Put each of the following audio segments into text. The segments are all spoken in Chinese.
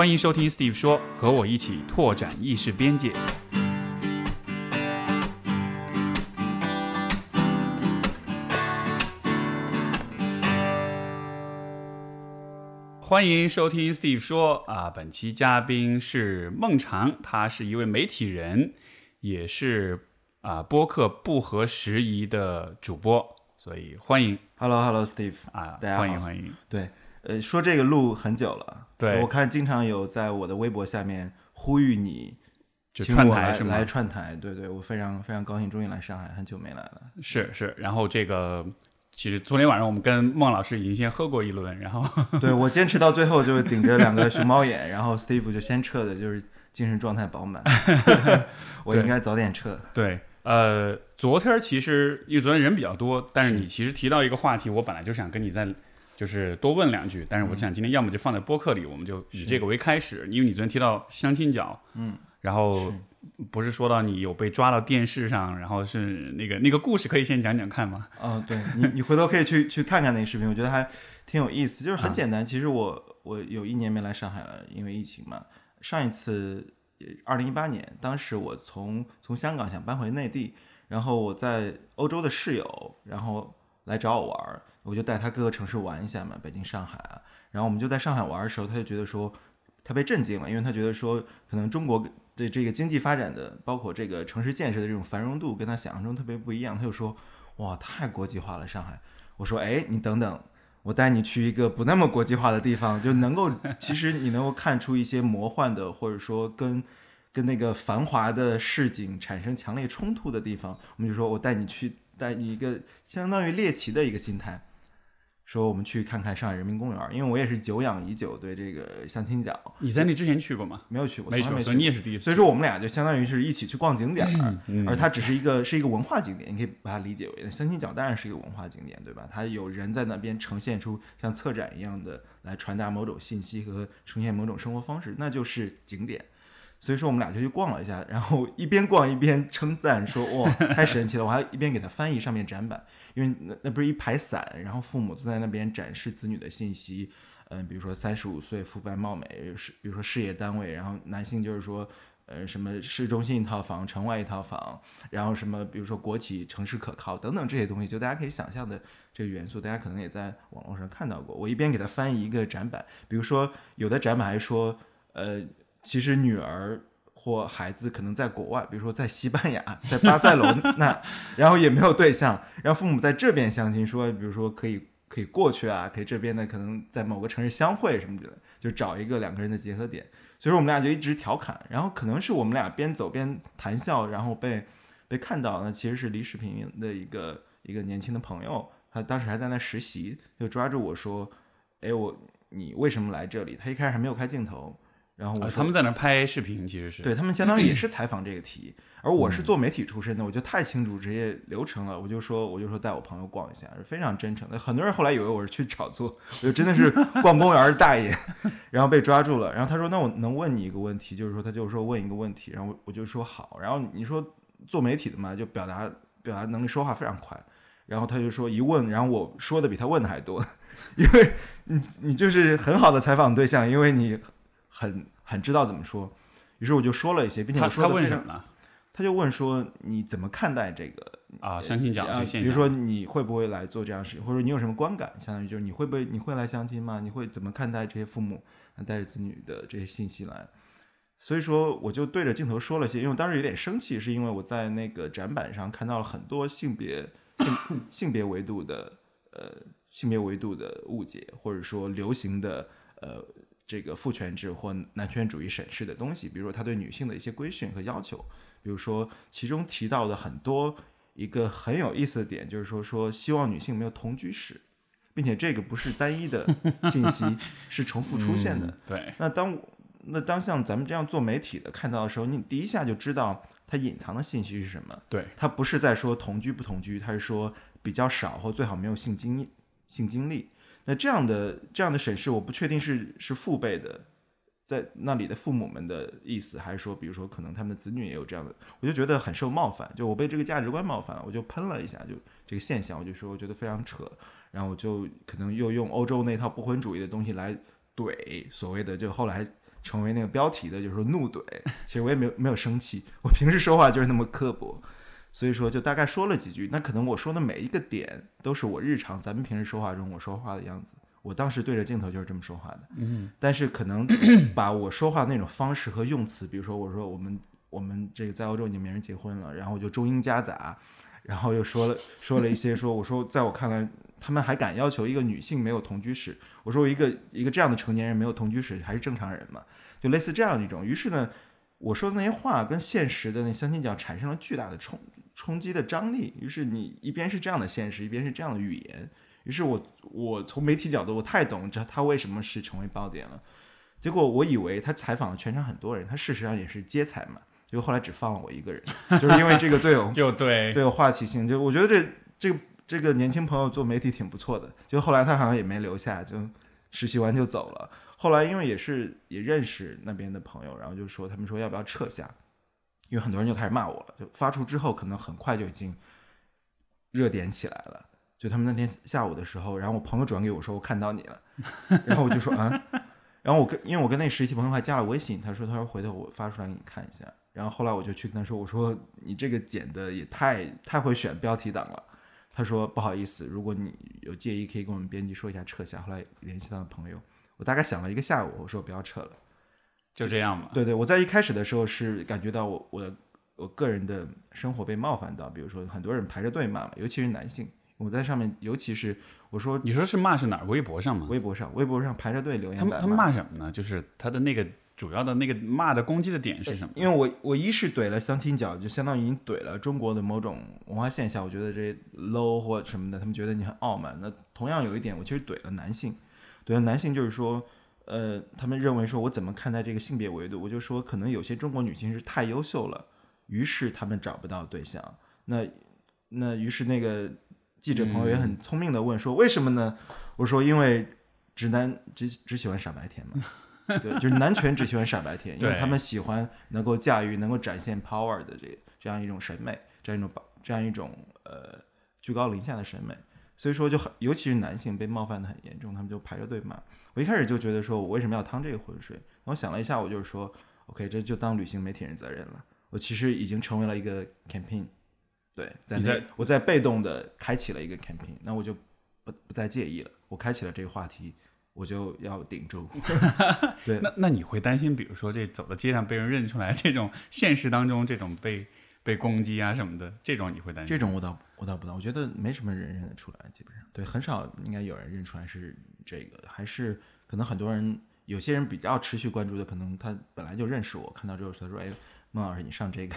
欢迎收听 Steve 说，和我一起拓展意识边界。欢迎收听 Steve 说啊，本期嘉宾是孟尝，他是一位媒体人，也是啊播客不合时宜的主播，所以欢迎 Hello Hello Steve 啊，大家好欢迎欢迎。对，呃，说这个路很久了，对。我看经常有在我的微博下面呼吁你就请我来串台是吗？来串台，对对，我非常非常高兴，终于来上海，很久没来了。是是，然后这个其实昨天晚上我们跟孟老师已经先喝过一轮，然后 对我坚持到最后，就顶着两个熊猫眼，然后 Steve 就先撤的，就是精神状态饱满。我应该早点撤。对，呃，昨天儿其实因为昨天人比较多，但是你其实提到一个话题，我本来就想跟你再就是多问两句，但是我想今天要么就放在播客里，我们就以这个为开始，因为你昨天提到相亲角，嗯，然后不是说到你有被抓到电视上，然后是那个那个故事，可以先讲讲看吗？哦，对你，你回头可以去去看看那个视频，我觉得还挺有意思。就是啊很简单，其实我我有一年没来上海了，因为疫情嘛。上一次二零一八年，当时我从从香港想搬回内地，然后我在欧洲的室友，然后来找我玩儿，我就带他各个城市玩一下嘛，北京、上海啊。然后我们就在上海玩的时候，他就觉得说他被震惊了，因为他觉得说可能中国对这个经济发展的，包括这个城市建设的这种繁荣度，跟他想象中特别不一样。他就说：“哇，太国际化了，上海。”我说：“哎，你等等，我带你去一个不那么国际化的地方，就能够其实你能够看出一些魔幻的，或者说跟跟那个繁华的市井产生强烈冲突的地方。我们就说我带你去，带你一个相当于猎奇的一个心态。”说我们去看看上海人民公园，因为我也是久仰已久对这个相亲角你在那之前去过吗？没有去过，没去过，所以你也是第一次。所以说我们俩就相当于是一起去逛景点而它只是一个是一个文化景点，你可以把它理解为相亲角当然是一个文化景点，对吧？它有人在那边呈现出像策展一样的来传达某种信息和呈现某种生活方式，那就是景点。所以说我们俩就去逛了一下，然后一边逛一边称赞说：“哇，太神奇了！”我还一边给他翻译上面展板，因为那那不是一排伞，然后父母都在那边展示子女的信息，嗯，比如说三十五岁肤白貌美，是比如说事业单位，然后男性就是说，呃，什么市中心一套房，城外一套房，然后什么比如说国企城市可靠等等这些东西，就大家可以想象的这个元素，大家可能也在网络上看到过。我一边给他翻译一个展板，比如说有的展板还说，呃，其实女儿。或孩子可能在国外，比如说在西班牙，在巴塞罗 那，然后也没有对象，然后父母在这边相亲，说比如说可以可以过去啊，可以这边的可能在某个城市相会什么之类的，就找一个两个人的结合点。所以说我们俩就一直调侃，然后可能是我们俩边走边谈笑，然后被被看到，呢其实是李世平的一个一个年轻的朋友，他当时还在那实习，就抓住我说：“哎，我你为什么来这里？”他一开始还没有开镜头。然后我他们在那拍视频，其实是对他们相当于也是 采访这个题，而我是做媒体出身的，我就太清楚职业流程了。我就说，我就说带我朋友逛一下，是非常真诚的。很多人后来以为我是去炒作，我就真的是 逛公园的大爷，然后被抓住了。然后他说：“那我能问你一个问题？”就是说，他就说问一个问题，然后我就说好。然后你说做媒体的嘛，就表达表达能力，说话非常快。然后他就说一问，然后我说的比他问的还多，因为你你就是很好的采访对象，因为你很很知道怎么说。于是我就说了一些，并且他我说他的非常，问什么呢？他就问说你怎么看待这个啊，相亲角这啊个现象，比如说你会不会来做这样的事情，或者你有什么观感？相当于就是你会不会你会来相亲吗？你会怎么看待这些父母带着子女的这些信息来？所以说我就对着镜头说了些，因为我当时有点生气，是因为我在那个展板上看到了很多性别性性别维度的呃性别维度的误解，或者说流行的呃这个父权制或男权主义审视的东西，比如说他对女性的一些规训和要求，比如说其中提到的很多一个很有意思的点，就是说说希望女性没有同居史，并且这个不是单一的信息，是重复出现的。嗯对，那当那当像咱们这样做媒体的看到的时候，你第一下就知道它隐藏的信息是什么。对，它不是在说同居不同居，它是说比较少或最好没有性经历性经历。那这样的这样的审视，我不确定是是父辈的在那里的父母们的意思，还是说，比如说可能他们的子女也有这样的，我就觉得很受冒犯，就我被这个价值观冒犯了，我就喷了一下，就这个现象，我就说我觉得非常扯，然后我就可能又用欧洲那套不婚主义的东西来怼所谓的，就后来成为那个标题的，就是说怒怼。其实我也没有没有生气，我平时说话就是那么刻薄，所以说就大概说了几句。那可能我说的每一个点都是我日常咱们平时说话中我说话的样子。我当时对着镜头就是这么说话的，嗯，但是可能 把我说话那种方式和用词，比如说我说我们我们这个在欧洲已经没人结婚了，然后我就中英夹杂，然后又说了说了一些说我说在我看来，他们还敢要求一个女性没有同居史，我说一个一个这样的成年人没有同居史还是正常人嘛，就类似这样一种。于是呢，我说的那些话跟现实的那相亲角产生了巨大的冲冲击的张力，于是你一边是这样的现实，一边是这样的语言。于是我我从媒体角度我太懂这他为什么是成为爆点了，结果我以为他采访了全场很多人，他事实上也是接采嘛，结果后来只放了我一个人，就是因为这个最有 就对最有话题性，就我觉得这这个这个年轻朋友做媒体挺不错的，就后来他好像也没留下，就实习完就走了。后来因为也是也认识那边的朋友，然后就说他们说要不要撤下，因为很多人就开始骂我了，就发出之后可能很快就已经热点起来了。就他们那天下午的时候，然后我朋友转给我说我看到你了，然后我就说啊，然后我跟因为我跟那实习朋友还加了微信，他说他说回头我发出来给你看一下，然后后来我就去跟他说我说你这个剪的也太太会选标题党了，他说不好意思，如果你有介意可以跟我们编辑说一下撤下，后来联系到朋友，我大概想了一个下午，我说不要撤了，就这样嘛。对对，我在一开始的时候是感觉到我我我个人的生活被冒犯到，比如说很多人排着队骂嘛，尤其是男性。我在上面，尤其是我说，你说是骂是哪儿？微博上吗？微博上，微博上排着队留言。他们他们骂什么呢？就是他的那个主要的那个骂的攻击的点是什么？因为我我一是怼了相亲角，就相当于你怼了中国的某种文化现象。我觉得这 low 或什么的，他们觉得你很傲慢。那同样有一点，我其实怼了男性，怼了男性就是说，呃，他们认为说我怎么看待这个性别维度？我就说，可能有些中国女性是太优秀了，于是他们找不到对象。那那于是那个。记者朋友也很聪明的问说：“为什么呢？”我说：“因为直男只只喜欢傻白甜嘛，对，就是男权只喜欢傻白甜，因为他们喜欢能够驾驭、能够展现 power 的这这样一种审美，这样一种这样一种呃居高临下的审美。所以说，就很尤其是男性被冒犯的很严重，他们就排着队骂。我一开始就觉得说我为什么要趟这个浑水？我想了一下，我就是说，OK，这就当履行媒体人责任了。我其实已经成为了一个 campaign。”对，在我在被动的开启了一个 campaign，那我就不不再介意了。我开启了这个话题，我就要顶住。对，那那你会担心，比如说这走到街上被人认出来，这种现实当中这种被被攻击啊什么的，这种你会担心？这种我倒我倒不担，我觉得没什么人认得出来，基本上对，很少应该有人认出来是这个，还是可能很多人有些人比较持续关注的，可能他本来就认识我，看到之后他说：“哎，孟老师你上这个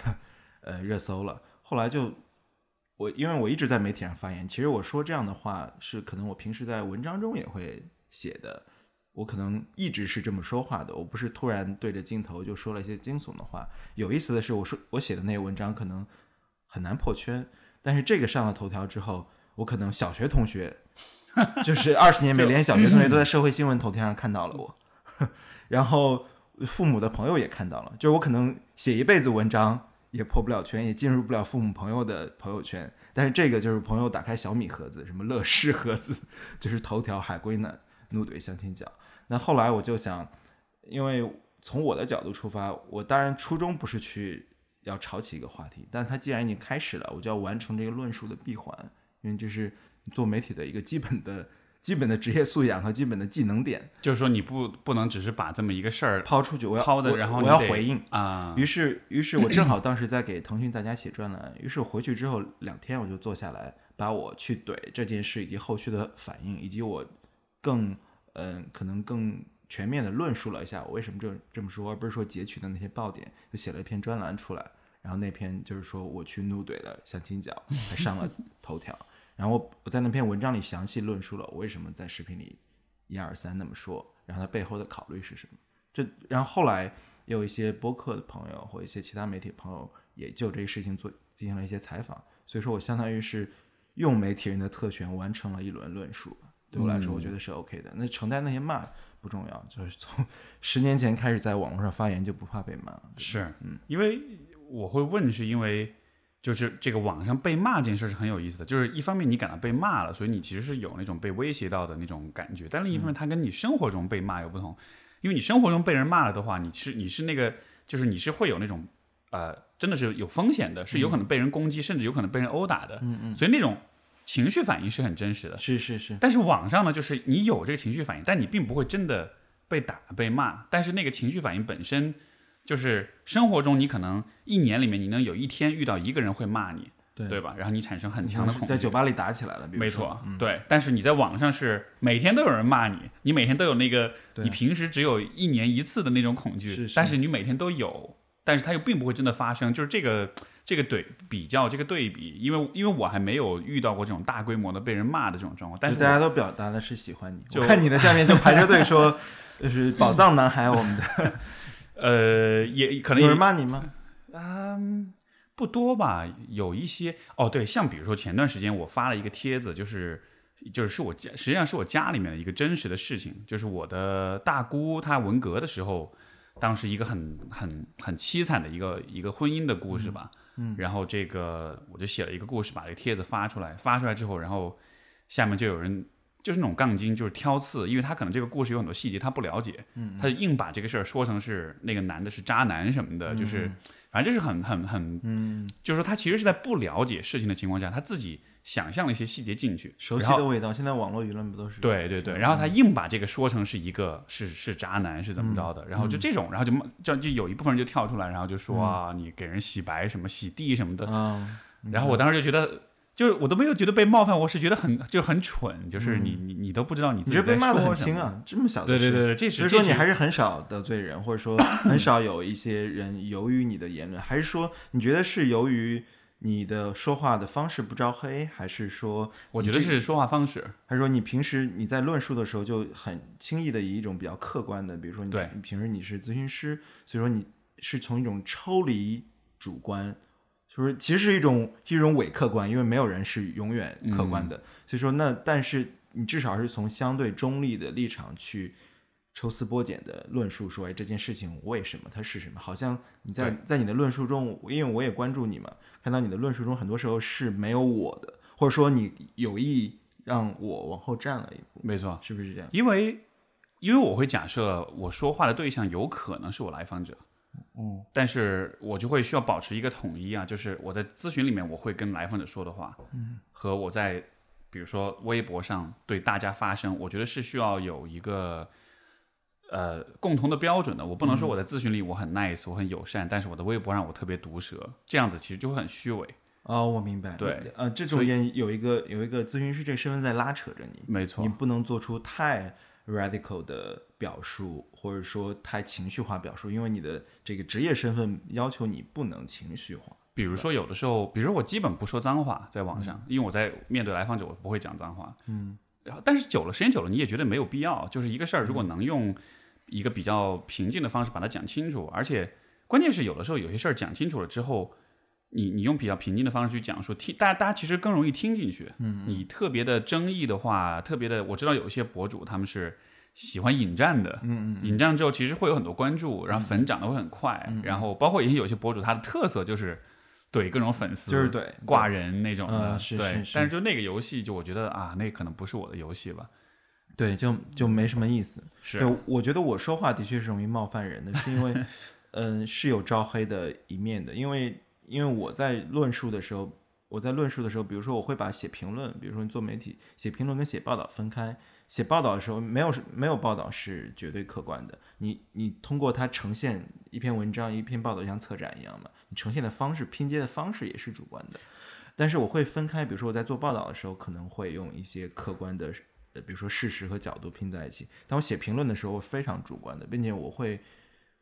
呃热搜了。”后来就。我因为我一直在媒体上发言，其实我说这样的话是可能我平时在文章中也会写的，我可能一直是这么说话的，我不是突然对着镜头就说了一些惊悚的话。有意思的是，我说我写的那个文章可能很难破圈，但是这个上了头条之后，我可能小学同学就 是二十年没联系，小学同学都在社会新闻头条上看到了我，然后父母的朋友也看到了，就是我可能写一辈子文章。也破不了圈，也进入不了父母朋友的朋友圈。但是这个就是朋友打开小米盒子，什么乐视盒子，就是头条海归男怒怼相亲角。那后来我就想，因为从我的角度出发，我当然初衷不是去要炒起一个话题，但它既然已经开始了，我就要完成这个论述的闭环，因为这是做媒体的一个基本的。基本的职业素养和基本的技能点，就是说你不不能只是把这么一个事儿抛出去，我要抛的，然后我要回应啊。于是，于是我正好当时在给腾讯大家写专栏，于是我回去之后两天我就坐下来，把我去怼这件事以及后续的反应，以及我更嗯可能更全面的论述了一下我为什么这这么说，而不是说截取的那些爆点，就写了一篇专栏出来。然后那篇就是说我去怒怼了相亲角，还上了头条。然后我在那篇文章里详细论述了我为什么在视频里一二三那么说，然后它背后的考虑是什么。这然后后来也有一些播客的朋友或一些其他媒体朋友也就这个事情做进行了一些采访，所以说我相当于是用媒体人的特权完成了一轮论述。对我来说，我觉得是 OK 的。那承担那些骂不重要，就是从 十年前开始在网络上发言就不怕被骂。是，嗯，因为我会问，是因为。就是这个网上被骂这件事是很有意思的，就是一方面你感到被骂了，所以你其实是有那种被威胁到的那种感觉，但另一方面，它跟你生活中被骂有不同。因为你生活中被人骂了的话，你是你是那个就是你是会有那种呃真的是有风险的，是有可能被人攻击，甚至有可能被人殴打的。嗯嗯，所以那种情绪反应是很真实的。是是是，但是网上呢，就是你有这个情绪反应，但你并不会真的被打被骂，但是那个情绪反应本身就是生活中你可能一年里面你能有一天遇到一个人会骂你，对对吧？然后你产生很强的恐惧。在酒吧里打起来了，没说错，对。但是你在网上是每天都有人骂你，你每天都有那个你平时只有一年一次的那种恐惧，是是但是你每天都有，但是它又并不会真的发生，就是这个这个对比较这个对比，因为因为我还没有遇到过这种大规模的被人骂的这种状况，但是大家都表达的是喜欢你。就我看你的下面就排着队说，就是宝藏男孩，我们的 呃也可能有人骂你吗？嗯，不多吧，有一些哦，对，像比如说前段时间我发了一个帖子，就是就是是我家，实际上是我家里面的一个真实的事情，就是我的大姑她文革的时候，当时一个很很很凄惨的一个一个婚姻的故事吧，嗯然后这个我就写了一个故事，把这个帖子发出来，发出来之后，然后下面就有人。就是那种杠精，就是挑刺，因为他可能这个故事有很多细节他不了解，嗯他就硬把这个事儿说成是那个男的是渣男什么的，就是反正就是很很很嗯，就是说他其实是在不了解事情的情况下，他自己想象了一些细节进去，熟悉的味道。现在网络舆论不都是？对对对，然后他硬把这个说成是一个是是渣男是怎么着的，然后就这种，然后就就就有一部分人就跳出来，然后就说啊，你给人洗白什么洗地什么的，啊，然后我当时就觉得。就是我都没有觉得被冒犯，我是觉得很就很蠢，就是你你你都不知道你自己被骂的。很轻啊，这么小的事对对对对，这是所以说你还是很少得罪人，或者说很少有一些人由于你的言论，还是说你觉得是由于你的说话的方式不招黑，还是说我觉得是说话方式，还是说你平时你在论述的时候就很轻易的以一种比较客观的，比如说你你平时你是咨询师，所以说你是从一种抽离主观，就是其实是一种一种伪客观，因为没有人是永远客观的，所以说那但是你至少是从相对中立的立场去。抽丝剥茧的论述说，哎，这件事情为什么它是什么？好像你在在你的论述中，因为我也关注你嘛，看到你的论述中很多时候是没有我的，或者说你有意让我往后站了一步，没错，是不是这样？因为因为我会假设我说话的对象有可能是我来访者，嗯，但是我就会需要保持一个统一啊，就是我在咨询里面我会跟来访者说的话，嗯，和我在比如说微博上对大家发声，我觉得是需要有一个呃共同的标准的。我不能说我在咨询里我很 nice，我很友善，但是我的微博上我特别毒舌，这样子其实就会很虚伪。哦，我明白。对，呃，这中间有一个有一个咨询师这个身份在拉扯着你，没错你，不能做出太 radical 的表述，或者说太情绪化表述，因为你的这个职业身份要求你不能情绪化。比如说有的时候，比如说我基本不说脏话在网上，因为我在面对来访者我不会讲脏话，嗯，然后但是久了时间久了你也觉得没有必要，就是一个事儿如果能用一个比较平静的方式把它讲清楚，而且关键是有的时候有些事儿讲清楚了之后，你你用比较平静的方式去讲述，听大家大家其实更容易听进去。嗯，你特别的争议的话，特别的我知道有一些博主他们是喜欢引战的，嗯引战之后其实会有很多关注，然后粉涨得会很快，然后包括也有些博主他的特色就是怼各种粉丝，就是怼挂人那种的，嗯是对。是是但是就那个游戏，就我觉得啊，那可能不是我的游戏吧。对，就就没什么意思。是对，我觉得我说话的确是容易冒犯人的，是因为，嗯，是有招黑的一面的。因为，因为我在论述的时候，我在论述的时候，比如说我会把写评论，比如说你做媒体写评论跟写报道分开。写报道的时候，没有没有报道是绝对客观的。你你通过它呈现一篇文章、一篇报道，像策展一样嘛，呈现的方式、拼接的方式也是主观的。但是我会分开，比如说我在做报道的时候，可能会用一些客观的呃，比如说事实和角度拼在一起。但我写评论的时候，非常主观的，并且我会，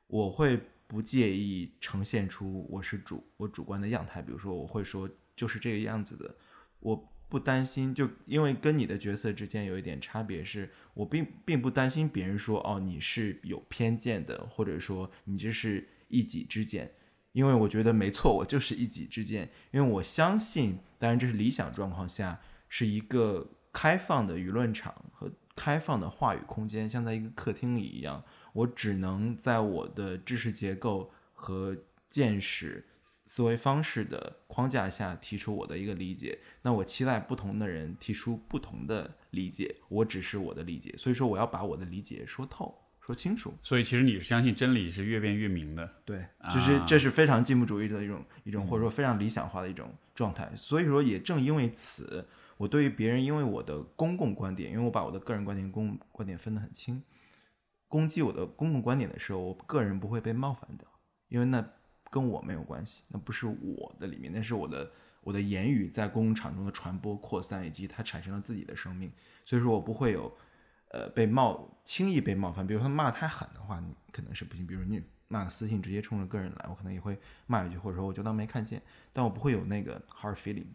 我会不介意呈现出我是主我主观的样态。比如说，我会说就是这个样子的，我不担心，就因为跟你的角色之间有一点差别是，我并并不担心别人说哦你是有偏见的，或者说你这是一己之见。因为我觉得没错，我就是一己之见，因为我相信，当然这是理想状况下，是一个开放的舆论场和开放的话语空间，像在一个客厅里一样，我只能在我的知识结构和见识、思维方式的框架下提出我的一个理解。那我期待不同的人提出不同的理解，我只是我的理解，所以说我要把我的理解说透。说清楚。所以其实你是相信真理是越辩越明的。对，啊就是这是非常进步主义的一种一种，或者说非常理想化的一种状态。所以说，也正因为此，我对于别人因为我的公共观点，因为我把我的个人观点、公共观点分得很清，攻击我的公共观点的时候，我个人不会被冒犯掉，因为那跟我没有关系，那不是我的里面，那是我的我的言语在公共场中的传播、扩散，以及它产生了自己的生命，所以说我不会有呃被冒轻易被冒犯。比如说骂得太狠的话，你可能是不行，比如你骂个私信直接冲着个人来，我可能也会骂一句，或者说我就当没看见，但我不会有那个 hard feeling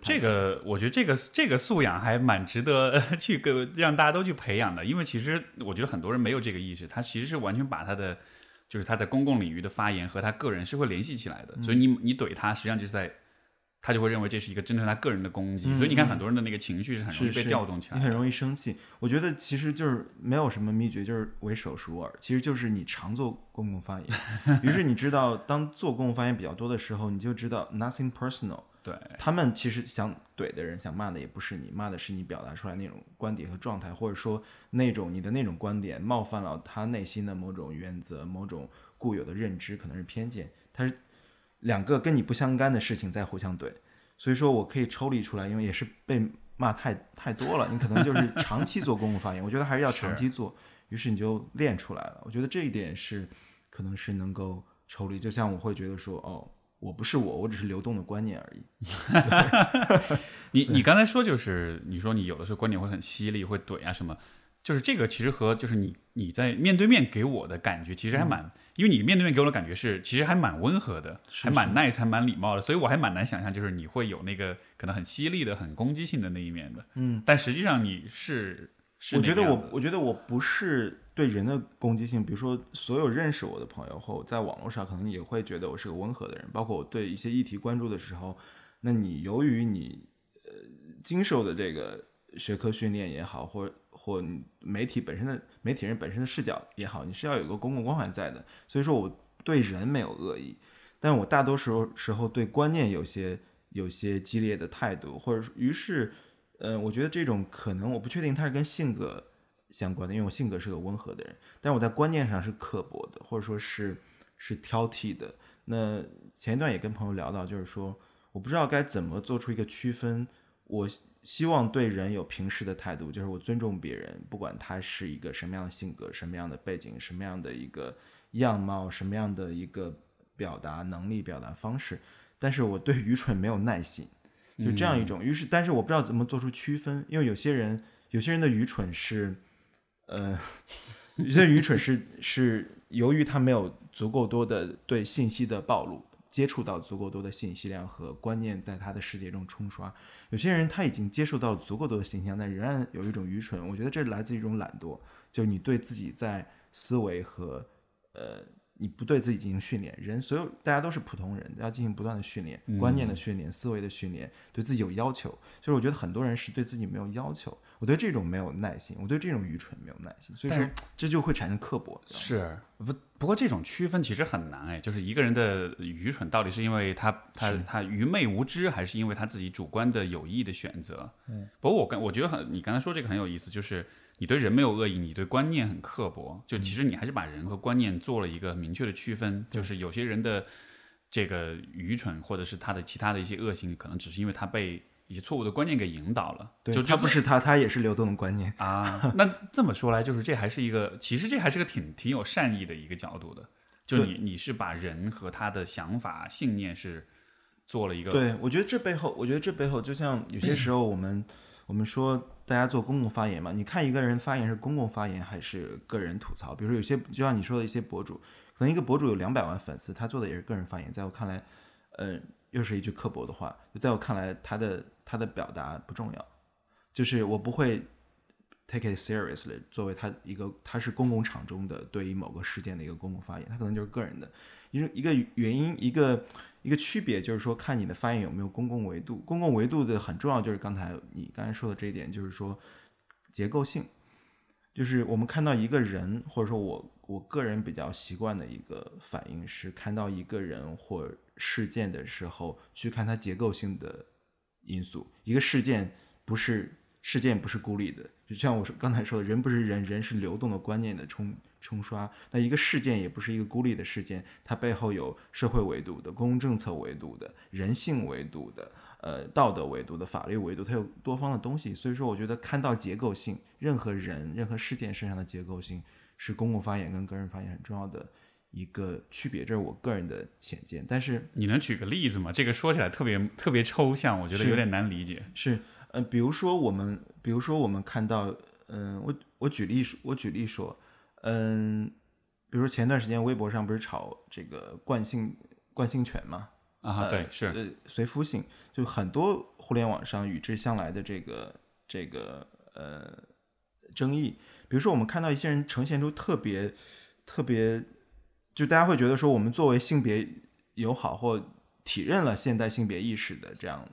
这个我觉得这个这个素养还蛮值得呃 去给让大家都去培养的，因为其实我觉得很多人没有这个意识，他其实是完全把他的就是他在公共领域的发言和他个人是会联系起来的，所以你你怼他，实际上就是在他就会认为这是一个针对他个人的攻击，所以你看很多人的那个情绪是很容易被调动起来的。你很容易生气。我觉得其实就是没有什么秘诀，就是唯手熟耳。其实就是你常做公共发言，于是你知道，当做公共发言比较多的时候，你就知道 nothing personal。对，他们其实想怼的人，想骂的也不是你，骂的是你表达出来那种观点和状态，或者说那种你的那种观点冒犯了他内心的某种原则、某种固有的认知，可能是偏见。他是两个跟你不相干的事情在互相怼，所以说我可以抽离出来，因为也是被骂太太多了，你可能就是 长期做公共发言，我觉得还是要长期做，于是你就练出来了。我觉得这一点是可能是能够抽离，就像我会觉得说，哦，我不是我，我只是流动的观念而已。你你刚才说就是你说你有的时候观点会很犀利，会怼啊什么，就是这个其实和就是你你在面对面给我的感觉其实还蛮，因为你面对面给我的感觉是其实还蛮温和的，是还蛮 nice，还蛮礼貌的，所以我还蛮难想象就是你会有那个可能很犀利的、很攻击性的那一面的。嗯，但实际上你是是我觉得我我觉得我不是对人的攻击性，比如说所有认识我的朋友或在网络上可能也会觉得我是个温和的人，包括我对一些议题关注的时候，那你由于你呃经受的这个学科训练也好，或或媒体本身的媒体人本身的视角也好，你是要有个公共光环在的，所以说我对人没有恶意，但我大多时候时候对观念有些有些激烈的态度，或者于是。嗯，我觉得这种可能我不确定它是跟性格相关的，因为我性格是个温和的人，但我在观念上是刻薄的，或者说是是挑剔的。那前一段也跟朋友聊到，就是说我不知道该怎么做出一个区分。我希望对人有平视的态度，就是我尊重别人，不管他是一个什么样的性格、什么样的背景、什么样的一个样貌、什么样的一个表达能力、表达方式。但是我对愚蠢没有耐心。就这样一种，于是，但是我不知道怎么做出区分，因为有些人，有些人的愚蠢是，呃，有些愚蠢是是由于他没有足够多的对信息的暴露，接触到足够多的信息量和观念在他的世界中冲刷。有些人他已经接受到足够多的信息量，但仍然有一种愚蠢。我觉得这来自一种懒惰，就你对自己在思维和呃。你不对自己进行训练，人所有大家都是普通人，要进行不断的训练，观念的训练、思维的训练，对自己有要求。就是我觉得很多人是对自己没有要求，我对这种没有耐心，我对这种愚蠢没有耐心，所以说这就会产生刻薄。是不？不过这种区分其实很难哎，就是一个人的愚蠢到底是因为他他他愚昧无知，还是因为他自己主观的有意的选择？嗯。不过我跟我觉得很，你刚才说这个很有意思，就是。你对人没有恶意，你对观念很刻薄，就其实你还是把人和观念做了一个明确的区分。就是有些人的这个愚蠢，或者是他的其他的一些恶行，可能只是因为他被一些错误的观念给引导了。对，就他不是他，他也是流动的观念啊。那这么说来，就是这还是一个，其实这还是个挺挺有善意的一个角度的。就你你是把人和他的想法、信念是做了一个。对，我觉得这背后，我觉得这背后，就像有些时候我们我们说。大家做公共发言嘛？你看一个人发言是公共发言还是个人吐槽？比如说有些，就像你说的一些博主，可能一个博主有两百万粉丝，他做的也是个人发言。在我看来，嗯，又是一句刻薄的话。就在我看来，他的他的表达不重要，就是我不会 take it seriously。作为他一个，他是公共场中的对于某个事件的一个公共发言，他可能就是个人的。一个一个原因，一个。一个区别就是说，看你的发言有没有公共维度。公共维度的很重要，就是刚才你刚才说的这一点，就是说结构性。就是我们看到一个人，或者说我我个人比较习惯的一个反应是，看到一个人或事件的时候，去看它结构性的因素。一个事件不是事件，不是孤立的。就像我说刚才说的，人不是人，人是流动的观念的冲冲刷。那一个事件也不是一个孤立的事件，它背后有社会维度的、公共政策维度的、人性维度的、呃道德维度的、法律维度，它有多方的东西。所以说，我觉得看到结构性，任何人、任何事件身上的结构性，是公共发言跟个人发言很重要的一个区别。这是我个人的浅见。但是你能举个例子吗？这个说起来特别特别抽象，我觉得有点难理解。是，呃，比如说我们，比如说我们看到，嗯、我我举例说，我举例说，嗯、比如说前段时间微博上不是炒这个惯性惯性权嘛，啊，对，是呃随夫性，就很多互联网上与之相来的这个这个呃争议，比如说我们看到一些人呈现出特别特别，就大家会觉得说，我们作为性别友好或体认了现代性别意识的这样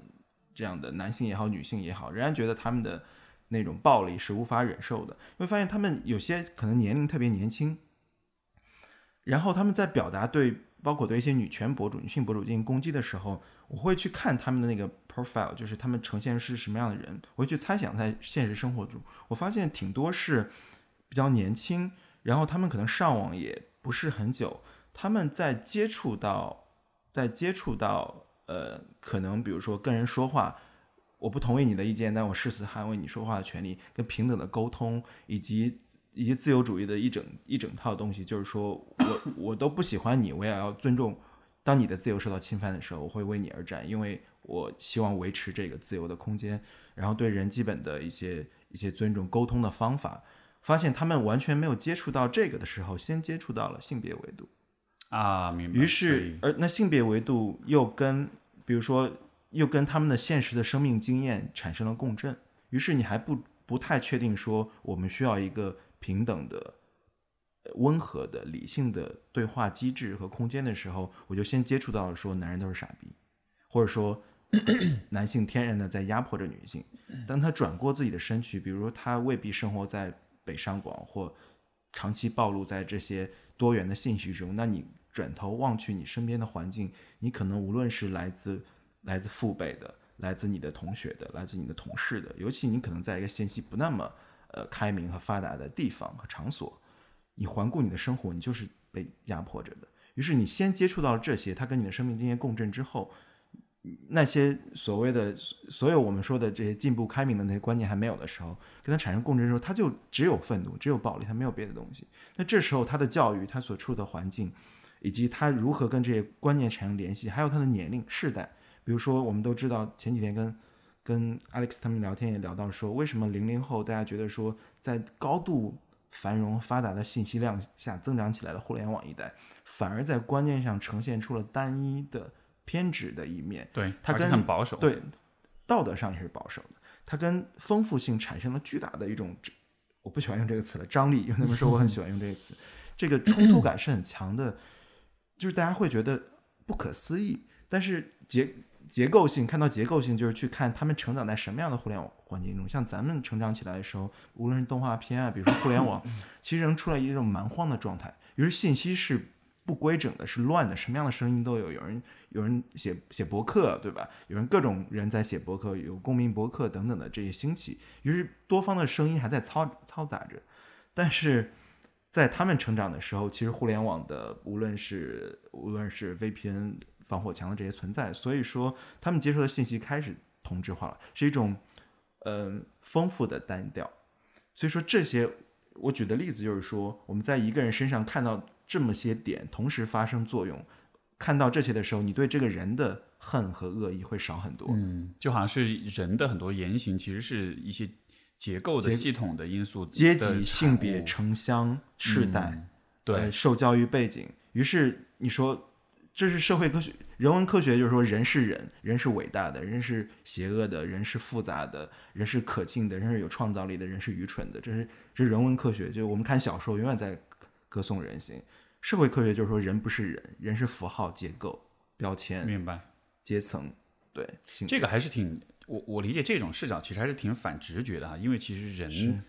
这样的男性也好，女性也好，仍然觉得他们的那种暴力是无法忍受的。会发现他们有些可能年龄特别年轻，然后他们在表达对包括对一些女权博主、女性博主进行攻击的时候，我会去看他们的那个 profile，就是他们呈现是什么样的人，我会去猜想在现实生活中，我发现挺多是比较年轻，然后他们可能上网也不是很久，他们在接触到，在接触到呃，可能比如说跟人说话，我不同意你的意见，但我誓死捍卫你说话的权利，跟平等的沟通，以及以及自由主义的一整一整套东西，就是说我我都不喜欢你，我也要尊重。当你的自由受到侵犯的时候，我会为你而战，因为我希望维持这个自由的空间，然后对人基本的一些一些尊重、沟通的方法。发现他们完全没有接触到这个的时候，先接触到了性别维度。啊，明白。于，是而那性别维度又跟，比如说，又跟他们的现实的生命经验产生了共振。于是你还不不太确定说，我们需要一个平等的、温和的、理性的对话机制和空间的时候，我就先接触到了说，男人都是傻逼，或者说 男性天然的在压迫着女性。当他转过自己的身躯，比如说他未必生活在北上广或长期暴露在这些多元的信息中，那你转头望去你身边的环境，你可能无论是来自来自父辈的、来自你的同学的、来自你的同事的，尤其你可能在一个信息不那么呃开明和发达的地方和场所，你环顾你的生活，你就是被压迫着的。于是你先接触到了这些，它跟你的生命经验共振之后，那些所谓的所有我们说的这些进步开明的那些观念还没有的时候，跟它产生共振的时候，它就只有愤怒，只有暴力，它没有别的东西。那这时候他的教育，他所处的环境，以及他如何跟这些观念产生联系，还有他的年龄、世代。比如说，我们都知道前几天跟跟 Alex 他们聊天也聊到说，为什么零零后大家觉得说，在高度繁荣发达的信息量下增长起来的互联网一代，反而在观念上呈现出了单一的偏执的一面。对，而且他跟很保守。，对，道德上也是保守的，它跟丰富性产生了巨大的一种，我不喜欢用这个词了，张力。因为他们说我很喜欢用这个词，这个冲突感是很强的，就是大家会觉得不可思议，但是结结构性看到结构性，就是去看他们成长在什么样的互联网环境中。像咱们成长起来的时候，无论是动画片啊，比如说互联网，其实能出来一种蛮荒的状态，于是信息是不规整的，是乱的，什么样的声音都有。有人有人写写博客，对吧？有人各种人在写博客，有公民博客等等的这些兴起，于是多方的声音还在嘈嘈杂着。但是在他们成长的时候，其实互联网的无论是无论是 VPN 防火墙的这些存在，所以说他们接受的信息开始同质化了，是一种嗯、呃丰富的单调。所以说这些，我举的例子就是说，我们在一个人身上看到这么些点同时发生作用，看到这些的时候，你对这个人的恨和恶意会少很多。嗯，就好像是人的很多言行，其实是一些结构的系统的因素的阶产级、性别、城乡、世代，嗯对呃，受教育背景。于是你说，这是社会科学、人文科学，就是说人是人，人是伟大的，人是邪恶的，人是复杂的，人是可敬的，人是有创造力的，人是愚蠢的。这是这是人文科学，就我们看小说永远在歌颂人性。社会科学就是说人不是人，人是符号、结构、标签、明白。阶层，对，性这个还是挺我我理解这种视角其实还是挺反直觉的哈，因为其实人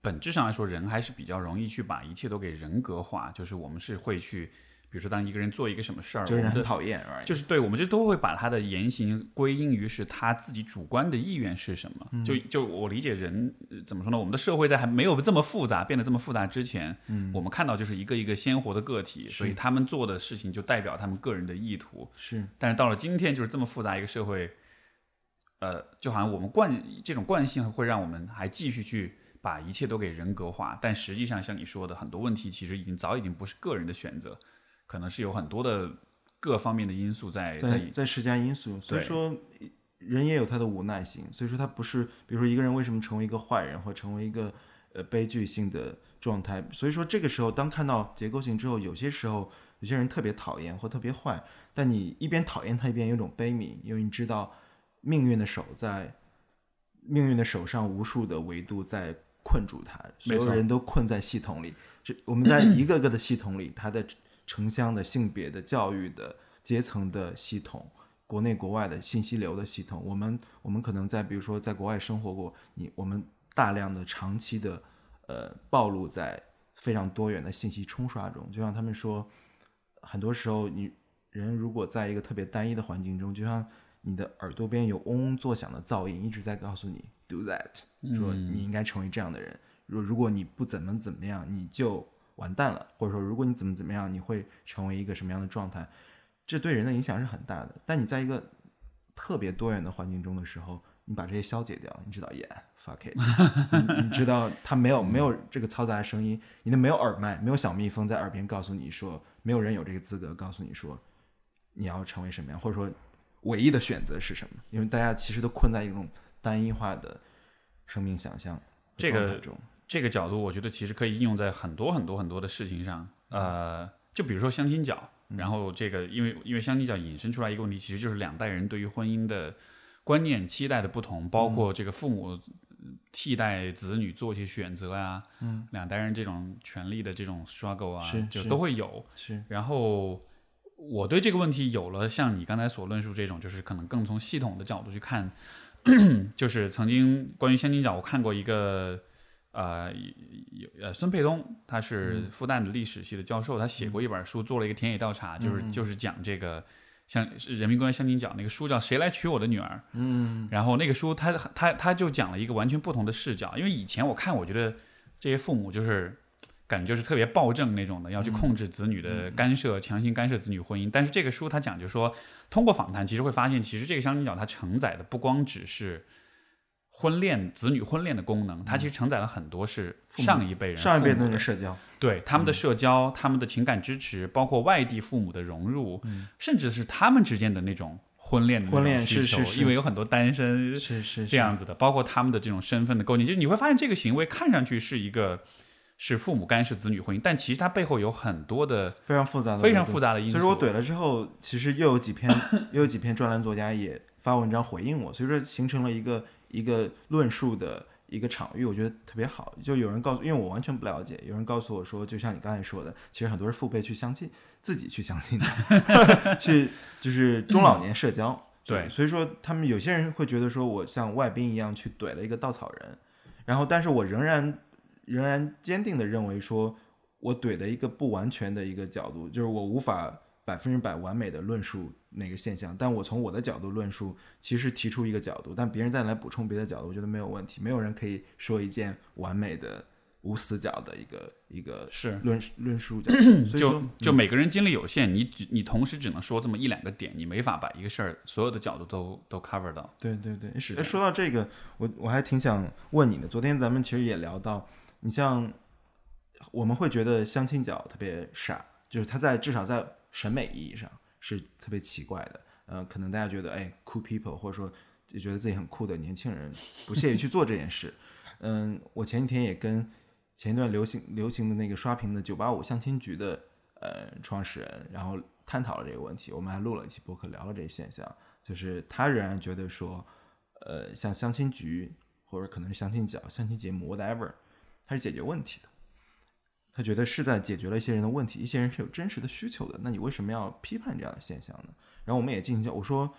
本质上来说，人还是比较容易去把一切都给人格化，就是我们是会去，比比如说当一个人做一个什么事儿，这个人我们的很讨厌就是对，我们就都会把他的言行归因于是他自己主观的意愿是什么。嗯就就我理解人呃怎么说呢？我们的社会在还没有这么复杂，变得这么复杂之前，嗯我们看到就是一个一个鲜活的个体，所以他们做的事情就代表他们个人的意图。是但是到了今天，就是这么复杂一个社会，呃，就好像我们惯这种惯性会让我们还继续去把一切都给人格化，但实际上像你说的，很多问题其实已经早已经不是个人的选择，可能是有很多的各方面的因素在在在施加因素，所以说人也有他的无奈性，所以说他不是，比如说一个人为什么成为一个坏人或成为一个呃悲剧性的状态，所以说这个时候当看到结构性之后，有些时候有些人特别讨厌或特别坏，但你一边讨厌他，一边有种悲悯，因为你知道命运的手在命运的手上无数的维度在困住他，所有人都困在系统里，这我们在一个个的系统里，他的城乡的、性别的、教育的、阶层的系统，国内国外的信息流的系统，我们我们可能在比如说在国外生活过，你我们大量的长期的呃暴露在非常多元的信息冲刷中，就像他们说，很多时候你人如果在一个特别单一的环境中，就像你的耳朵边有嗡嗡作响的噪音，一直在告诉你 do that，说你应该成为这样的人。如如果你不怎么怎么样，你就完蛋了，或者说如果你怎么怎么样，你会成为一个什么样的状态？这对人的影响是很大的。但你在一个特别多元的环境中的时候，你把这些消解掉，你知道，yeah fuck it，你你知道它没有没有这个嘈杂的声音，你的没有耳麦，没有小蜜蜂在耳边告诉你说，没有人有这个资格告诉你说你要成为什么样，或者说唯一的选择是什么？因为大家其实都困在一种单一化的生命想象这个中。这个角度，我觉得其实可以应用在很多很多很多的事情上。呃，就比如说相亲角，然后这个因为因为相亲角引申出来一个问题，其实就是两代人对于婚姻的观念、期待的不同，包括这个父母替代子女做一些选择啊，嗯，两代人这种权利的这种 struggle 啊，就都会有。是然后我对这个问题有了像你刚才所论述这种，就是可能更从系统的角度去看，就是曾经关于相亲角，我看过一个呃有呃孙沛东，他是复旦的历史系的教授，他写过一本书，做了一个田野调查，就是就是讲这个。像是人民公园相亲角那个书叫《谁来娶我的女儿》，嗯，然后那个书他他他就讲了一个完全不同的视角，因为以前我看我觉得这些父母就是感觉就是特别暴政那种的，要去控制子女的干涉，强行干涉子女婚姻。但是这个书他讲就说，通过访谈其实会发现，其实这个相亲角它承载的不光只是婚恋子女婚恋的功能，它其实承载了很多是上一辈人上一辈的那个社交，对他们的社交、他们的情感支持，包括外地父母的融入，甚至是他们之间的那种婚恋婚恋需求，因为有很多单身是是这样子的，包括他们的这种身份的构建，就是你会发现这个行为看上去是一个是父母干涉子女婚姻，但其实它背后有很多的非常复杂的非常复杂的因素。所以说我怼了之后，其实又有几篇 又有几篇专栏作家也发文章回应我，所以说形成了一个一个论述的一个场域，我觉得特别好。就有人告诉，因为我完全不了解，有人告诉我说，就像你刚才说的，其实很多是父辈去相亲，自己去相亲的，去就是中老年社交。对所以说他们有些人会觉得说我像外宾一样去怼了一个稻草人，然后但是我仍然仍然坚定的认为说，我怼的一个不完全的一个角度，就是我无法百分之百完美的论述那个现象，但我从我的角度论述，其实提出一个角度，但别人再来补充别的角度，我觉得没有问题，没有人可以说一件完美的无死角的一个一个是论论述角度，所以就就每个人精力有限，你只你同时只能说这么一两个点，你没法把一个事儿所有的角度都都 cover 到。对对对，是说到这个，我我还挺想问你的。昨天咱们其实也聊到，你像我们会觉得相亲角特别傻，就是他在至少在审美意义上是特别奇怪的。呃，可能大家觉得哎，cool people，或者说就觉得自己很酷的年轻人不屑于去做这件事。嗯，我前几天也跟前一段流行流行的那个刷屏的九八五相亲局的呃创始人，然后探讨了这个问题。我们还录了一期播客，聊了这个现象。就是他仍然觉得说，呃，像相亲局或者可能是相亲角、相亲节目 whatever，它是解决问题的。他觉得是在解决了一些人的问题，一些人是有真实的需求的。那你为什么要批判这样的现象呢？然后我们也进行，我说，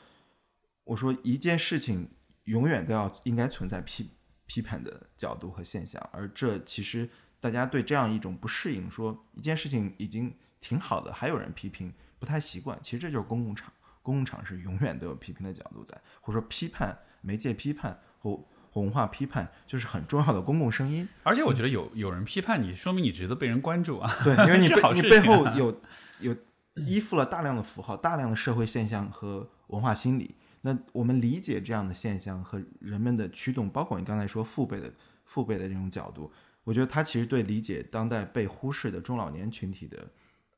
我说一件事情永远都要应该存在批批判的角度和现象，而这其实大家对这样一种不适应，说一件事情已经挺好的，还有人批评，不太习惯。其实这就是公共场，公共场是永远都有批评的角度在，或者说批判媒介批判或文化批判，就是很重要的公共声音。而且我觉得有有人批判你，说明你值得被人关注啊。对，因为你 背你背后有有依附了大量的符号、大量的社会现象和文化心理。那我们理解这样的现象和人们的驱动，包括你刚才说父辈的父辈的这种角度，我觉得他其实对理解当代被忽视的中老年群体的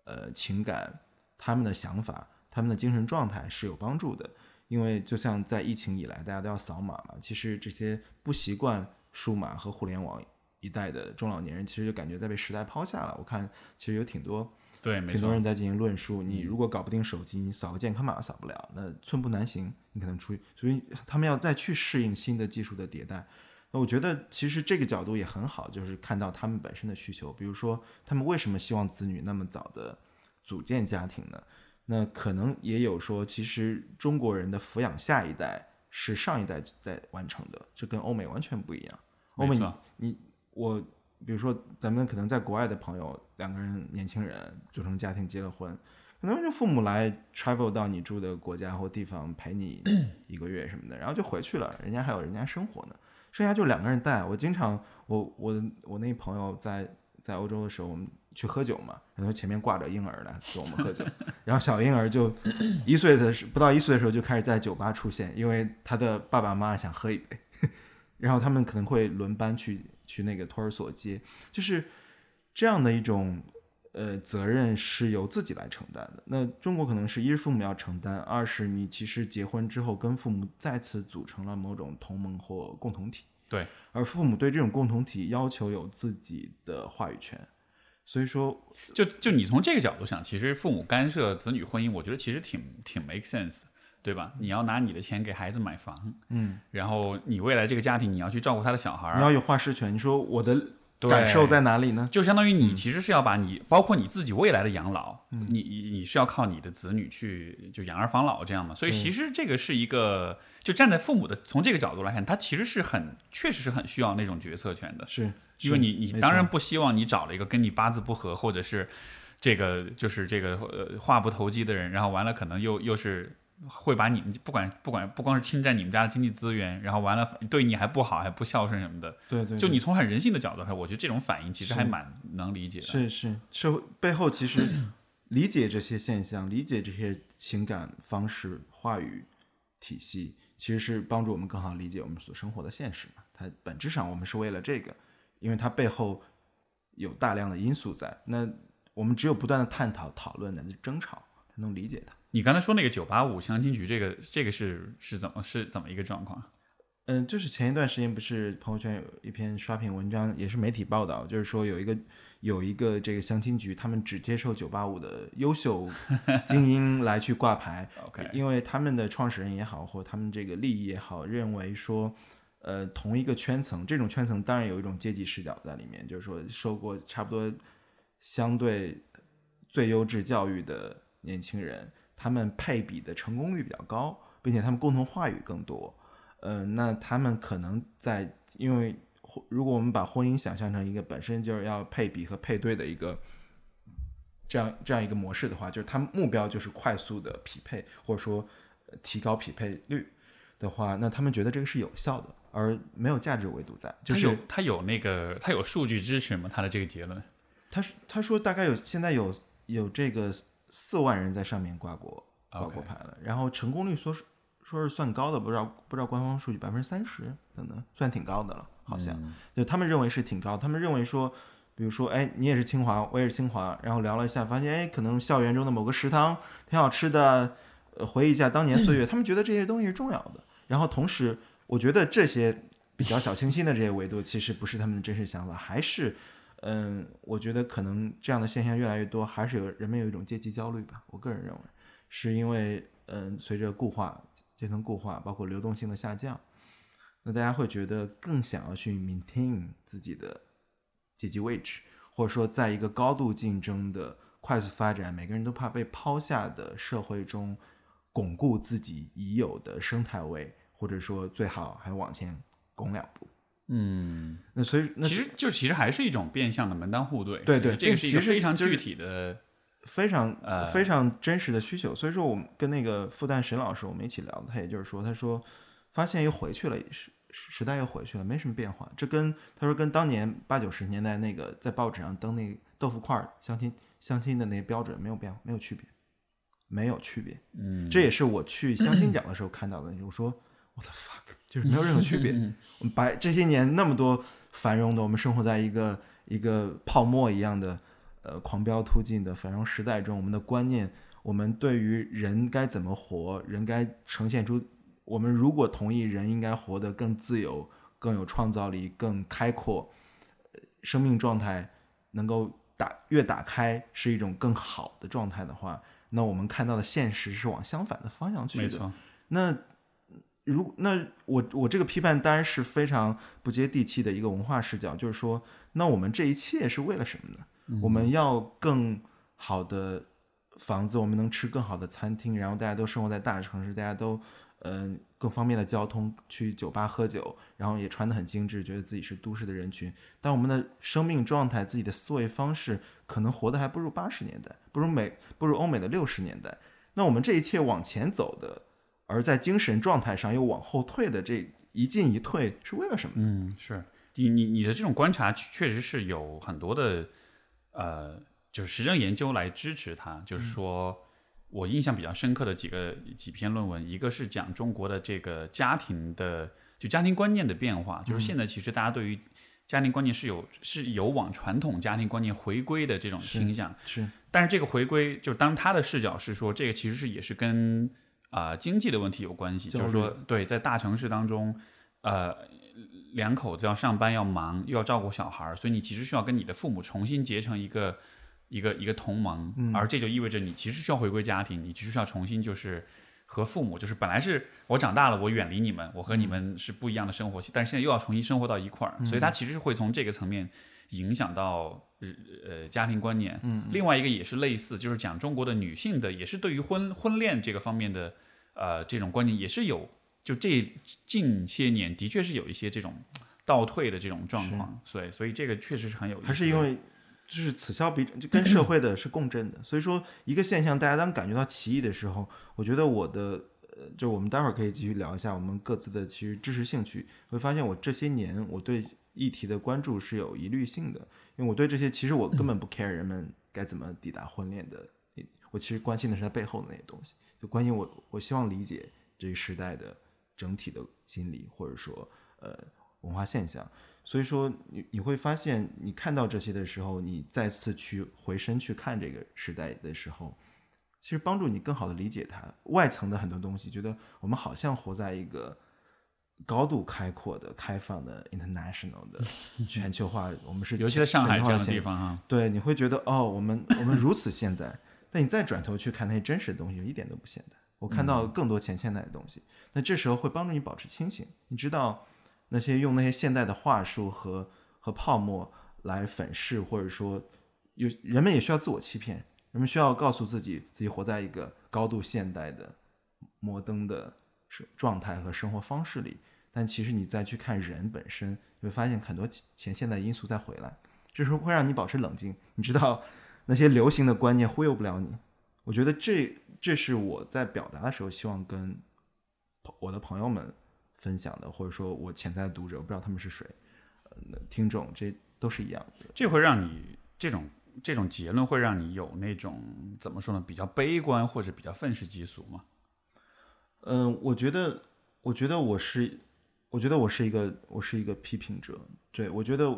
呃情感、他们的想法、他们的精神状态是有帮助的。因为就像在疫情以来，大家都要扫码嘛，其实这些不习惯数码和互联网一代的中老年人，其实就感觉在被时代抛下了。我看其实有挺多对，没挺多。人在进行论述，你如果搞不定手机，你扫个健康码扫不了，那寸步难行，你可能出去，所以他们要再去适应新的技术的迭代。那我觉得其实这个角度也很好，就是看到他们本身的需求，比如说他们为什么希望子女那么早的组建家庭呢？那可能也有说，其实中国人的抚养下一代是上一代在完成的，这跟欧美完全不一样。欧美你你我，比如说咱们可能在国外的朋友，两个人年轻人组成家庭结了婚，可能就父母来 travel 到你住的国家或地方陪你一个月什么的，然后就回去了，人家还有人家生活呢，剩下就两个人带。我经常我我我那朋友在在欧洲的时候，我们去喝酒嘛，然后前面挂着婴儿来跟我们喝酒，然后小婴儿就一岁的时不到一岁的时候就开始在酒吧出现，因为他的爸爸妈妈想喝一杯，然后他们可能会轮班去去那个托儿所接，就是这样的一种呃责任是由自己来承担的。那中国可能是一是父母要承担，二是你其实结婚之后跟父母再次组成了某种同盟或共同体，对，而父母对这种共同体要求有自己的话语权，所以说就就你从这个角度想，其实父母干涉子女婚姻，我觉得其实挺挺 make sense 的，对吧？你要拿你的钱给孩子买房，嗯，然后你未来这个家庭你要去照顾他的小孩儿，你要有话事权。你说我的感受在哪里呢？就相当于嗯你其实是要把你，包括你自己未来的养老，你你你是要靠你的子女去就养儿防老这样嘛。所以其实这个是一个，就站在父母的从这个角度来看，他其实是很确实是很需要那种决策权的，是，因为你你当然不希望你找了一个跟你八字不合或者是这个就是这个呃话不投机的人，然后完了可能又又是。会把你们不管不管不光是侵占你们家的经济资源，然后完了对你还不好，还不孝顺什么的，对对，对就你从很人性的角度看，我觉得这种反应其实还蛮能理解的。是是，社会背后其实 理解这些现象，理解这些情感方式、话语体系，其实是帮助我们更好理解我们所生活的现实嘛。它本质上我们是为了这个，因为它背后有大量的因素在。那我们只有不断的探讨、讨论乃至争吵，才能理解它。你刚才说那个九八五相亲局，这个这个是是怎么是怎么一个状况？嗯，就是前一段时间不是朋友圈有一篇刷屏文章，也是媒体报道，就是说有一个有一个这个相亲局，他们只接受九八五的优秀 精英来去挂牌 OK 因为他们的创始人也好，或他们这个利益也好，认为说，呃，同一个圈层，这种圈层当然有一种阶级视角在里面，就是说受过差不多相对最优质教育的年轻人，他们配比的成功率比较高，并且他们共同话语更多。呃，那他们可能在，因为如果我们把婚姻想象成一个本身就是要配比和配对的一个这样这样一个模式的话，就是他们目标就是快速的匹配，或者说提高匹配率的话，那他们觉得这个是有效的，而没有价值维度在。就是他有那个他有数据支持吗？他的这个结论？他说他说大概有现在有有这个四万人在上面挂过挂过牌了，然后成功率说是说是算高的，不知道不知道官方数据百分之三十等等，算挺高的了，好像。嗯就他们认为是挺高，他们认为说，比如说，哎，你也是清华，我也是清华，然后聊了一下，发现，哎，可能校园中的某个食堂挺好吃的，呃，回忆一下当年岁月，他们觉得这些东西是重要的。然后同时，我觉得这些比较小清新的这些维度，其实不是他们的真实想法，还是，嗯，我觉得可能这样的现象越来越多，还是有人们有一种阶级焦虑吧。我个人认为，是因为，嗯，随着固化、阶层固化，包括流动性的下降。那大家会觉得更想要去 maintain 自己的阶级位置，或者说在一个高度竞争的快速发展、每个人都怕被抛下的社会中，巩固自己已有的生态位，或者说最好还往前拱两步。嗯，那所以那其实就其实还是一种变相的门当户对。对对这个是一个非常具体的非常呃非常真实的需求。所以说，我们跟那个复旦沈老师我们一起聊，他也就是说，他说发现又回去了，时时代又回去了，没什么变化。这跟他说跟当年八九十年代那个在报纸上登那个豆腐块儿相亲相亲的那些标准没有变化，没有区别，没有区别。嗯，这也是我去相亲角的时候看到的。我说我的 fuck，就是没有任何区别。我们白这些年那么多繁荣的，我们生活在一个一个泡沫一样的呃狂飙突进的繁荣时代中，我们的观念，我们对于人该怎么活，人该呈现出，我们如果同意人应该活得更自由、更有创造力、更开阔，呃生命状态能够打越打开是一种更好的状态的话，那我们看到的现实是往相反的方向去的。那如那我我这个批判当然是非常不接地气的一个文化视角，就是说，那我们这一切是为了什么呢？我们要更好的房子，我们能吃更好的餐厅，然后大家都生活在大城市，大家都嗯、呃更方便的交通，去酒吧喝酒，然后也穿得很精致，觉得自己是都市的人群。但我们的生命状态、自己的思维方式，可能活得还不如八十年代，不如美，不如欧美的六十年代。那我们这一切往前走的，而在精神状态上又往后退的这一进一退，是为了什么？嗯，是。你你你的这种观察确确实是有很多的呃，就是实证研究来支持它。就是说我印象比较深刻的几个几篇论文，一个是讲中国的这个家庭的就家庭观念的变化，就是现在其实大家对于家庭观念是有是有往传统家庭观念回归的这种倾向，是。但是这个回归，就是当他的视角是说，这个其实是也是跟啊、经济的问题有关系，就是说，对，在大城市当中，呃，两口子要上班要忙，又要照顾小孩儿，所以你其实需要跟你的父母重新结成一个一个一个同盟，而这就意味着你其实需要回归家庭，你其实需要重新就是和父母，就是本来是我长大了，我远离你们，我和你们是不一样的生活系，但是现在又要重新生活到一块儿，所以他其实是会从这个层面影响到呃呃家庭观念。嗯，另外一个也是类似，就是讲中国的女性的，也是对于婚婚恋这个方面的呃这种观念也是有，就这近些年的确是有一些这种倒退的这种状况，所以所以这个确实是很有意思。还是因为就是此消彼长，就跟社会的是共振的。所以说，一个现象，大家当感觉到歧义的时候，我觉得我的呃，就我们待会儿可以继续聊一下我们各自的其实知识兴趣，会发现我这些年我对议题的关注是有疑虑性的，因为我对这些其实我根本不 care 人们该怎么抵达婚恋的，我其实关心的是它背后的那些东西，就关心我我希望理解这个时代的整体的心理，或者说呃文化现象。所以说你你会发现，你看到这些的时候，你再次去回身去看这个时代的时候，其实帮助你更好的理解它外层的很多东西。觉得我们好像活在一个高度开阔的、开放的、international 的全球化，我们是尤其在上海这样的地方哈，对，你会觉得哦，我们我们如此现代，但你再转头去看那些真实的东西，一点都不现代。我看到更多前现代的东西，那这时候会帮助你保持清醒。你知道那些用那些现代的话术和和泡沫来粉饰，或者说有人们也需要自我欺骗，人们需要告诉自己自己活在一个高度现代的摩登的状态和生活方式里。但其实你再去看人本身，你会发现很多前现代因素再回来。这时候会让你保持冷静。你知道那些流行的观念忽悠不了你。我觉得这这是我在表达的时候希望跟我的朋友们分享的，或者说我潜在的读者，我不知道他们是谁，呃，听众这都是一样的。这会让你这种这种结论会让你有那种怎么说呢，比较悲观或者比较愤世嫉俗吗？嗯、我觉得，我觉得我是，我觉得我是一个，我是一个批评者。对，我觉得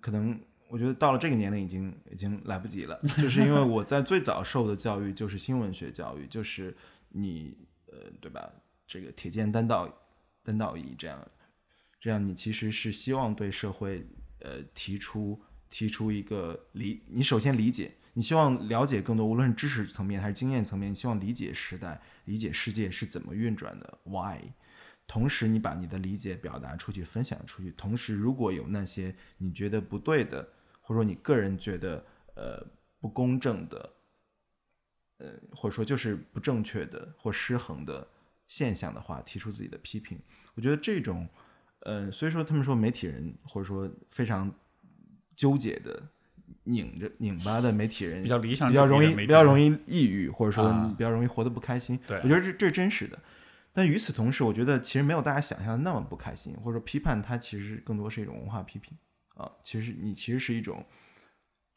可能，我觉得到了这个年龄已经已经来不及了，就是因为我在最早受的教育就是新闻学教育，就是你呃，对吧？这个铁剑单道单道义这样，这样你其实是希望对社会呃提出提出一个理，你首先理解，你希望了解更多，无论是知识层面还是经验层面，你希望理解时代，理解世界是怎么运转的，why。同时，你把你的理解表达出去，分享出去。同时，如果有那些你觉得不对的，或者说你个人觉得呃不公正的，呃或者说就是不正确的或失衡的现象的话，提出自己的批评。我觉得这种，呃，所以说他们说媒体人或者说非常纠结的拧着拧巴的媒体人比较理想比较容易比较容易抑郁，或者说啊你比较容易活得不开心。对我觉得这这是真实的。但与此同时，我觉得其实没有大家想象的那么不开心，或者说批判它其实更多是一种文化批评啊。其实你其实是一种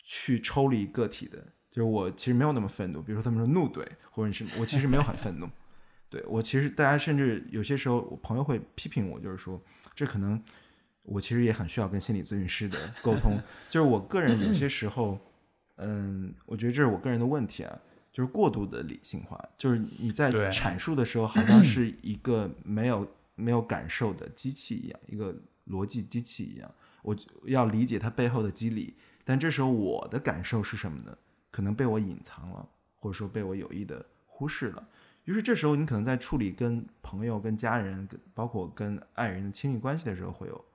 去抽离个体的，就是我其实没有那么愤怒。比如说他们说怒怼，或者是我其实没有很愤怒。对我其实大家甚至有些时候，我朋友会批评我，就是说这可能我其实也很需要跟心理咨询师的 沟通。就是我个人有些时候，嗯，我觉得这是我个人的问题啊，就是过度的理性化，就是你在对阐述的时候，好像是一个没有没有感受的机器一样，一个逻辑机器一样。我要理解它背后的机理，但这时候我的感受是什么呢？可能被我隐藏了，或者说被我有意的忽视了。于是这时候，你可能在处理跟朋友、跟家人、跟包括跟爱人的亲密关系的时候，会有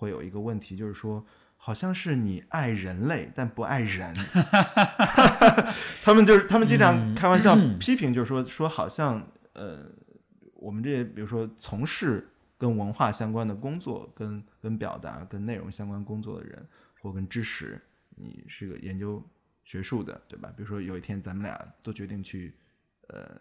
会有一个问题，就是说，好像是你爱人类，但不爱人。他们就是他们经常开玩笑批评，就是说说好像呃，我们这些比如说从事跟文化相关的工作、跟跟表达、跟内容相关工作的人，或跟知识，你是个研究学术的，对吧？比如说有一天咱们俩都决定去呃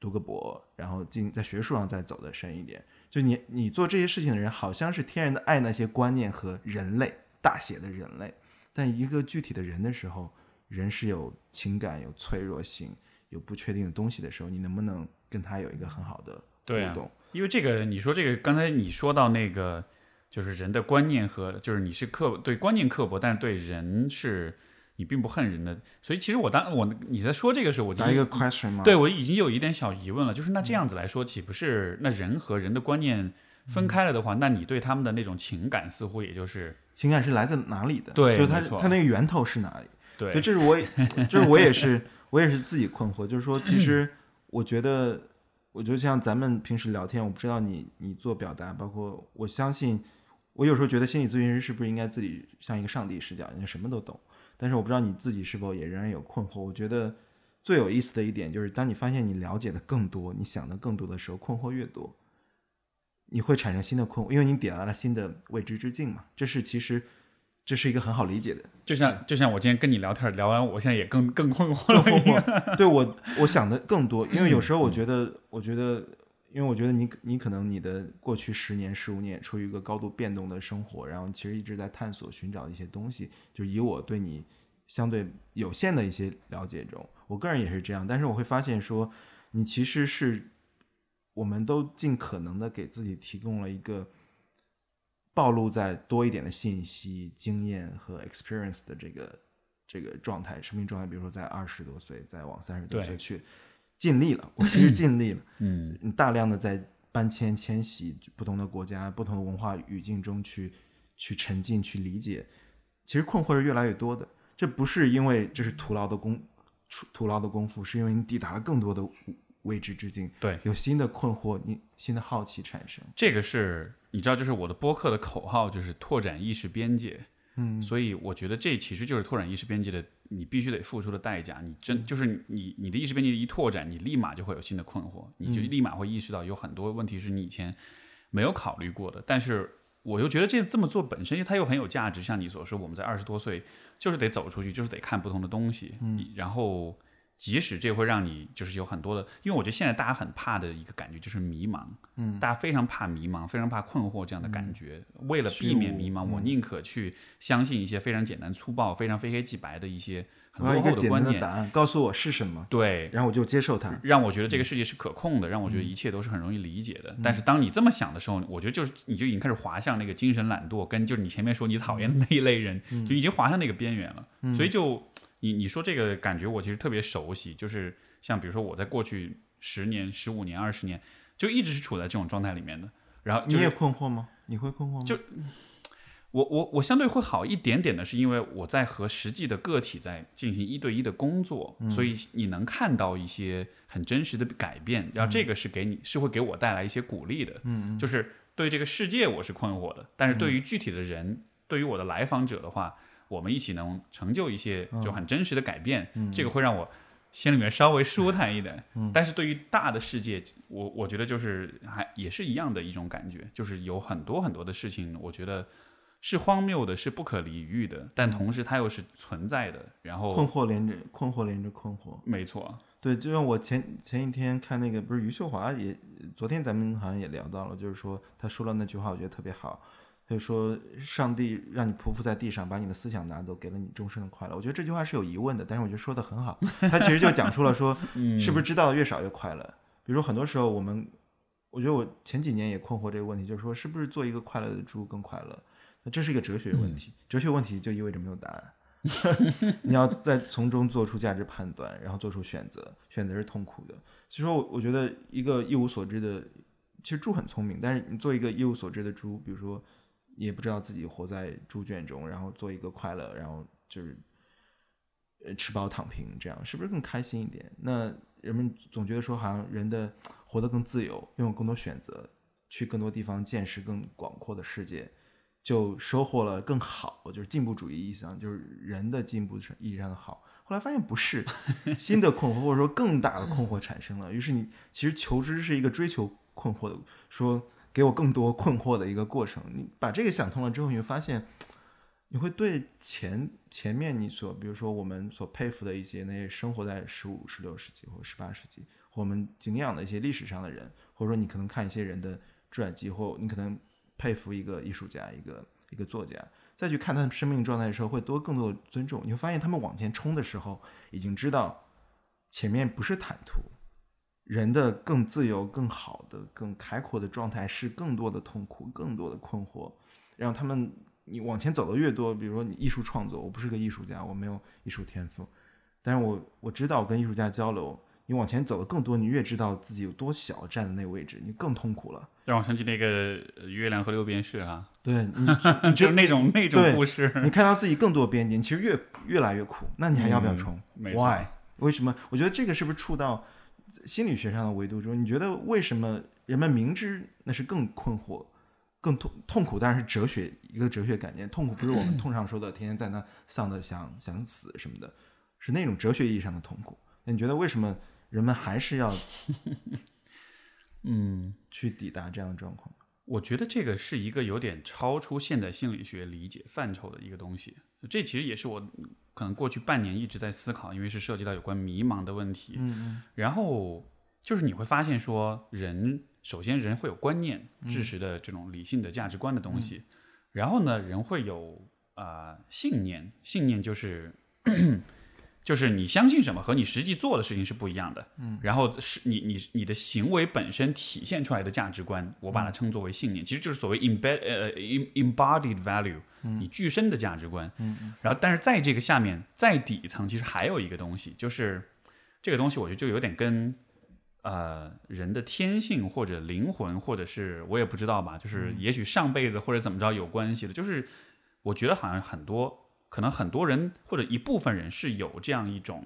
读个博，然后进在学术上再走得深一点。就你你做这些事情的人，好像是天然的爱那些观念和人类大写的人类，但一个具体的人的时候，人是有情感、有脆弱性、有不确定的东西的时候，你能不能跟他有一个很好的对啊互动？因为这个，你说这个，刚才你说到那个，就是人的观念和，就是你是刻对观念刻薄，但是对人是你并不恨人的。所以其实我当我你在说这个时候，我就答一个 question 吗？对我已经有一点小疑问了，就是那这样子来说，岂不是那人和人的观念分开了的话，那你对他们的那种情感似乎也就是情感是来自哪里的？对就他他那个源头是哪里？对对，这是我也，这是我也是，我也是自己困惑。就是说，其实我觉得，我就像咱们平时聊天，我不知道你你做表达，包括我相信，我有时候觉得心理咨询师是不是应该自己像一个上帝视角，人家什么都懂。但是我不知道你自己是否也仍然有困惑。我觉得最有意思的一点就是，当你发现你了解的更多，你想的更多的时候，困惑越多，你会产生新的困惑，因为你抵达了新的未知之境嘛。这是其实这是一个很好理解的。就像就像我今天跟你聊天聊完，我现在也更更困惑了。对我，我想的更多，因为有时候我觉得，我觉得，因为我觉得你，你可能你的过去十年、十五年处于一个高度变动的生活，然后其实一直在探索、寻找一些东西。就以我对你相对有限的一些了解中，我个人也是这样。但是我会发现说，你其实是，我们都尽可能的给自己提供了一个。暴露在多一点的信息、经验和 experience 的这个这个状态，生命状态，比如说在二十多岁，再往三十多岁去，尽力了。我其实 尽力了，嗯，大量的在搬迁、迁徙不同的国家、不同的文化语境中去去沉浸、去理解，其实困惑是越来越多的。这不是因为这是徒劳的功徒徒劳的功夫，是因为你抵达了更多的未知之境，对，有新的困惑，你新的好奇产生。这个是你知道，就是我的播客的口号就是拓展意识边界。嗯，所以我觉得这其实就是拓展意识边界的，你必须得付出的代价。你真就是你你的意识边界一拓展，你立马就会有新的困惑，你就立马会意识到有很多问题是你以前没有考虑过的。但是我又觉得这这么做本身它又很有价值，像你所说，我们在二十多岁就是得走出去，就是得看不同的东西，嗯，然后。即使这会让你就是有很多的，因为我觉得现在大家很怕的一个感觉就是迷茫，嗯，大家非常怕迷茫，非常怕困惑这样的感觉。为了避免迷茫，我宁可去相信一些非常简单粗暴、非常非黑即白的一些很落后的观念。答案，告诉我是什么，对，然后我就接受它。让我觉得这个世界是可控的，让我觉得一切都是很容易理解的。但是当你这么想的时候，我觉得就是你就已经开始滑向那个精神懒惰，跟就是你前面说你讨厌的那一类人，就已经滑向那个边缘了。所以就你你说这个感觉，我其实特别熟悉，就是像比如说我在过去十年、十五年、二十年，就一直是处在这种状态里面的。然后就是你也困惑吗？你会困惑吗？就我我我相对会好一点点的，是因为我在和实际的个体在进行一对一的工作，所以你能看到一些很真实的改变，然后这个是给你是会给我带来一些鼓励的，嗯，就是对这个世界我是困惑的，但是对于具体的人，对于我的来访者的话，我们一起能成就一些就很真实的改变，这个会让我心里面稍微舒坦一点。但是对于大的世界，我我觉得就是还也是一样的一种感觉，就是有很多很多的事情，我觉得是荒谬的，是不可理喻的，但同时它又是存在的。然后困惑连着困惑连着困惑，没错，对，就像我前前几天看那个，不是余秀华也，昨天咱们好像也聊到了，就是说他说了那句话，我觉得特别好。他就说：“上帝让你匍匐在地上，把你的思想拿走，给了你终身的快乐。”我觉得这句话是有疑问的，但是我觉得说的很好。他其实就讲出了说，是不是知道的越少越快乐？比如说很多时候我们，我觉得我前几年也困惑这个问题，就是说是不是做一个快乐的猪更快乐？那这是一个哲学问题，哲学问题就意味着没有答案。你要在从中做出价值判断，然后做出选择，选择是痛苦的。所以说，我我觉得一个一无所知的，其实猪很聪明，但是你做一个一无所知的猪，比如说。也不知道自己活在猪圈中，然后做一个快乐，然后就是呃吃饱躺平，这样是不是更开心一点？那人们总觉得说，好像人的活得更自由，拥有更多选择，去更多地方见识更广阔的世界，就收获了更好，就是进步主义意义上，就是人的进步意义上的好。后来发现不是，新的困惑或者说更大的困惑产生了。于是你其实求知是一个追求困惑的说。给我更多困惑的一个过程。你把这个想通了之后，你会发现，你会对前前面你所，比如说我们所佩服的一些那些生活在十五、十六世纪或者十八世纪，或我们敬仰的一些历史上的人，或者说你可能看一些人的传记，或你可能佩服一个艺术家、一个一个作家，再去看他们生命状态的时候，会多更多的尊重。你会发现，他们往前冲的时候，已经知道前面不是坦途。人的更自由、更好的、更开阔的状态是更多的痛苦、更多的困惑。然后他们，你往前走的越多，比如说你艺术创作，我不是个艺术家，我没有艺术天赋，但是我我知道跟艺术家交流，你往前走的更多，你越知道自己有多小，站在那个位置，你更痛苦了。让我想起那个月亮和六便士啊，对，就那种那种故事，你看到自己更多边界，其实越越来越苦，那你还要不要冲？Why？为什么？我觉得这个是不是触到？心理学上的维度中，你觉得为什么人们明知那是更困惑、更痛痛苦？当然是哲学一个哲学概念，痛苦不是我们通常说的天天在那丧的想想死什么的，是那种哲学意义上的痛苦。那你觉得为什么人们还是要 嗯去抵达这样的状况？我觉得这个是一个有点超出现代心理学理解范畴的一个东西。这其实也是我。可能过去半年一直在思考，因为是涉及到有关迷茫的问题。嗯嗯。然后就是你会发现说，人首先人会有观念、知识的这种理性的价值观的东西，然后呢，人会有啊信念，信念就是。就是你相信什么和你实际做的事情是不一样的，嗯，然后是你你你的行为本身体现出来的价值观，我把它称作为信念，其实就是所谓 embed 呃 embodied value，你具身的价值观，嗯，然后但是在这个下面在底层其实还有一个东西，就是这个东西我觉得就有点跟呃人的天性或者灵魂或者是我也不知道吧，就是也许上辈子或者怎么着有关系的，就是我觉得好像很多。可能很多人或者一部分人是有这样一种，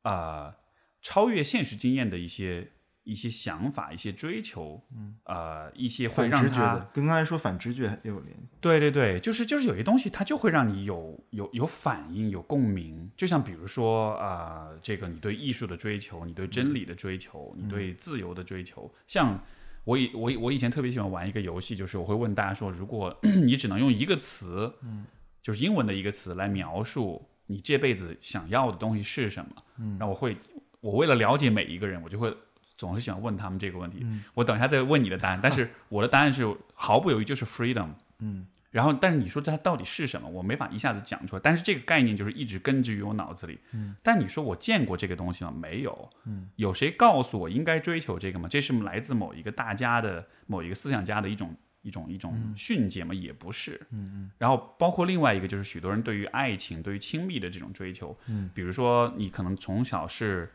啊，超越现实经验的一些一些想法、一些追求，嗯，呃，一些会让他跟刚才说反直觉也有联系。对对对，就是就是有些东西，它就会让你有有有反应、有共鸣。就像比如说啊，这个你对艺术的追求，你对真理的追求，你对自由的追求。像我以我我以前特别喜欢玩一个游戏，就是我会问大家说，如果 你只能用一个词，嗯。就是英文的一个词来描述你这辈子想要的东西是什么。嗯，那我会，我为了了解每一个人，我就会总是喜欢问他们这个问题。嗯，我等一下再问你的答案，但是 我的答案是毫不犹豫，就是 freedom。嗯，然后，但是你说这它到底是什么，我没法一下子讲出来。但是这个概念就是一直根植于我脑子里。嗯，但你说我见过这个东西吗？没有。嗯，有谁告诉我应该追求这个吗？这是来自某一个大家的某一个思想家的一种。一种一种训诫嘛，也不是。嗯嗯。然后包括另外一个，就是许多人对于爱情、对于亲密的这种追求。嗯。比如说，你可能从小是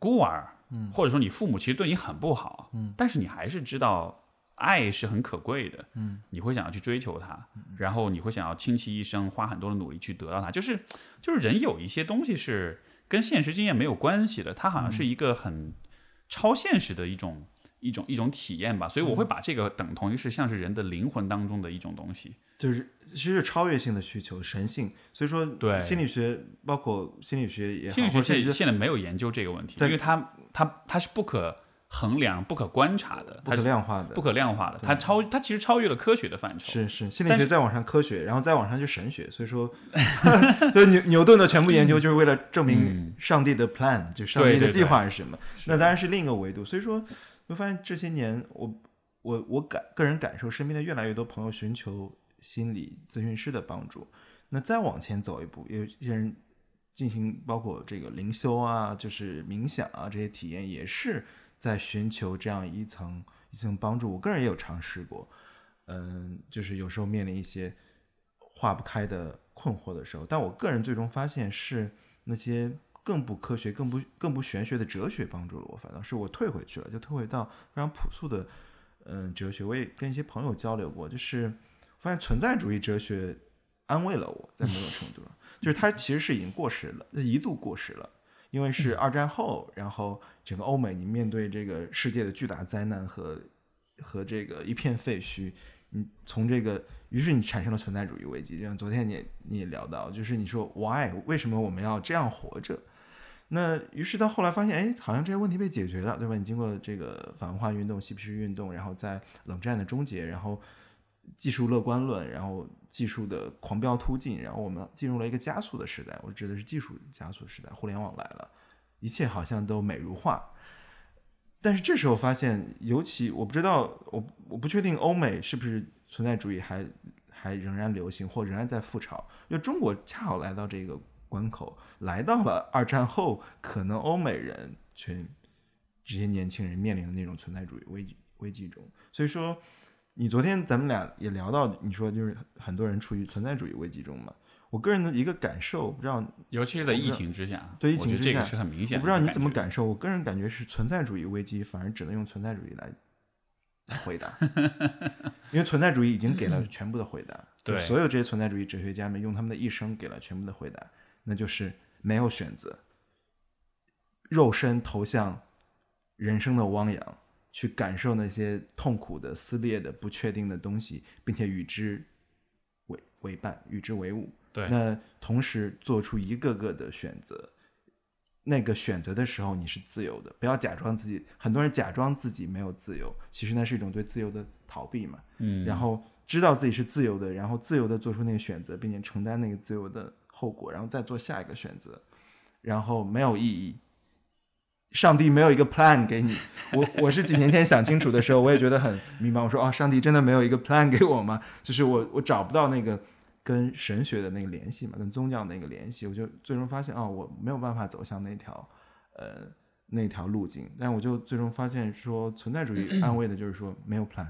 孤儿，嗯，或者说你父母其实对你很不好，嗯，但是你还是知道爱是很可贵的，嗯，你会想要去追求它，然后你会想要倾其一生，花很多的努力去得到它。就是就是人有一些东西是跟现实经验没有关系的，它好像是一个很超现实的一种。一种一种体验吧，所以我会把这个等同于是像是人的灵魂当中的一种东西，就是其实是超越性的需求，神性。所以说，对心理学，包括心理学也好，心理学现现在没有研究这个问题，因为它它它是不可衡量、不可观察的，不可它是量化的不。可量化的，它超它其实超越了科学的范畴。是是，心理学再往上科学，然后再往上就神学，所以说，所以牛牛顿的全部研究就是为了证明上帝的 plan，、就上帝的计对对对划是什么。是那当然是另一个维度。所以说，会发现这些年，我我我感个人感受，身边的越来越多朋友寻求心理咨询师的帮助。那再往前走一步，有些人进行包括这个灵修啊，就是冥想啊这些体验，也是在寻求这样一层一层帮助。我个人也有尝试过，嗯，就是有时候面临一些化不开的困惑的时候，但我个人最终发现是那些更不科学、更不更不玄学的哲学帮助了我，反倒是我退回去了，就退回到非常朴素的嗯哲学。我也跟一些朋友交流过，就是发现存在主义哲学安慰了我，在某种程度上，就是它其实是已经过时了，一度过时了。因为是二战后，然后整个欧美你面对这个世界的巨大灾难和和这个一片废墟，你从这个，于是你产生了存在主义危机。就像昨天你你也聊到，就是你说 why 为什么我们要这样活着？那于是到后来发现，哎，好像这些问题被解决了，对吧？你经过这个反文化运动、嬉皮士运动，然后在冷战的终结，然后技术乐观论，然后技术的狂飙突进，然后我们进入了一个加速的时代。我指的是技术加速时代，互联网来了，一切好像都美如画。但是这时候发现，尤其我不知道，我我不确定欧美是不是存在主义还还仍然流行，或仍然在复潮。因为中国恰好来到这个关口，来到了二战后，可能欧美人群这些年轻人面临的那种存在主义危机危机中。所以说，你昨天咱们俩也聊到，你说就是很多人处于存在主义危机中嘛。我个人的一个感受，不知道尤其是在疫情之下，对疫情之下是很明显的。我不知道你怎么感受，我个人感觉是存在主义危机，反而只能用存在主义来来回答，因为存在主义已经给了全部的回答。对所有这些存在主义哲学家们用他们的一生给了全部的回答，那就是没有选择，肉身投向人生的汪洋，去感受那些痛苦的、撕裂的、不确定的东西，并且与之为为伴，与之为伍。对，那同时做出一个个的选择，那个选择的时候你是自由的，不要假装自己。很多人假装自己没有自由，其实那是一种对自由的逃避嘛。嗯，然后知道自己是自由的，然后自由的做出那个选择，并且承担那个自由的后果，然后再做下一个选择，然后没有意义。上帝没有一个 plan 给你，我我是几年前想清楚的时候，我也觉得很迷茫。我说哦，上帝真的没有一个 plan 给我吗？就是我我找不到那个跟神学的那个联系嘛，跟宗教的那个联系，我就最终发现哦，我没有办法走向那条呃那条路径。但我就最终发现说，存在主义安慰的就是说没有 plan，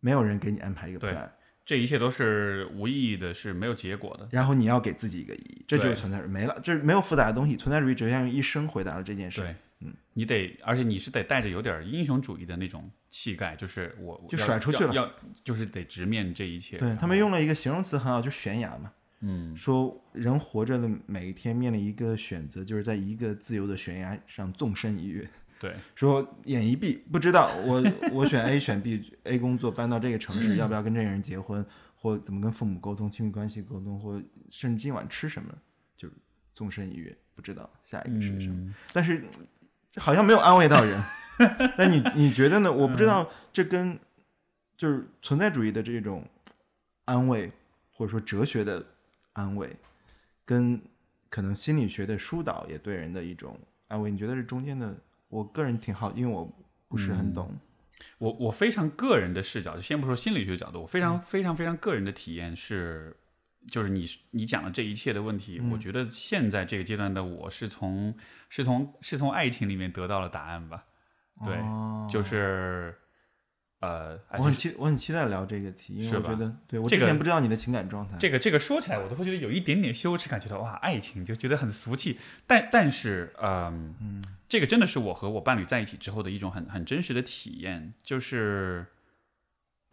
没有人给你安排一个 plan，这一切都是无意义的，是没有结果的。然后你要给自己一个意义，这就是存在主义，没了，这没有复杂的东西。存在主义哲学家用一生回答了这件事。对，嗯，你得，而且你是得带着有点英雄主义的那种气概，就是我就甩出去了要要就是得直面这一切。对他们用了一个形容词很好，就悬崖嘛。嗯，说人活着的每一天面临一个选择，就是在一个自由的悬崖上纵身一跃。对，说眼一闭，不知道我 我选 A 选 B，A 工作搬到这个城市，要不要跟这个人结婚，或怎么跟父母沟通、亲密关系沟通，或甚至今晚吃什么，就是纵身一跃，不知道下一个是什么。嗯，但是好像没有安慰到人。但你你觉得呢？我不知道这跟就是存在主义的这种安慰，或者说哲学的安慰，跟可能心理学的疏导也对人的一种安慰，你觉得这中间的？我个人挺好，因为我不是很懂。我我非常个人的视角，就先不说心理学角度，我非嗯常非常非常个人的体验是，就是你你讲的这一切的问题，嗯我觉得现在这个阶段的我是从是从是从爱情里面得到了答案吧。对，哦就是呃，哎我很期我很期待聊这个题，因为我觉得对我这个之前不知道你的情感状态。这个这个说起来，我都会觉得有一点点羞耻感，觉得哇，爱情就觉得很俗气。但但是，嗯，这个真的是我和我伴侣在一起之后的一种很很真实的体验，就是，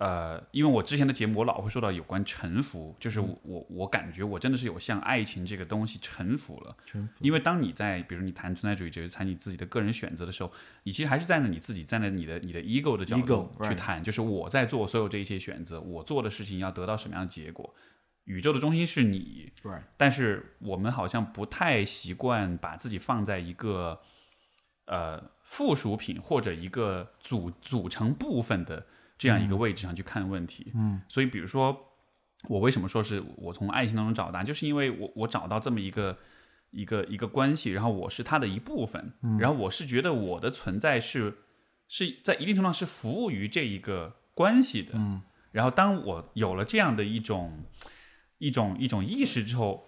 呃，因为我之前的节目我老会说到有关臣服，就是我我我感觉我真的是有向爱情这个东西臣服了。臣服因为当你在比如你谈存在主义哲学，谈你自己的个人选择的时候，你其实还是站在你自己站在你的你的 ego 的角度去谈，就是我在做所有这一些选择，我做的事情要得到什么样的结果。宇宙的中心是你，right 但是我们好像不太习惯把自己放在一个，呃附属品或者一个组组成部分的这样一个位置上去看问题。嗯，所以比如说我为什么说是我从爱情当中找答案，就是因为我我找到这么一个一个一个关系，然后我是它的一部分，然后我是觉得我的存在是是在一定程度上是服务于这一个关系的。嗯，然后当我有了这样的一种一种一种意识之后，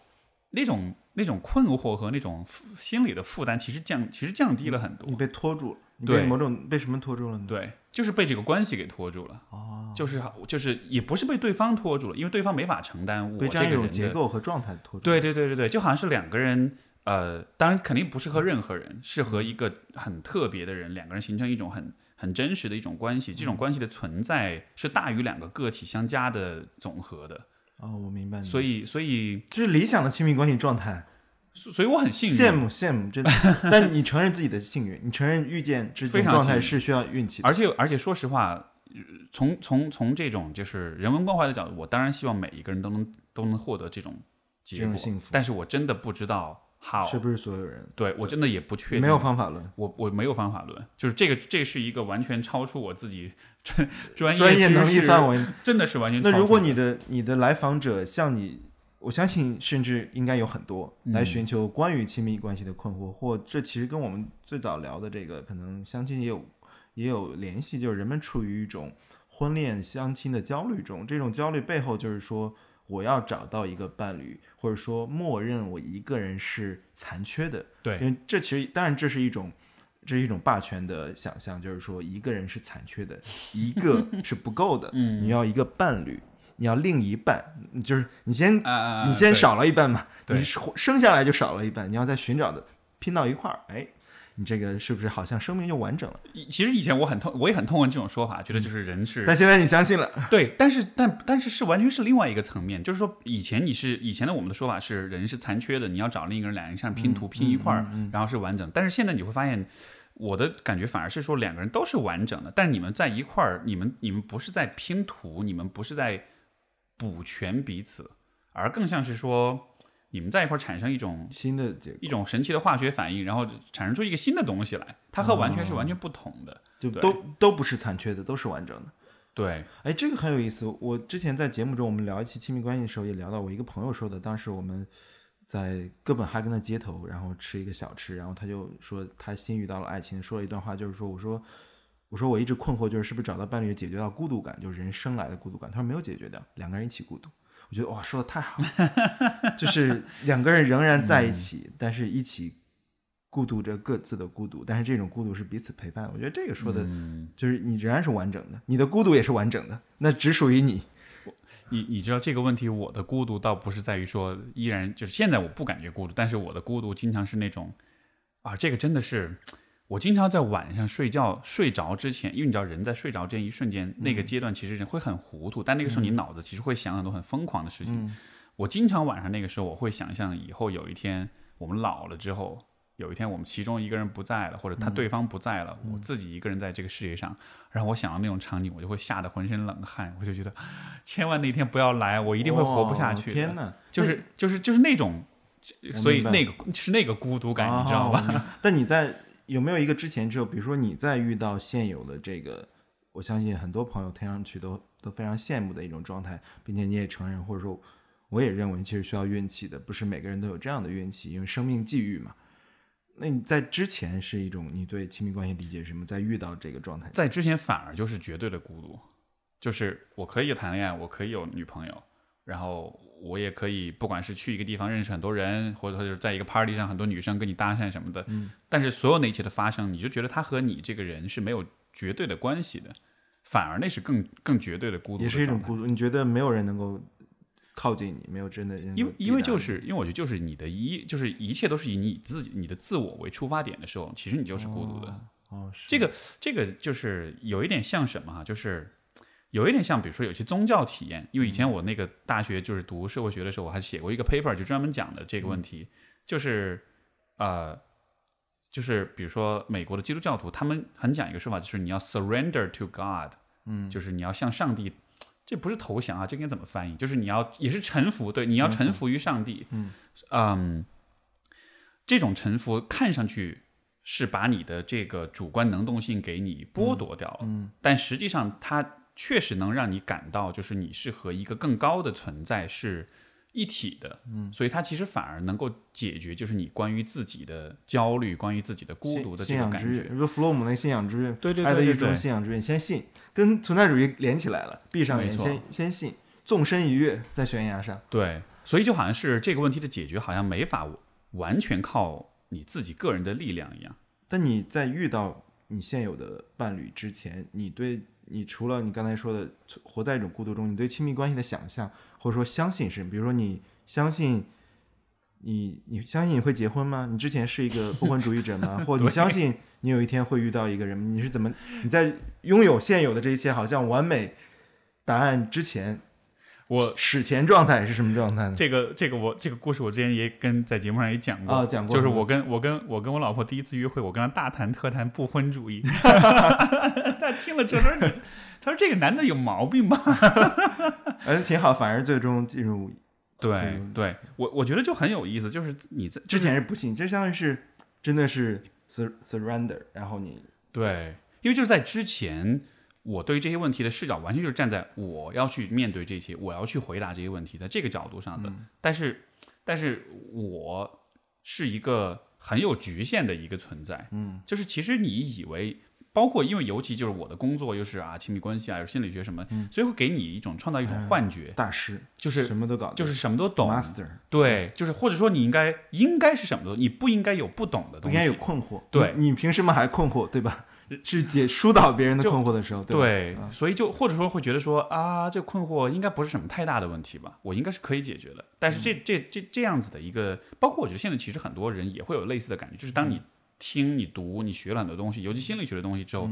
那种那种困惑和那种心理的负担，其实降其实降低了很多。你被拖住了，你对被某种被什么拖住了呢？对，就是被这个关系给拖住了。哦，就是就是也不是被对方拖住了，因为对方没法承担我这种这个人。结构和状态拖住。对对对对对，就好像是两个人，呃，当然肯定不是和任何人，是和一个很特别的人，两个人形成一种很很真实的一种关系。这种关系的存在是大于两个个体相加的总和的。哦，我明白。所以所以这是理想的亲密关系状态，所以我很幸运，羡慕羡慕，真的。但你承认自己的幸运，你承认遇见这种非常状态是需要运气的。而且而且说实话，呃从从从这种就是人文关怀的角度，我当然希望每一个人都能都能获得这种结果但是我真的不知道 how，是不是所有人对我真的也不确定，没有方法论？我我没有方法论，就是这个这是一个完全超出我自己专 专专业能力范围。真的是完全。那如果你的你的来访者向你，我相信甚至应该有很多嗯来寻求关于亲密关系的困惑，或这其实跟我们最早聊的这个可能相亲也有也有联系，就是人们处于一种婚恋相亲的焦虑中，这种焦虑背后就是说。我要找到一个伴侣，或者说默认我一个人是残缺的，对因为这其实当然这是一种这是一种霸权的想象，就是说一个人是残缺的，一个 是不够的，嗯你要一个伴侣，你要另一半，就是你先、你先少了一半嘛，对你生生下来就少了一半，你要再寻找的拼到一块儿，哎，你这个是不是好像生命就完整了？以其实以前我很痛，我也很痛恨这种说法，觉得就是人是但现在你相信了，对，但是但但是是完全是另外一个层面，就是说以前你是以前的我们的说法是人是残缺的，你要找另一个人，两个人像拼图拼一块儿，然后是完整。但是现在你会发现，我的感觉反而是说两个人都是完整的，但是你们在一块儿，你们你们不是在拼图，你们不是在补全彼此，而更像是说你们在一块儿产生一种新的结果一种神奇的化学反应，然后产生出一个新的东西来，它和完全是完全不同的。对就都都不是残缺的，都是完整的。对，哎，这个很有意思。我之前在节目中我们聊一期亲密关系的时候，也聊到我一个朋友说的。当时我们在哥本哈根的街头，然后吃一个小吃，然后他就说他新遇到了爱情，说了一段话，就是说我说我说我一直困惑，就是是不是找到伴侣解决到孤独感，就是人生来的孤独感。他说没有解决掉，两个人一起孤独。我觉得哇，说的太好了，就是两个人仍然在一起，但是一起孤独着各自的孤独，但是这种孤独是彼此陪伴。我觉得这个说的嗯，就是你仍然是完整的，你的孤独也是完整的，那只属于你。你你知道这个问题，我的孤独倒不是在于说依然就是现在我不感觉孤独，但是我的孤独经常是那种啊，这个真的是我经常在晚上睡觉睡着之前，因为你知道人在睡着这一瞬间，那个阶段其实人会很糊涂，但那个时候你脑子其实会想很多很疯狂的事情。我经常晚上那个时候，我会想象以后有一天我们老了之后。有一天我们其中一个人不在了，或者他对方不在了，我自己一个人在这个世界上，然后我想到那种场景，我就会吓得浑身冷汗，我就觉得千万那天不要来，我一定会活不下去。哦天哪！就是就是就是那种，所以那个是那个孤独感，哦你知道吧？但你在有没有一个之前之后，比如说你在遇到现有的这个，我相信很多朋友听上去都都非常羡慕的一种状态，并且你也承认，或者说我也认为其实需要运气的，不是每个人都有这样的运气，因为生命际遇嘛。那你在之前是一种你对亲密关系理解什么？在遇到这个状态，在之前反而就是绝对的孤独，就是我可以谈恋爱，我可以有女朋友，然后我也可以不管是去一个地方认识很多人，或者是在一个 party 上很多女生跟你搭讪什么的，嗯，但是所有那一切的发生，你就觉得他和你这个人是没有绝对的关系的，反而那是更更绝对的孤独也是一种孤独。你觉得没有人能够靠近你，没有真的人因为因为就是因为我觉得就是你的一就是一切都是以你自己你的自我为出发点的时候，其实你就是孤独的。哦，是这个这个就是有一点像什么哈，就是有一点像，比如说有些宗教体验。因为以前我那个大学就是读社会学的时候，我还写过一个 paper，就专门讲的这个问题，就是呃，就是比如说美国的基督教徒，他们很讲一个说法，就是你要 surrender to God，嗯，就是你要向上帝。这不是投降啊，这应该怎么翻译？就是你要也是臣服，对，你要臣服于上帝。嗯嗯，这种臣服看上去是把你的这个主观能动性给你剥夺掉了，嗯，但实际上它确实能让你感到，就是你是和一个更高的存在是一体的，嗯，所以它其实反而能够解决，就是你关于自己的焦虑、关于自己的孤独的这种感觉。之愿，说弗洛姆那个信仰之愿，对对爱的一种对对对信仰之愿，先信，跟存在主义连起来了，闭上眼先先信，纵身一跃在悬崖上，对，所以就好像是这个问题的解决，好像没法完全靠你自己个人的力量一样。但你在遇到你现有的伴侣之前，你对你除了你刚才说的活在一种孤独中，你对亲密关系的想象或者说相信是，比如说你相信你你相信你会结婚吗？你之前是一个不婚主义者吗？或你相信你有一天会遇到一个人？你是怎么你在拥有现有的这一切好像完美答案之前，我史前状态是什么状态呢？这个这个我这个故事我之前也跟在节目上也讲过啊讲过就是我跟我跟我跟我老婆第一次约会，我跟她大谈特谈不婚主义，她听了之后说，她说这个男的有毛病吧？嗯，挺好，反而最终进入对对，我我觉得就很有意思，就是你在之前是不信，就相当于是真的是 sur surrender，然后你对，因为就是在之前，我对于这些问题的视角完全就是站在我要去面对这些，我要去回答这些问题，在这个角度上的。但是，但是我是一个很有局限的一个存在，嗯，就是其实你以为。包括，因为尤其就是我的工作又是啊亲密关系啊，有心理学什么，所以会给你一种创造一种幻觉，大师就是什么都搞，就是什么都懂，master，对，就是或者说你应该应该是什么都，你不应该有不懂的东西，不应该有困惑。对你，你凭什么还困惑，对吧？是解疏导别人的困惑的时候，对所以就或者说会觉得说啊，这困惑应该不是什么太大的问题吧，我应该是可以解决的。但是这这这这样子的一个，包括我觉得现在其实很多人也会有类似的感觉，就是当你听、你读、你学了很多东西，尤其心理学的东西之后，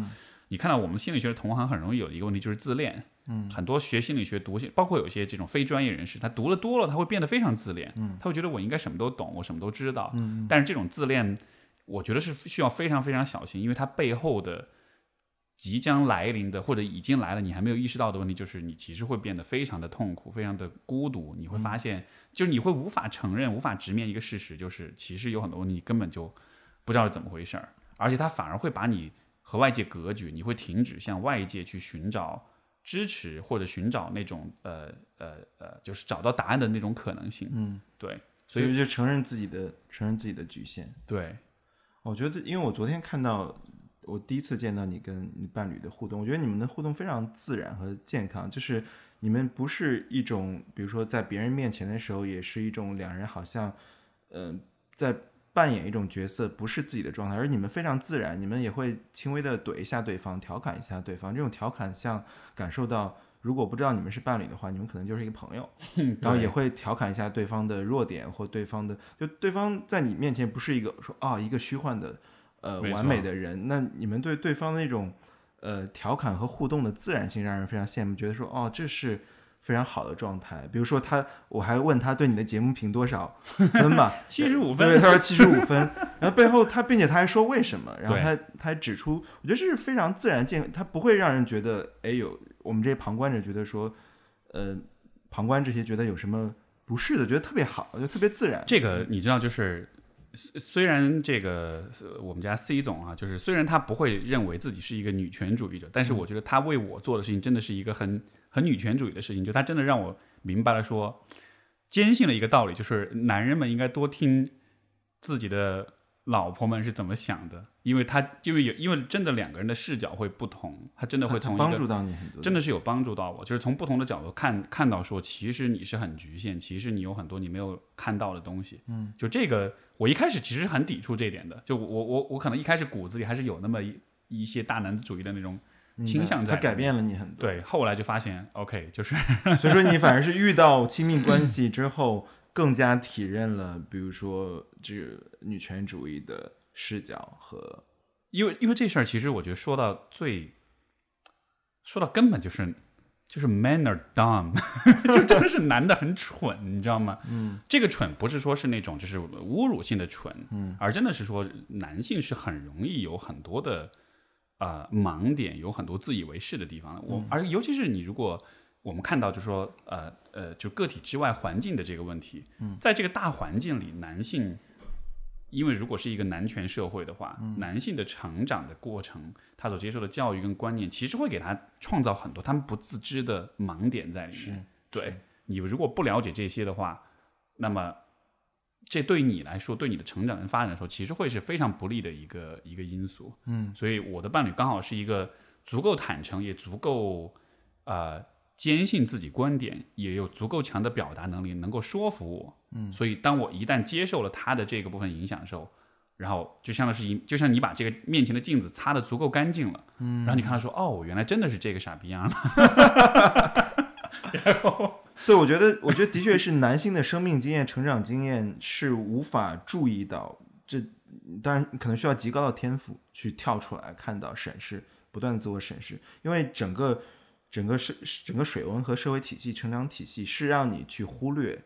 你看到我们心理学的同行很容易有一个问题就是自恋。嗯，很多学心理学读，包括有些这种非专业人士，他读了多了，他会变得非常自恋。嗯，他会觉得我应该什么都懂，我什么都知道。嗯，但是这种自恋，我觉得是需要非常非常小心，因为它背后的即将来临的或者已经来了，你还没有意识到的问题，就是你其实会变得非常的痛苦，非常的孤独。你会发现，就是你会无法承认、无法直面一个事实，就是其实有很多问题你根本就不知道是怎么回事儿，而且它反而会把你和外界隔绝，你会停止向外界去寻找支持或者寻找那种呃呃呃，就是找到答案的那种可能性。嗯，对，所以就承认自己的承认自己的局限。对，我觉得，因为我昨天看到我第一次见到你跟你伴侣的互动，我觉得你们的互动非常自然和健康，就是你们不是一种，比如说在别人面前的时候，也是一种两人好像，嗯、在扮演一种角色，不是自己的状态，而你们非常自然，你们也会轻微的怼一下对方，调侃一下对方，这种调侃像感受到。如果不知道你们是伴侣的话，你们可能就是一个朋友，然后也会调侃一下对方的弱点或对方的，就对方在你面前不是一个说啊一个虚幻的呃完美的人，那你们对对方那种呃调侃和互动的自然性让人非常羡慕，觉得说哦这是非常好的状态。比如说他，我还问他对你的节目评多少 分吧，七十五分。对，他说七十五分，然后背后他并且他还说为什么，然后他他还指出，我觉得这是非常自然健，他不会让人觉得哎有我们这些旁观者觉得说呃旁观这些觉得有什么不适的，觉得特别好，就特别自然。这个你知道，就是虽然这个我们家 C 总啊，就是虽然他不会认为自己是一个女权主义者，但是我觉得他为我做的事情真的是一个很很女权主义的事情，就他真的让我明白了说，坚信了一个道理，就是男人们应该多听自己的老婆们是怎么想的，因为他因为有因为真的两个人的视角会不同，他真的会从帮助到你很多，真的是有帮助到我，就是从不同的角度看看到说，其实你是很局限，其实你有很多你没有看到的东西。嗯，就这个，我一开始其实是很抵触这一点的，就我我我可能一开始骨子里还是有那么一一些大男子主义的那种倾向在他改变了你很多。对，后来就发现，OK，就是 所以说你反而是遇到亲密关系之后，更加体认了，比如说这个女权主义的视角和因为因为这事儿，其实我觉得说到最说到根本就是就是 men are dumb，就真的是男的很蠢，你知道吗？嗯，这个蠢不是说是那种就是侮辱性的蠢，嗯，而真的是说男性是很容易有很多的呃盲点，有很多自以为是的地方。我而尤其是你如果我们看到就是说呃呃就个体之外环境的这个问题，嗯，在这个大环境里，男性因为如果是一个男权社会的话，男性的成长的过程，他所接受的教育跟观念，其实会给他创造很多他们不自知的盲点在里面。对你如果不了解这些的话，那么这对你来说，对你的成长跟发展来说，其实会是非常不利的一个一个因素。嗯，所以我的伴侣刚好是一个足够坦诚，也足够呃坚信自己观点，也有足够强的表达能力，能够说服我。嗯，所以当我一旦接受了他的这个部分影响的时候，然后就像是一，就像你把这个面前的镜子擦得足够干净了，嗯，然后你看到说，哦，原来真的是这个傻逼样了。然后，对，我觉得，我觉得的确是男性的生命经验、成长经验是无法注意到，这当然可能需要极高的天赋去跳出来看到、审视，不断自我审视，因为整个整个社整个水温和社会体系、成长体系是让你去忽略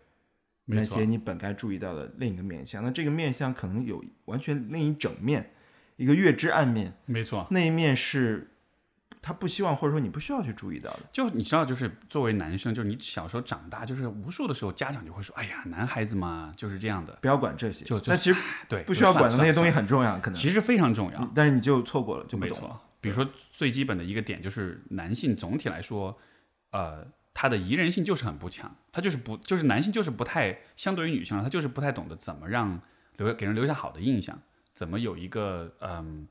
那些你本该注意到的另一个面相。那这个面相可能有完全另一整面，一个月之暗面，没错，那一面是他不希望或者说你不需要去注意到的。就你知道，就是作为男生，就是你小时候长大，就是无数的时候，家长就会说，哎呀，男孩子嘛就是这样的，不要管这些，就就但其实对，不需要管的那些东西很重要，可能，其实非常重要。但是你就错过了，就不没懂了。错，比如说最基本的一个点就是男性总体来说，呃，他的宜人性就是很不强，他就是不就是男性就是不太相对于女性，他就是不太懂得怎么让留给人留下好的印象，怎么有一个嗯。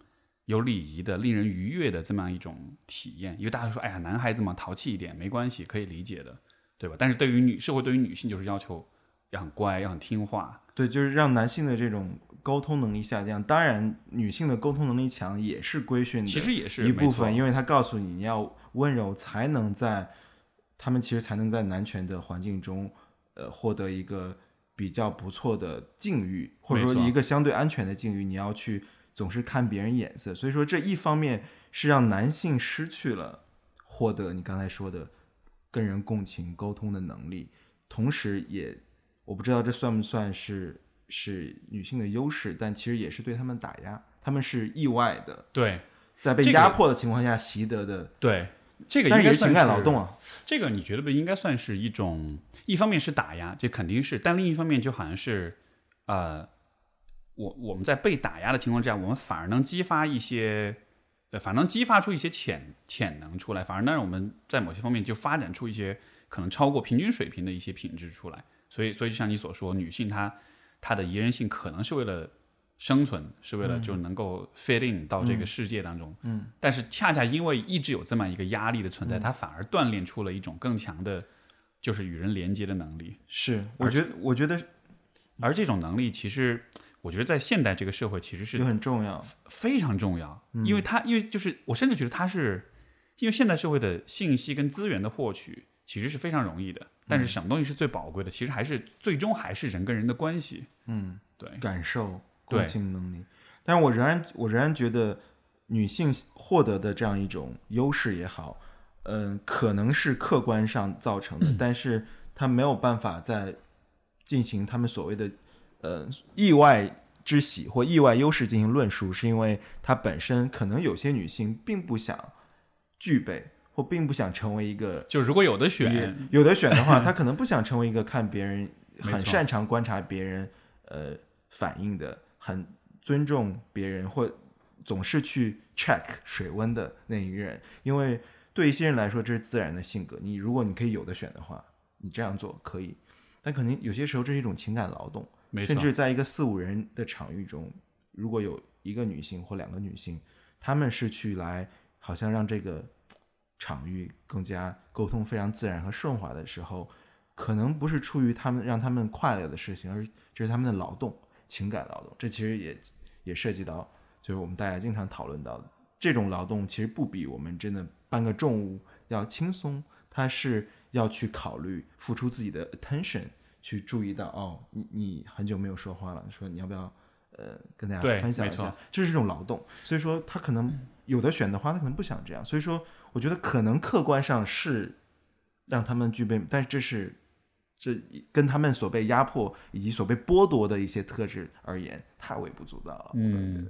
有礼仪的、令人愉悦的这么样一种体验，因为大家说，哎呀，男孩子嘛，淘气一点没关系，可以理解的，对吧？但是对于女社会，对于女性就是要求要很乖，要很听话，对，就是让男性的这种沟通能力下降。当然，女性的沟通能力强也是规训的其实也是一部分，因为他告诉你你要温柔，才能在他们其实才能在男权的环境中，呃，获得一个比较不错的境遇，或者说一个相对安全的境遇。你要去总是看别人眼色，所以说这一方面是让男性失去了获得你刚才说的跟人共情沟通的能力，同时也我不知道这算不算是是女性的优势，但其实也是对他们打压，他们是意外的对在被压迫的情况下习得的，对，这个但是也是情应该算感劳动啊。这个你觉得不应该算是一种，一方面是打压，这肯定是，但另一方面就好像是，呃，我我们在被打压的情况之下，我们反而能激发一些，呃，反而能激发出一些潜潜能出来，反而能让我们在某些方面就发展出一些可能超过平均水平的一些品质出来。所以，所以就像你所说，女性她她的宜人性可能是为了生存，是为了就能够 fit in 到这个世界当中。嗯，但是恰恰因为一直有这么一个压力的存在，她反而锻炼出了一种更强的，就是与人连接的能力。是，我觉得我觉得而这种能力，其实我觉得在现代这个社会其实是很重要。非常重要，嗯因为它因为就是我甚至觉得它是，因为现代社会的信息跟资源的获取其实是非常容易的，但嗯是什么东西是最宝贵的？其实还是最终还是人跟人的关系。嗯，对，感受、共情能力。但是我仍然我仍然觉得女性获得的这样一种优势也好，嗯、可能是客观上造成的，但是她没有办法在进行他们所谓的呃意外之喜或意外优势进行论述，是因为她本身可能有些女性并不想具备或并不想成为一个就如果有的选，有的选的话，他可能不想成为一个看别人 很擅长观察别人呃反应的，很尊重别人或总是去 check 水温的那一个人，因为对一些人来说这是自然的性格。你如果你可以有的选的话，你这样做可以，但可能有些时候这是一种情感劳动，甚，至在一个四五人的场域中，如果有一个女性或两个女性，她们是去来好像让这个场域更加沟通非常自然和顺滑的时候，可能不是出于他们让他们快乐的事情，而是这是他们的劳动，情感劳动。这其实也也涉及到，就是我们大家经常讨论到的这种劳动，其实不比我们真的搬个重物要轻松，他是要去考虑付出自己的 attention，去注意到哦，你你很久没有说话了，说你要不要呃跟大家分享一下，这是一种劳动。所以说他可能有的选的话，他可能不想这样。所以说，我觉得可能客观上是让他们具备，但是这是这跟他们所被压迫以及所被剥夺的一些特质而言，太微不足道了。嗯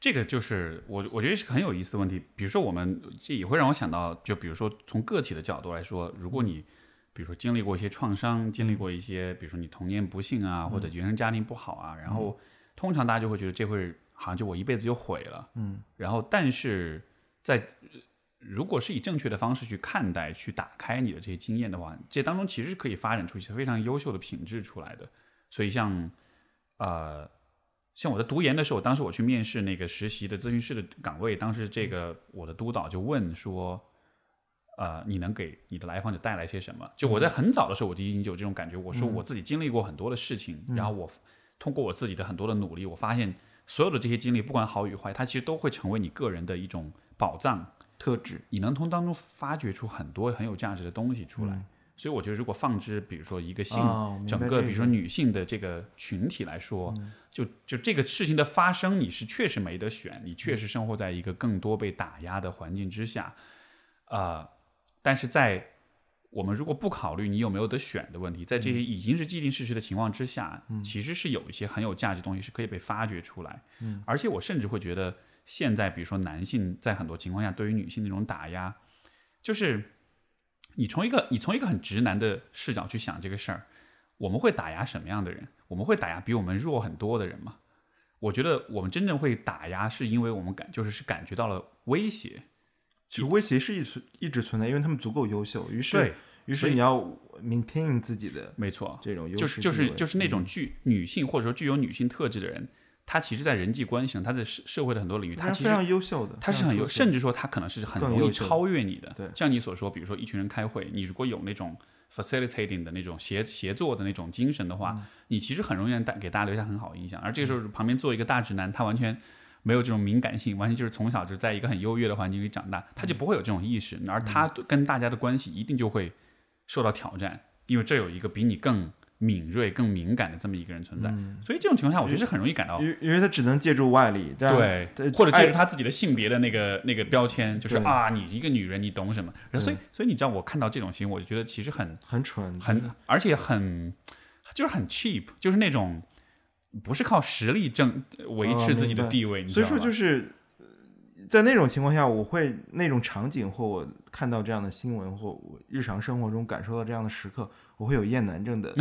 这个就是我我觉得是很有意思的问题。比如说，我们这也会让我想到，就比如说从个体的角度来说，如果你比如说经历过一些创伤，经历过一些，比如说你童年不幸啊，或者原生家庭不好啊，然后通常大家就会觉得这会好像就我一辈子就毁了，嗯，然后但是在呃如果是以正确的方式去看待、去打开你的这些经验的话，这当中其实是可以发展出一些非常优秀的品质出来的。所以像呃，像我在读研的时候，当时我去面试那个实习的咨询师的岗位，当时这个我的督导就问说。呃，你能给你的来访者带来些什么？就我在很早的时候，我就已经有这种感觉。我说我自己经历过很多的事情，然后我通过我自己的很多的努力，我发现所有的这些经历，不管好与坏，它其实都会成为你个人的一种宝藏。特质，你能从当中发掘出很多很有价值的东西出来。嗯。所以我觉得，如果放之比如说一个性、哦整个，比如说女性的这个群体来说，就就这个事情的发生，你是确实没得选，你确实生活在一个更多被打压的环境之下，呃、但是在我们如果不考虑你有没有得选的问题，在这些已经是既定事实的情况之下，其实是有一些很有价值的东西是可以被发掘出来。嗯，而且我甚至会觉得，现在比如说男性在很多情况下对于女性那种打压，就是你从一个你从一个很直男的视角去想这个事儿，我们会打压什么样的人？我们会打压比我们弱很多的人吗？我觉得我们真正会打压，是因为我们感就是是感觉到了威胁。其实威胁是一存一直存在，因为他们足够优秀，于是对，于是你要 maintain 自己的没错，这种优就是就是就是那种具女性或者说具有女性特质的人，她其实，在人际关系上，他在社社会的很多领域，他其实非常优秀的，他是很优，甚至说他可能是很容易超越你的。对像你所说，比如说一群人开会，你如果有那种 facilitating 的那种协协作的那种精神的话，嗯你其实很容易带给大家留下很好的印象。而这个时候旁边坐一个大直男，他完全没有这种敏感性，完全就是从小就在一个很优越的环境里长大，他就不会有这种意识，而他跟大家的关系一定就会受到挑战，因为这有一个比你更敏锐、更敏感的这么一个人存在。所以这种情况下，我觉得是很容易感到因为因为他只能借助外力，对对，或者借助他自己的性别的那个那个标签，就是啊，你一个女人，你懂什么？然后所以所以你知道，我看到这种行为，我就觉得其实很很蠢，很，而且很就是很 cheap，就是那种不是靠实力挣维持自己的地位，你知所以说就是呃在那种情况下，我会那种场景或我看到这样的新闻或我日常生活中感受到这样的时刻，我会有厌男症的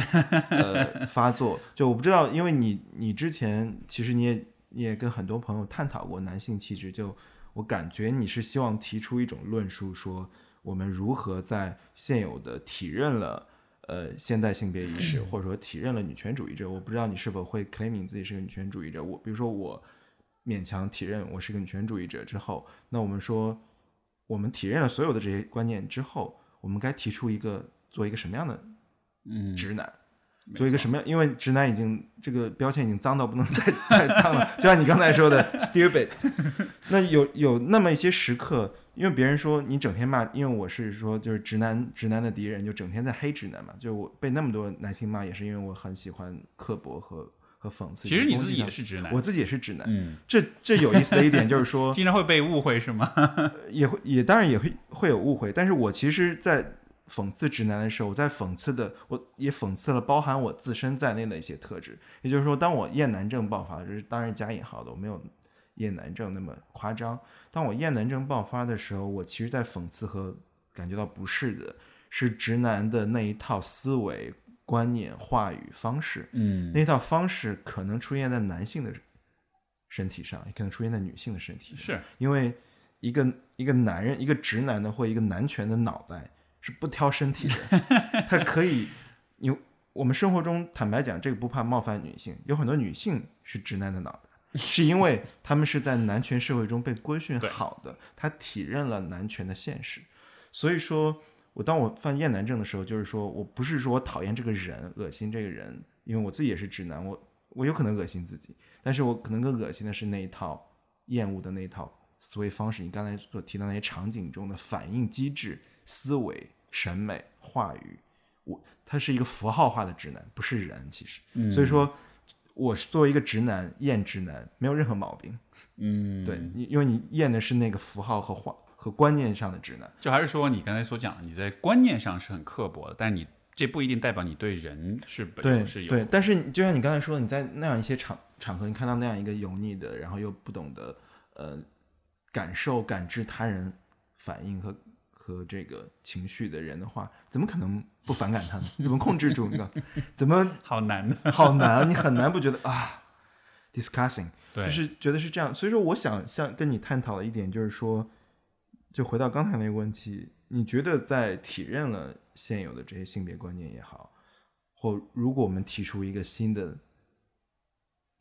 呃发作。就我不知道，因为你你之前其实你也你也跟很多朋友探讨过男性气质，就我感觉你是希望提出一种论述，说我们如何在现有的体认了。呃，现代性别意识，或者说体认了女权主义者，我不知道你是否会 claiming 自己是个女权主义者。我比如说我勉强体认我是个女权主义者之后，那我们说我们体认了所有的这些观念之后，我们该提出一个做一个什么样的嗯，直男，没做一个什么样？因为直男已经这个标签已经脏到不能再 再脏了，就像你刚才说的 stupid。那有有那么一些时刻，因为别人说你整天骂，因为我是说就是直男直男的敌人，就整天在黑直男嘛，就我被那么多男性骂，也是因为我很喜欢刻薄和和讽刺。其实你自己也是直男我，自己也是直男。嗯，这这有意思的一点就是说，经常会被误会是吗？也会也当然也会会有误会，但是我其实，在讽刺直男的时候，我在讽刺的，我也讽刺了包含我自身在内的一些特质。也就是说，当我厌男症爆发，这是当然加引号的，我没有厌男症那么夸张。当我厌男症爆发的时候，我其实在讽刺和感觉到不适的是直男的那一套思维、观念、话语方式。嗯那套方式可能出现在男性的身体上，也可能出现在女性的身体上。是因为一个一个男人，一个直男的或一个男权的脑袋是不挑身体的，他可以，有我们生活中坦白讲，这个不怕冒犯女性，有很多女性是直男的脑袋，是因为他们是在男权社会中被规训好的，他体认了男权的现实，所以说。我当我犯厌男症的时候，就是说我不是说我讨厌这个人、恶心这个人，因为我自己也是直男，我我有可能恶心自己，但是我可能更恶心的是那一套厌恶的那一套思维方式。你刚才所提到那些场景中的反应机制、思维、审美、话语，我它是一个符号化的直男，不是人。其实，嗯所以说，我是作为一个直男厌直男没有任何毛病。嗯，对，你因为你厌的是那个符号和话和观念上的直男。就还是说你刚才所讲的，你在观念上是很刻薄的，但是你这不一定代表你对人是本对是有对，但是就像你刚才说，你在那样一些场场合，你看到那样一个油腻的，然后又不懂得呃感受、感知他人反应和和这个情绪的人的话，怎么可能不反感他呢？你 怎么控制住那个？怎么 好难呢。好难啊？你很难不觉得啊？discussing，对，就是觉得是这样。所以说，我想像跟你探讨的一点就是说，就回到刚才那个问题，你觉得在体认了现有的这些性别观念也好，或如果我们提出一个新的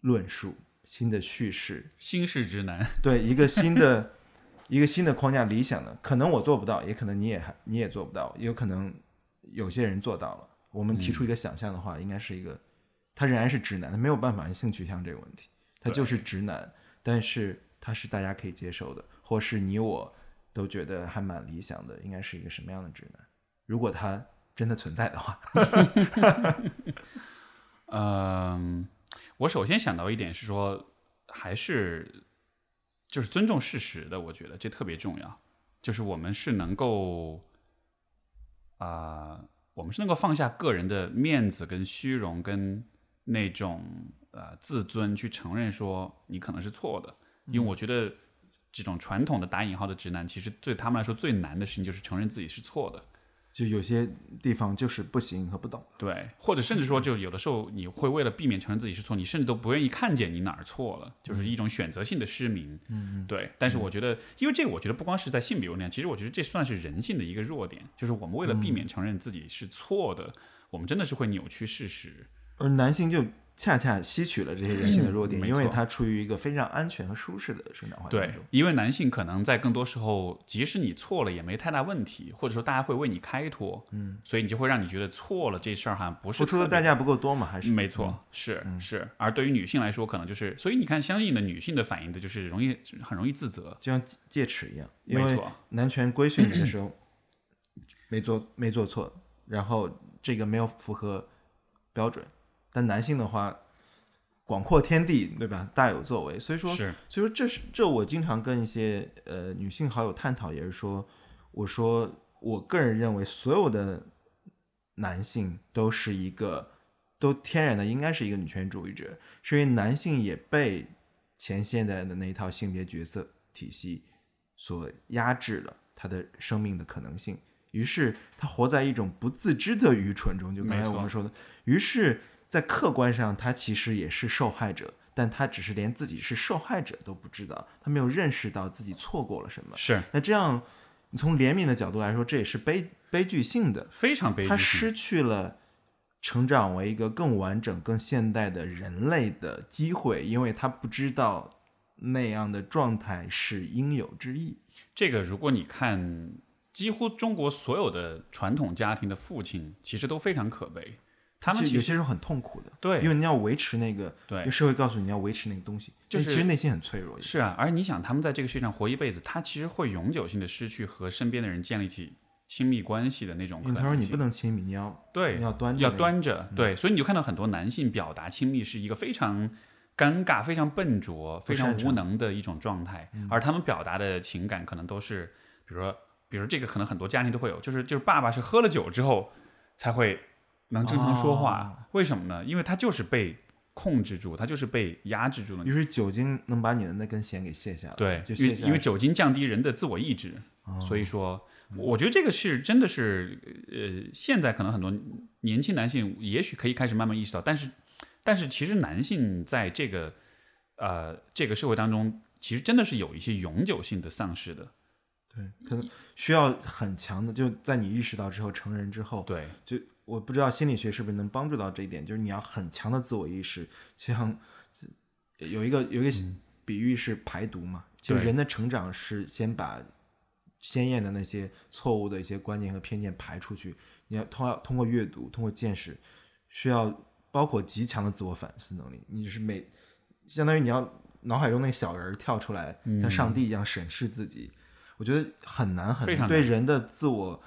论述、新的叙事，新式直男，对一个新的一个新的框架理想的，可能我做不到，也可能你也还你也做不到，也有可能有些人做到了。我们提出一个想象的话，应该是一个，他仍然是直男，他没有办法性取向这个问题，他就是直男，但是他是大家可以接受的，或是你我都觉得还蛮理想的，应该是一个什么样的直男？如果他真的存在的话，嗯，我首先想到一点是说，还是就是尊重事实的，我觉得这特别重要。就是我们是能够啊、我们是能够放下个人的面子跟虚荣跟那种呃自尊，去承认说你可能是错的。因为我觉得这种传统的打引号的直男，其实对他们来说最难的事情就是承认自己是错的。就有些地方就是不行和不懂。对，或者甚至说，就有的时候你会为了避免承认自己是错，你甚至都不愿意看见你哪儿错了，就是一种选择性的失明。嗯，对。但是我觉得，因为这个，我觉得不光是在性别问题上，其实我觉得这算是人性的一个弱点，就是我们为了避免承认自己是错的，我们真的是会扭曲事实。而男性就恰恰吸取了这些人性的弱点，没因为错他处于一个非常安全和舒适的生长环境对中。，因为男性可能在更多时候，即使你错了也没太大问题，或者说大家会为你开脱，嗯，所以你就会让你觉得错了这事儿好像不是付出的代价不够多嘛？还是没错，是是。而对于女性来说，可能就是，所以你看，相应的女性的反应的就是容易很容易自责，就像戒戒尺一样，没错，男权规训你的时候没做没做错，然后这个没有符合标准，但男性的话广阔天地，对吧？大有作为，所以说是所以说这是这我经常跟一些呃女性好友探讨，也是说，我说我个人认为所有的男性都是一个都天然的应该是一个女权主义者，是因为男性也被前现代的那一套性别角色体系所压制了他的生命的可能性，于是他活在一种不自知的愚蠢中，就刚才我们说的，于是，在客观上他其实也是受害者，但他只是连自己是受害者都不知道，他没有认识到自己错过了什么。是那这样，你从怜悯的角度来说，这也是悲悲剧性的，非常悲剧。他失去了成长为一个更完整、更现代的人类的机会，因为他不知道那样的状态是应有之义。这个，如果你看，几乎中国所有的传统家庭的父亲，其实都非常可悲。他们其实有些时候很痛苦的，对。因为你要维持那个，因对。为社会告诉你你要维持那个东西，就是其实内心很脆弱。是啊，而你想，他们在这个世界上活一辈子，他其实会永久性的失去和身边的人建立起亲密关系的那种可能性。他说你。不能亲密，你要对你要端着要端着，对，所以你就看到很多男性表达亲密是一个非常尴尬、非常笨拙、非常无能的一种状态，而他们表达的情感可能都是，比如说，比如这个可能很多家庭都会有，就是就是爸爸是喝了酒之后才会能正常说话，为什么呢？因为他就是被控制住，他就是被压制住了。因为酒精能把你的那根弦给卸下来，对，就卸下来。因为酒精降低人的自我意志，所以说，我觉得这个是真的是，呃，现在可能很多年轻男性也许可以开始慢慢意识到，但是，但是其实男性在这个呃这个社会当中，其实真的是有一些永久性的丧失的，对，可能需要很强的，就在你意识到之后，成人之后，对，就我不知道心理学是不是能帮助到这一点，就是你要很强的自我意识，像有一个有一个比喻是排毒嘛，就嗯对。人的成长是先把鲜艳的那些错误的一些观念和偏见排出去，你要通要通过阅读，通过见识，需要包括极强的自我反思能力，你是每相当于你要脑海中那个小人儿跳出来，像上帝一样审视自己，我觉得很难很难对人的自我，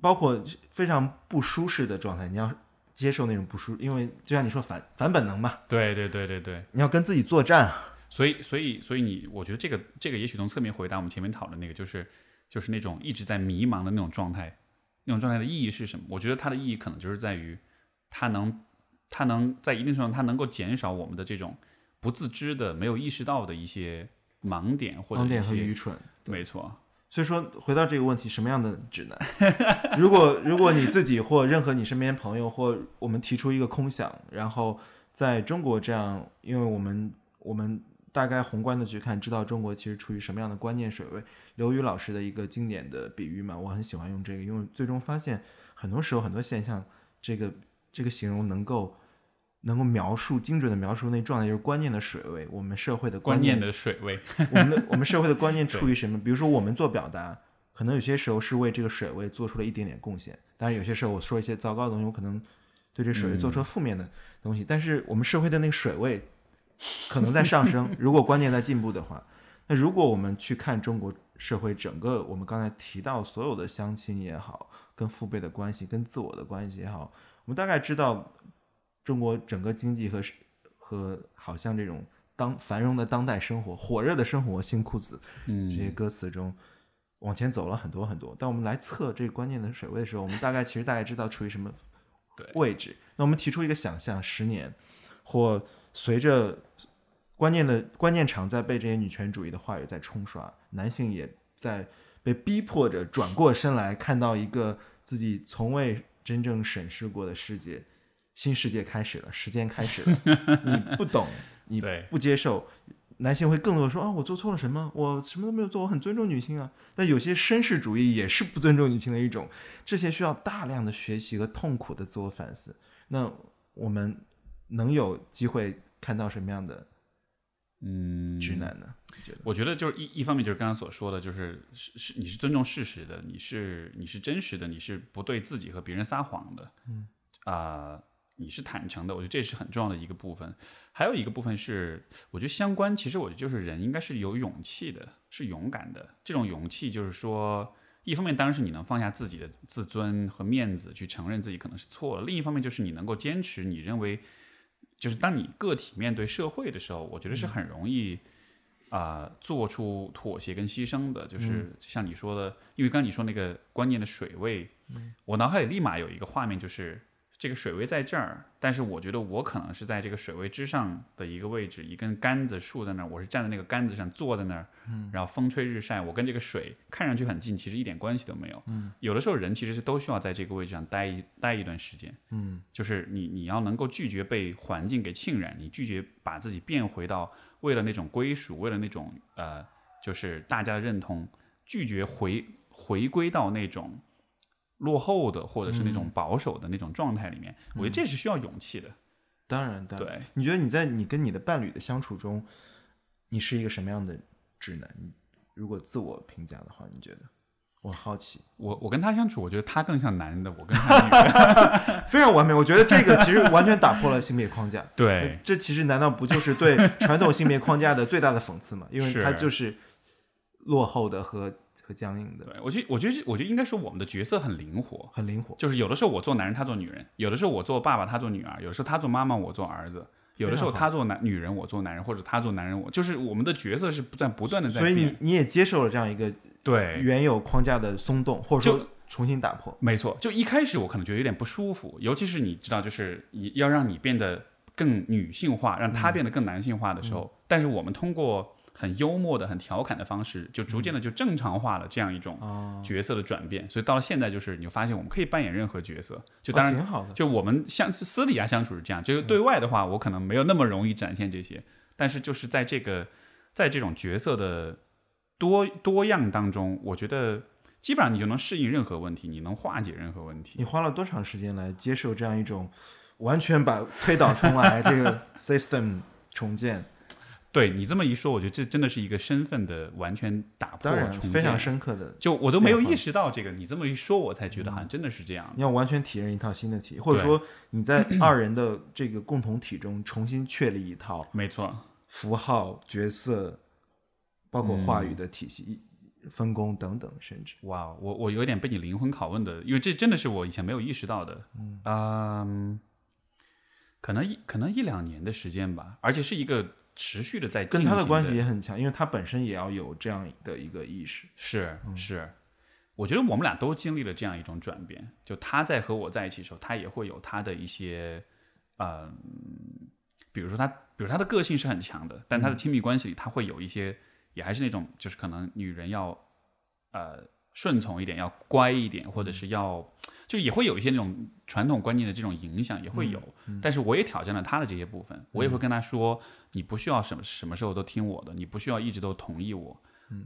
包括非常不舒适的状态，你要接受那种不舒，因为就像你说反反本能嘛，对对对对对，你要跟自己作战啊。所以所以所以你，我觉得这个这个也许从侧面回答我们前面讨论那个，就是就是那种一直在迷茫的那种状态，那种状态的意义是什么？我觉得它的意义可能就是在于，它能它能在一定程度上，它能够减少我们的这种不自知的、没有意识到的一些盲点或者一些愚蠢。没错，所以说，回到这个问题，什么样的指南？如果如果你自己或任何你身边朋友或我们提出一个空想，然后在中国这样，因为我们我们大概宏观的去看，知道中国其实处于什么样的关键水位。刘宇老师的一个经典的比喻嘛，我很喜欢用这个，因为最终发现很多时候很多现象，这个这个形容能够能够描述精准的描述那状态，就是观念的水位，我们社会的关键键的水位，我们的我们社会的观念处于什么？比如说我们做表达，可能有些时候是为这个水位做出了一点点贡献，当然有些时候我说一些糟糕的东西，我可能对这水位做出了负面的东西，但是我们社会的那个水位可能在上升，如果观念在进步的话，那如果我们去看中国社会整个我们刚才提到所有的相亲也好，跟父辈的关系，跟自我的关系也好，我们大概知道中国整个经济和和好像这种当繁荣的当代生活、火热的生活、新裤子嗯这些歌词中往前走了很多很多。当我们来测这个关键的水位的时候，我们大概其实大概知道处于什么位置。那我们提出一个想象，十年或随着关键的关键场在被这些女权主义的话语在冲刷，男性也在被逼迫着转过身来看到一个自己从未真正审视过的世界。新世界开始了，时间开始了。你不懂，你不接受，男性会更多的说啊，我做错了什么？我什么都没有做，我很尊重女性啊。但有些绅士主义也是不尊重女性的一种，这些需要大量的学习和痛苦的自我反思。那我们能有机会看到什么样的嗯，直男呢？我觉得就是一一方面就是刚刚所说的，就是是是你是尊重事实的，你是你是真实的，你是不对自己和别人撒谎的，嗯啊、你是坦诚的，我觉得这是很重要的一个部分。还有一个部分是，我觉得相关，其实我觉得就是人应该是有勇气的，是勇敢的。这种勇气就是说，一方面当然是你能放下自己的自尊和面子，去承认自己可能是错了；另一方面就是你能够坚持你认为，就是当你个体面对社会的时候，我觉得是很容易。啊、做出妥协跟牺牲的，就是像你说的，因为刚你说那个观念的水位，我脑海里立马有一个画面，就是这个水位在这儿，但是我觉得我可能是在这个水位之上的一个位置，一根杆子竖在那儿，我是站在那个杆子上坐在那儿，然后风吹日晒，我跟这个水看上去很近，其实一点关系都没有。嗯有的时候人其实是都需要在这个位置上待一待一段时间，嗯就是你你要能够拒绝被环境给浸染，你拒绝把自己变回到为了那种归属，为了那种呃，就是大家的认同，拒绝回回归到那种落后的或者是那种保守的那种状态里面。我觉得这是需要勇气的。当然，当然。对，你觉得你在你跟你的伴侣的相处中，你是一个什么样的直男？如果自我评价的话，你觉得？我好奇，我我跟他相处，我觉得他更像男的，我更像女的。非常完美。我觉得这个其实完全打破了性别框架。对，这其实难道不就是对传统性别框架的最大的讽刺吗？因为他就是落后的和和僵硬的，对我觉得我觉得我觉得应该说我们的角色很灵活，很灵活。就是有的时候我做男人，他做女人；有的时候我做爸爸，他做女儿；有的时候他做妈妈，我做儿子；有的时候他做男女人，我做男人，或者他做男人，我就是我们的角色是不断不断的在所以。你你也接受了这样一个对，原有框架的松动，或者说重新打破。没错，就一开始我可能觉得有点不舒服，尤其是你知道，就是你要让你变得更女性化，让她变得更男性化的时候，但是我们通过很幽默的、很调侃的方式，就逐渐的就正常化了这样一种哦，角色的转变。所以到了现在，就是你就发现我们可以扮演任何角色，就当然哦挺好的。就我们相私底下相处是这样，就是对外的话，我可能没有那么容易展现这些，但是就是在这个在这种角色的多多样当中，我觉得基本上你就能适应任何问题，你能化解任何问题。你花了多长时间来接受这样一种完全把推倒重来 这个 system 重建？对你这么一说，我觉得这真的是一个身份的完全打破非常深刻的，就我都没有意识到这个，你这么一说，我才觉得好像真的是这样。你要完全体验一套新的体，或者说你在 二人的这个共同体中重新确立一套没错，符号、角色，包括话嗯语的体系、分工等等，甚至哇，我我有点被你灵魂拷问的，因为这真的是我以前没有意识到的。嗯，可能一可能一两年的时间吧，而且是一个持续的在跟他的关系也很强，因为他本身也要有这样的一个意识。是是，我觉得我们俩都经历了这样一种转变。就他在和我在一起的时候，他也会有他的一些，嗯，比如说他，比如他的个性是很强的，但他的亲密关系里，他会有一些，也还是那种，就是可能女人要，呃，顺从一点，要乖一点，或者是要，就也会有一些那种传统观念的这种影响，也会有。但是我也挑战了他的这些部分，我也会跟他说，你不需要什么什么时候都听我的，你不需要一直都同意我。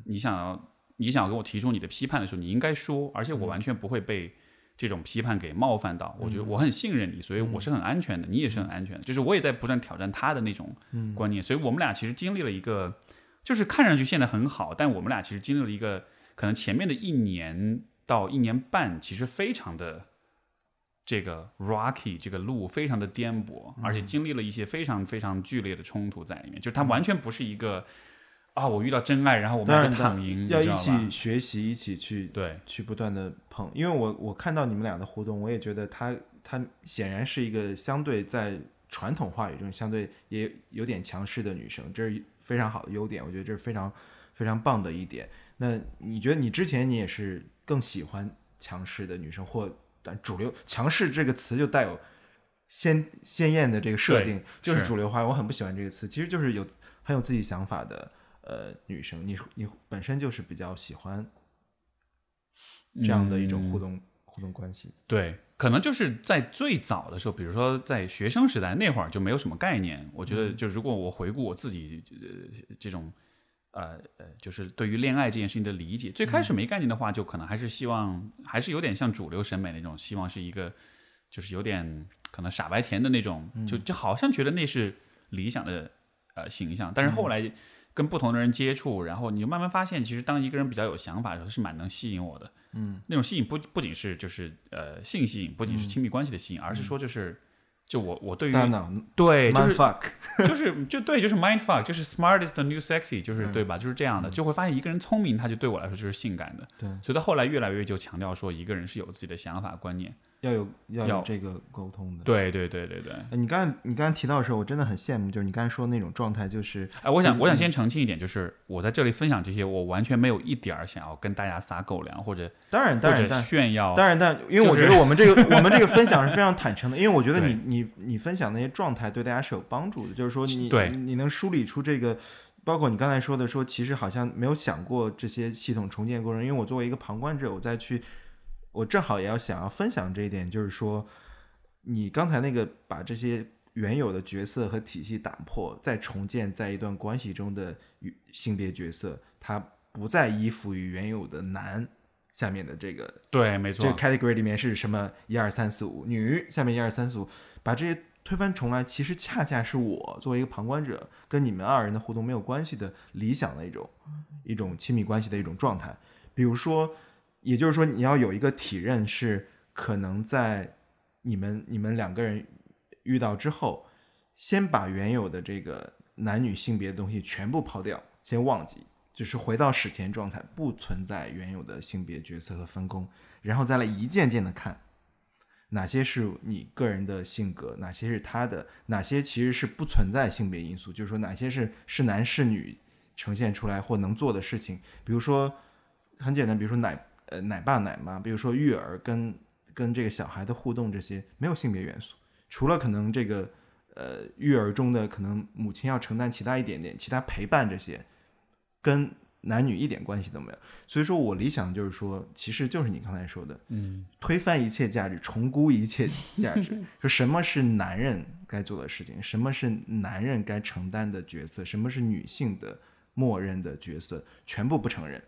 你想要你想要跟我提出你的批判的时候，你应该说，而且我完全不会被这种批判给冒犯到。我觉得我很信任你，所以我是很安全的，你也是很安全的。就是我也在不断挑战他的那种观念，所以我们俩其实经历了一个，就是看上去现在很好，但我们俩其实经历了一个，可能前面的一年到一年半，其实非常的这个 rocky，这个路非常的颠簸，而且经历了一些非常非常剧烈的冲突在里面，就是它完全不是一个。啊！我遇到真爱，然后我们就躺赢，要一起学习，一起去对，去不断的碰。因为我我看到你们俩的互动，我也觉得他他显然是一个相对在传统话语中相对也有点强势的女生，这是非常好的优点。我觉得这是非常非常棒的一点。那你觉得你之前你也是更喜欢强势的女生，或但主流强势这个词就带有鲜鲜艳的这个设定，就是主流化。我很不喜欢这个词，其实就是有很有自己想法的。呃，女生，你你本身就是比较喜欢这样的一种互动互动关系。对，可能就是在最早的时候，比如说在学生时代那会儿就没有什么概念。我觉得，就如果我回顾我自己呃这种呃呃，就是对于恋爱这件事情的理解，最开始没概念的话，就可能还是希望，还是有点像主流审美那种，希望是一个就是有点可能傻白甜的那种，就就好像觉得那是理想的呃形象。但是后来。跟不同的人接触，然后你就慢慢发现，其实当一个人比较有想法的时候，是蛮能吸引我的。嗯，那种吸引不不仅是就是呃性吸引，不仅是亲密关系的吸引，而是说就是就我我对于对就是 就是就对就是 mind fuck 就是 smart is the new sexy 就是对吧？就是这样的，就会发现一个人聪明，他就对我来说就是性感的。对，所以他后来越来越就强调说，一个人是有自己的想法观念。要有要有这个沟通的，对对对对对。你刚才你刚才提到的时候，我真的很羡慕，就是你刚才说的那种状态，就是哎，我想我想先澄清一点，就是我在这里分享这些，我完全没有一点儿想要跟大家撒狗粮或者当然当然炫耀，当然但因为我觉得我们这个我们这个分享是非常 坦诚的，因为我觉得你你你分享那些状态对大家是有帮助的，就是说你对你能梳理出这个，包括你刚才说的说，其实好像没有想过这些系统重建过程，因为我作为一个旁观者，我再去。我正好也要想要分享这一点，就是说，你刚才那个把这些原有的角色和体系打破，再重建在一段关系中的性别角色，它不再依附于原有的男下面的这个对，没错，这个 category 里面是什么一二三四五，女下面一二三四五，把这些推翻重来，其实恰恰是我作为一个旁观者，跟你们二人的互动没有关系的理想的一种一种亲密关系的一种状态，比如说。也就是说，你要有一个体认，是可能在你们你们两个人遇到之后，先把原有的这个男女性别的东西全部抛掉，先忘记，就是回到史前状态，不存在原有的性别角色和分工，然后再来一件件的看，哪些是你个人的性格，哪些是他的，哪些其实是不存在性别因素，就是说哪些是是男是女呈现出来或能做的事情，比如说很简单，比如说奶。呃，奶爸奶妈，比如说育儿跟跟这个小孩的互动，这些没有性别元素，除了可能这个呃育儿中的可能母亲要承担其他一点点，其他陪伴这些，跟男女一点关系都没有。所以说我理想就是说，其实就是你刚才说的，嗯，推翻一切价值，重估一切价值，说什么是男人该做的事情，什么是男人该承担的角色，什么是女性的默认的角色，全部不承认。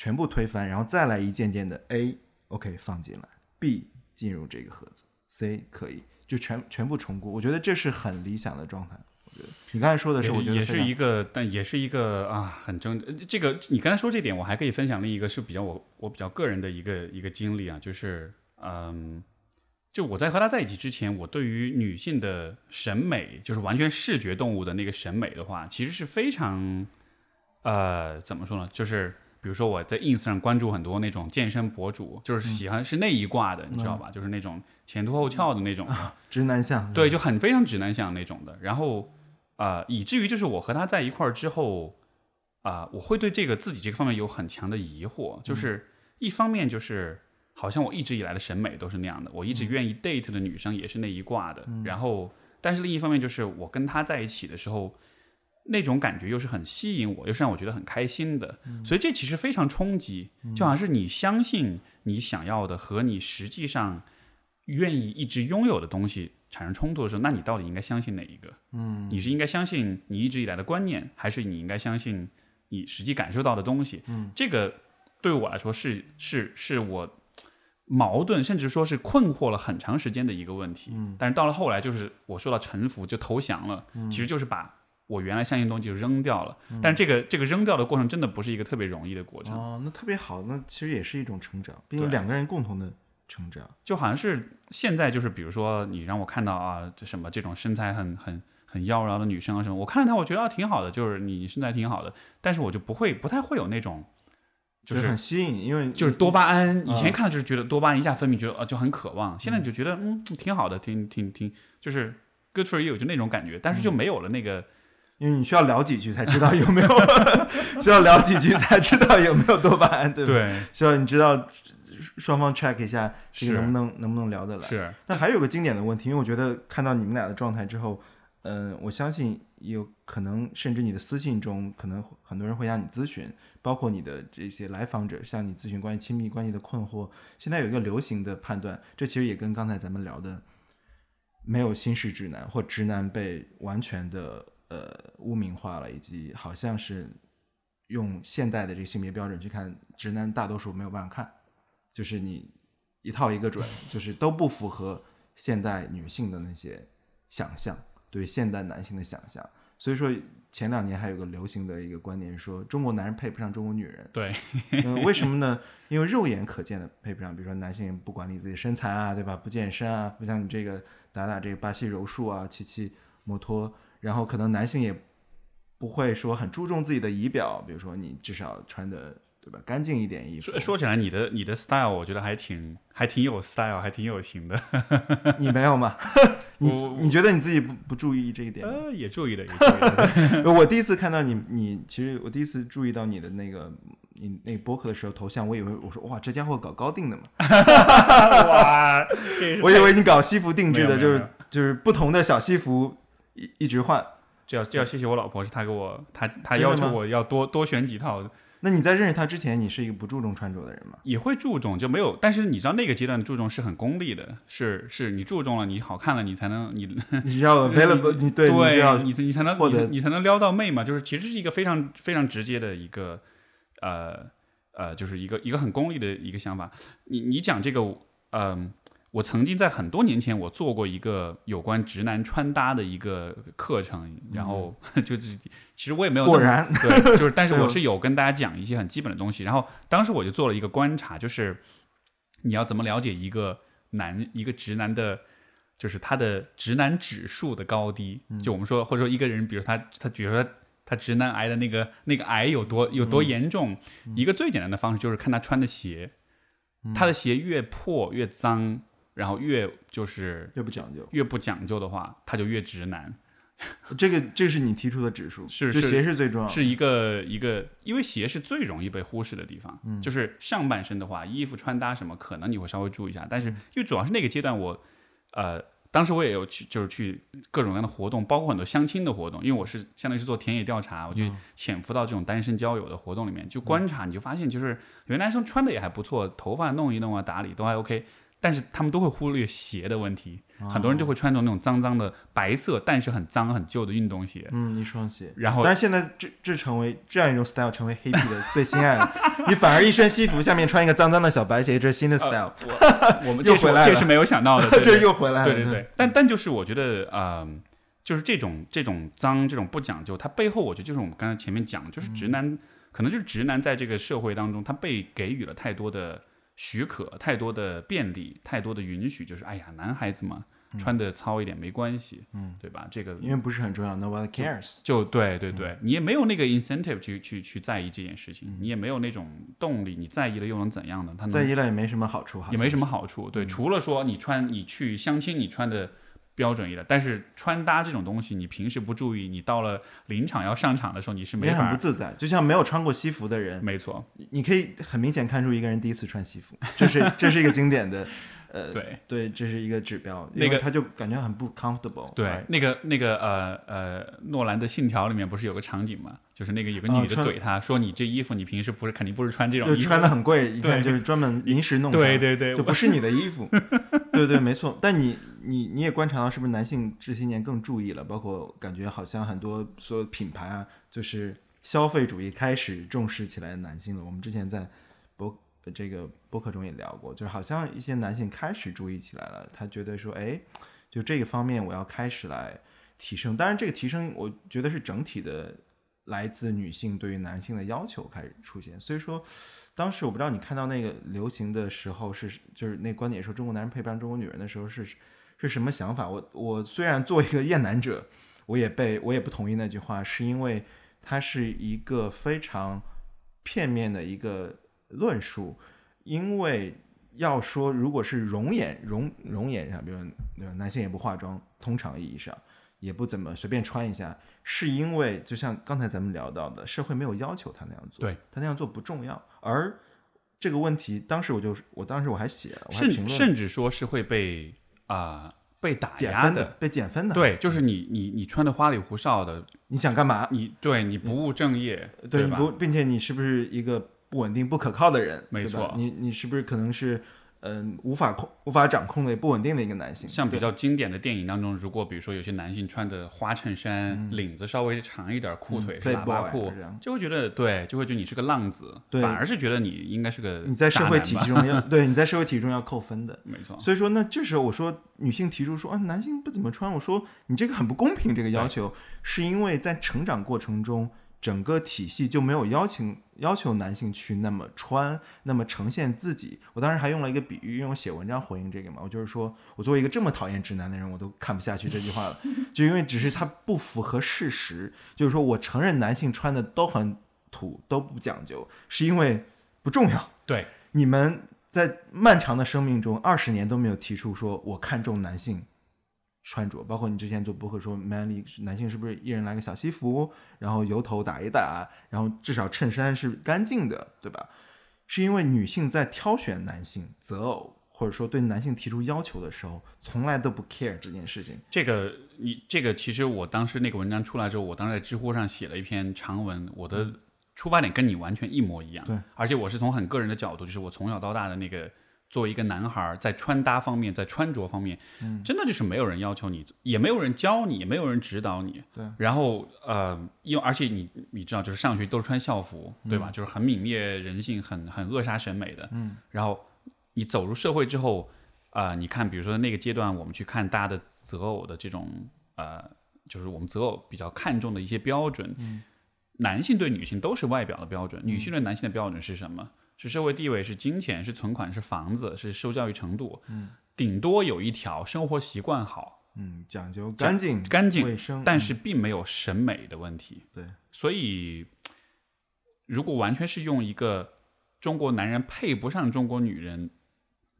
全部推翻，然后再来一件件的 A，OK 放进来，B 进入这个盒子，C 可以就全全部重估。我觉得这是很理想的状态。我觉得你刚才说的是，我觉得也是一个，但也是一个啊，很正。这个你刚才说这点，我还可以分享另一个是比较我我比较个人的一个一个经历啊，就是嗯，就我在和他在一起之前，我对于女性的审美，就是完全视觉动物的那个审美的话，其实是非常呃，怎么说呢，就是。比如说我在 ins 上关注很多那种健身博主，就是喜欢是那一挂的，你知道吧？就是那种前凸后翘的那种，直男向，对，就很非常直男向那种的。然后啊，以至于就是我和他在一块儿之后啊，我会对这个自己这个方面有很强的疑惑。就是一方面就是好像我一直以来的审美都是那样的，我一直愿意 date 的女生也是那一挂的。然后，但是另一方面就是我跟他在一起的时候。那种感觉又是很吸引我，又是让我觉得很开心的，嗯所以这其实非常冲击，就好像是你相信你想要的和你实际上愿意一直拥有的东西产生冲突的时候，那你到底应该相信哪一个？嗯，你是应该相信你一直以来的观念，还是你应该相信你实际感受到的东西？嗯，这个对我来说是是是我矛盾，甚至说是困惑了很长时间的一个问题。嗯，但是到了后来，就是我说到臣服就投降了，其实就是把我原来相信的东西就扔掉了。但这个这个扔掉的过程真的不是一个特别容易的过程，哦，那特别好，那其实也是一种成长，毕对竟两个人共同的成长。就好像是现在就是比如说你让我看到啊，这什么这种身材很很。很妖娆的女生啊什么，我看到她，我觉得啊挺好的，就是你身材挺好的，但是我就不会不太会有那种，就就是很吸引，因为就是多巴胺，以前嗯看到就是觉得多巴胺一下分泌，觉得啊就很渴望，现在就觉得嗯挺好的，挺挺挺就是 good for you 就那种感觉，但是就没有了那个因为你需要聊几句才知道有没有，需要聊几句才知道有没有多巴胺，对吧？对需要你知道双方 check 一下这个是能不能能不能聊得来。是但还有个经典的问题，因为我觉得看到你们俩的状态之后，嗯、我相信有可能，甚至你的私信中，可能很多人会向你咨询，包括你的这些来访者向你咨询关于亲密关系的困惑。现在有一个流行的判断，这其实也跟刚才咱们聊的没有心事直男或直男被完全的呃污名化了，以及好像是用现代的这个性别标准去看直男，大多数没有办法看，就是你一套一个准，就是都不符合现代女性的那些想象，对现代男性的想象。所以说前两年还有个流行的一个观点说，中国男人配不上中国女人。对嗯，为什么呢？因为肉眼可见的配不上，比如说男性不管理自己身材啊，对吧？不健身啊，不像你这个打打这个巴西柔术啊，骑骑摩托，然后可能男性也不会说很注重自己的仪表，比如说你至少穿的对吧干净一点衣服说。说起来你的你的 style 我觉得还挺还挺有 style，还挺有型的，你没有吗？你你觉得你自己不不注意这一点吗？呃也注意了也注意了，呃我第一次看到你，你其实我第一次注意到你的那个你那个播客的时候头像，我以为我说哇，这家伙搞高定的嘛，哇，我以为你搞西服定制的，就是就是不同的小西服一一直换。这要这要谢谢我老婆，是她给我她她要求我要多多选几套，那你在认识他之前，你是一个不注重穿着的人吗？也会注重，就没有。但是你知道那个阶段的注重是很功利的，是是你注重了，你好看了，你才能你你要 available，你对，你就要你你才能你你才能撩到妹嘛。就是其实是一个非常非常直接的一个呃呃，就是一个一个很功利的一个想法。你你讲这个，嗯、我曾经在很多年前我做过一个有关直男穿搭的一个课程，然后 就是其实我也没有果然对，就是，但是我是有跟大家讲一些很基本的东西。然后当时我就做了一个观察，就是你要怎么了解一个男一个直男的，就是他的直男指数的高低。就我们说，或者说一个人，比如他他，比如说他直男癌的那个那个癌有多有多严重，一个最简单的方式就是看他穿的鞋，他的鞋越破越脏，然后越就是越不讲究。越不讲究的话，他就越直男。这个这是你提出的指数，是是鞋是最重要的。是一个一个，因为鞋是最容易被忽视的地方。嗯，就是上半身的话，衣服穿搭什么，可能你会稍微注意一下。但是因为主要是那个阶段我，呃，当时我也有去，就是去各种各样的活动，包括很多相亲的活动。因为我是相当于是做田野调查，我就潜伏到这种单身交友的活动里面，就观察，你就发现就是有些男生穿的也还不错，头发弄一弄啊，打理都还 OK。但是他们都会忽略鞋的问题，很多人就会穿着那种脏脏的白色，但是很脏很旧的运动鞋。嗯，一双鞋。然后但是现在这这成为这样一种 style，成为黑皮的最心爱了。你反而一身西服，下面穿一个脏脏的小白鞋，这是新的 style，、我们 又回来了这是没有想到的，对这对又回来了。对对对，但但就是我觉得，呃，就是这种这种脏、这种不讲究，它背后我觉得就是我们刚才前面讲的，就是直男，可能就是直男在这个社会当中，他被给予了太多的许可、太多的便利、太多的允许，就是哎呀，男孩子嘛，穿的糙一点没关系，嗯，对吧？这个因为不是很重要，nobody cares。就对对对，你也没有那个 incentive 去去去在意这件事情，你也没有那种动力，你在意了又能怎样呢？他能在意了也没什么好处，哈也没什么。么好处。对，除了说你穿你去相亲，你穿的标准一点，但是穿搭这种东西，你平时不注意，你到了临场要上场的时候，你是没也很不。自在，就像没有穿过西服的人，没错，你可以很明显看出一个人第一次穿西服，这是 这是一个经典的呃，对对，这是一个指标，那个他就感觉很不 comfortable，对那个那个呃呃，诺兰的《信条》里面不是有个场景嘛？就是那个有个女的怼他说：“你这衣服，你平时不是肯定不是穿这种衣服。”就穿的很贵，一看对就是专门临时弄 的，对对对，就不是你的衣服，对对，没错。但你你你也观察到，是不是男性这些年更注意了？包括感觉好像很多所有品牌啊，就是消费主义开始重视起来男性了。我们之前在博这个博客中也聊过，就是好像一些男性开始注意起来了，他觉得说，哎，就这个方面我要开始来提升。当然，这个提升我觉得是整体的。来自女性对于男性的要求开始出现，所以说，当时我不知道你看到那个流行的时候是，就是那观点说中国男人配不上中国女人的时候是是什么想法？我我虽然作为一个厌男者，我也被我也不同意那句话，是因为它是一个非常片面的一个论述，因为要说如果是容颜容容颜上，比如对吧，男性也不化妆，通常意义上也不怎么随便穿一下。是因为就像刚才咱们聊到的，社会没有要求他那样做，对他那样做不重要。而这个问题，当时我就我当时我还写了，我还评论甚甚至说是会被啊、被打减压分的，被减分的。对，就是你你你穿的花里胡哨的，你想干嘛？你对你不务正业，吧？对你不，并且你是不是一个不稳定、不可靠的人？没错你你是不是可能是嗯、无法控、无法掌控的不稳定的一个男性？像比较经典的电影当中，如果比如说有些男性穿的花衬衫，嗯领子稍微长一点，裤腿是喇叭裤这样，就会觉得对，就会觉得你是个浪子，反而是觉得你应该是个你在社会体系中要 对你在社会体系中要扣分的。没错，所以说，那这时候我说女性提出说啊，男性不怎么穿，我说你这个很不公平。这个要求是因为在成长过程中，整个体系就没有邀请要求男性去那么穿，那么呈现自己。我当时还用了一个比喻，因为我写文章回应这个嘛，我就是说我作为一个这么讨厌直男的人，我都看不下去这句话了，就因为只是它不符合事实。就是说我承认男性穿的都很土，都不讲究，是因为不重要。对，你们在漫长的生命中，二十年都没有提出说我看重男性穿着，包括你之前做博客说 manly 男性是不是一人来个小西服，然后油头打一打，然后至少衬衫是干净的，对吧？是因为女性在挑选男性择偶，或者说对男性提出要求的时候，从来都不 care 这件事情。这个你这个其实我当时那个文章出来之后，我当时在知乎上写了一篇长文，我的出发点跟你完全一模一样。对，而且我是从很个人的角度，就是我从小到大的那个作为一个男孩儿，在穿搭方面，在穿着方面，嗯真的就是没有人要求你，也没有人教你，也没有人指导你。对，然后呃，因为而且你你知道，就是上学都是穿校服，对吧？就是很泯灭人性，很很扼杀审美的。嗯，然后你走入社会之后，啊，你看，比如说那个阶段，我们去看大家的择偶的这种呃，就是我们择偶比较看重的一些标准，嗯男性对女性都是外表的标准，女性对男性的标准是什么？是社会地位，是金钱，是存款，是房子，是受教育程度，嗯，顶多有一条生活习惯好、嗯，讲究干净、干净，卫生，但是并没有审美的问题。对，所以，如果完全是用一个中国男人配不上中国女人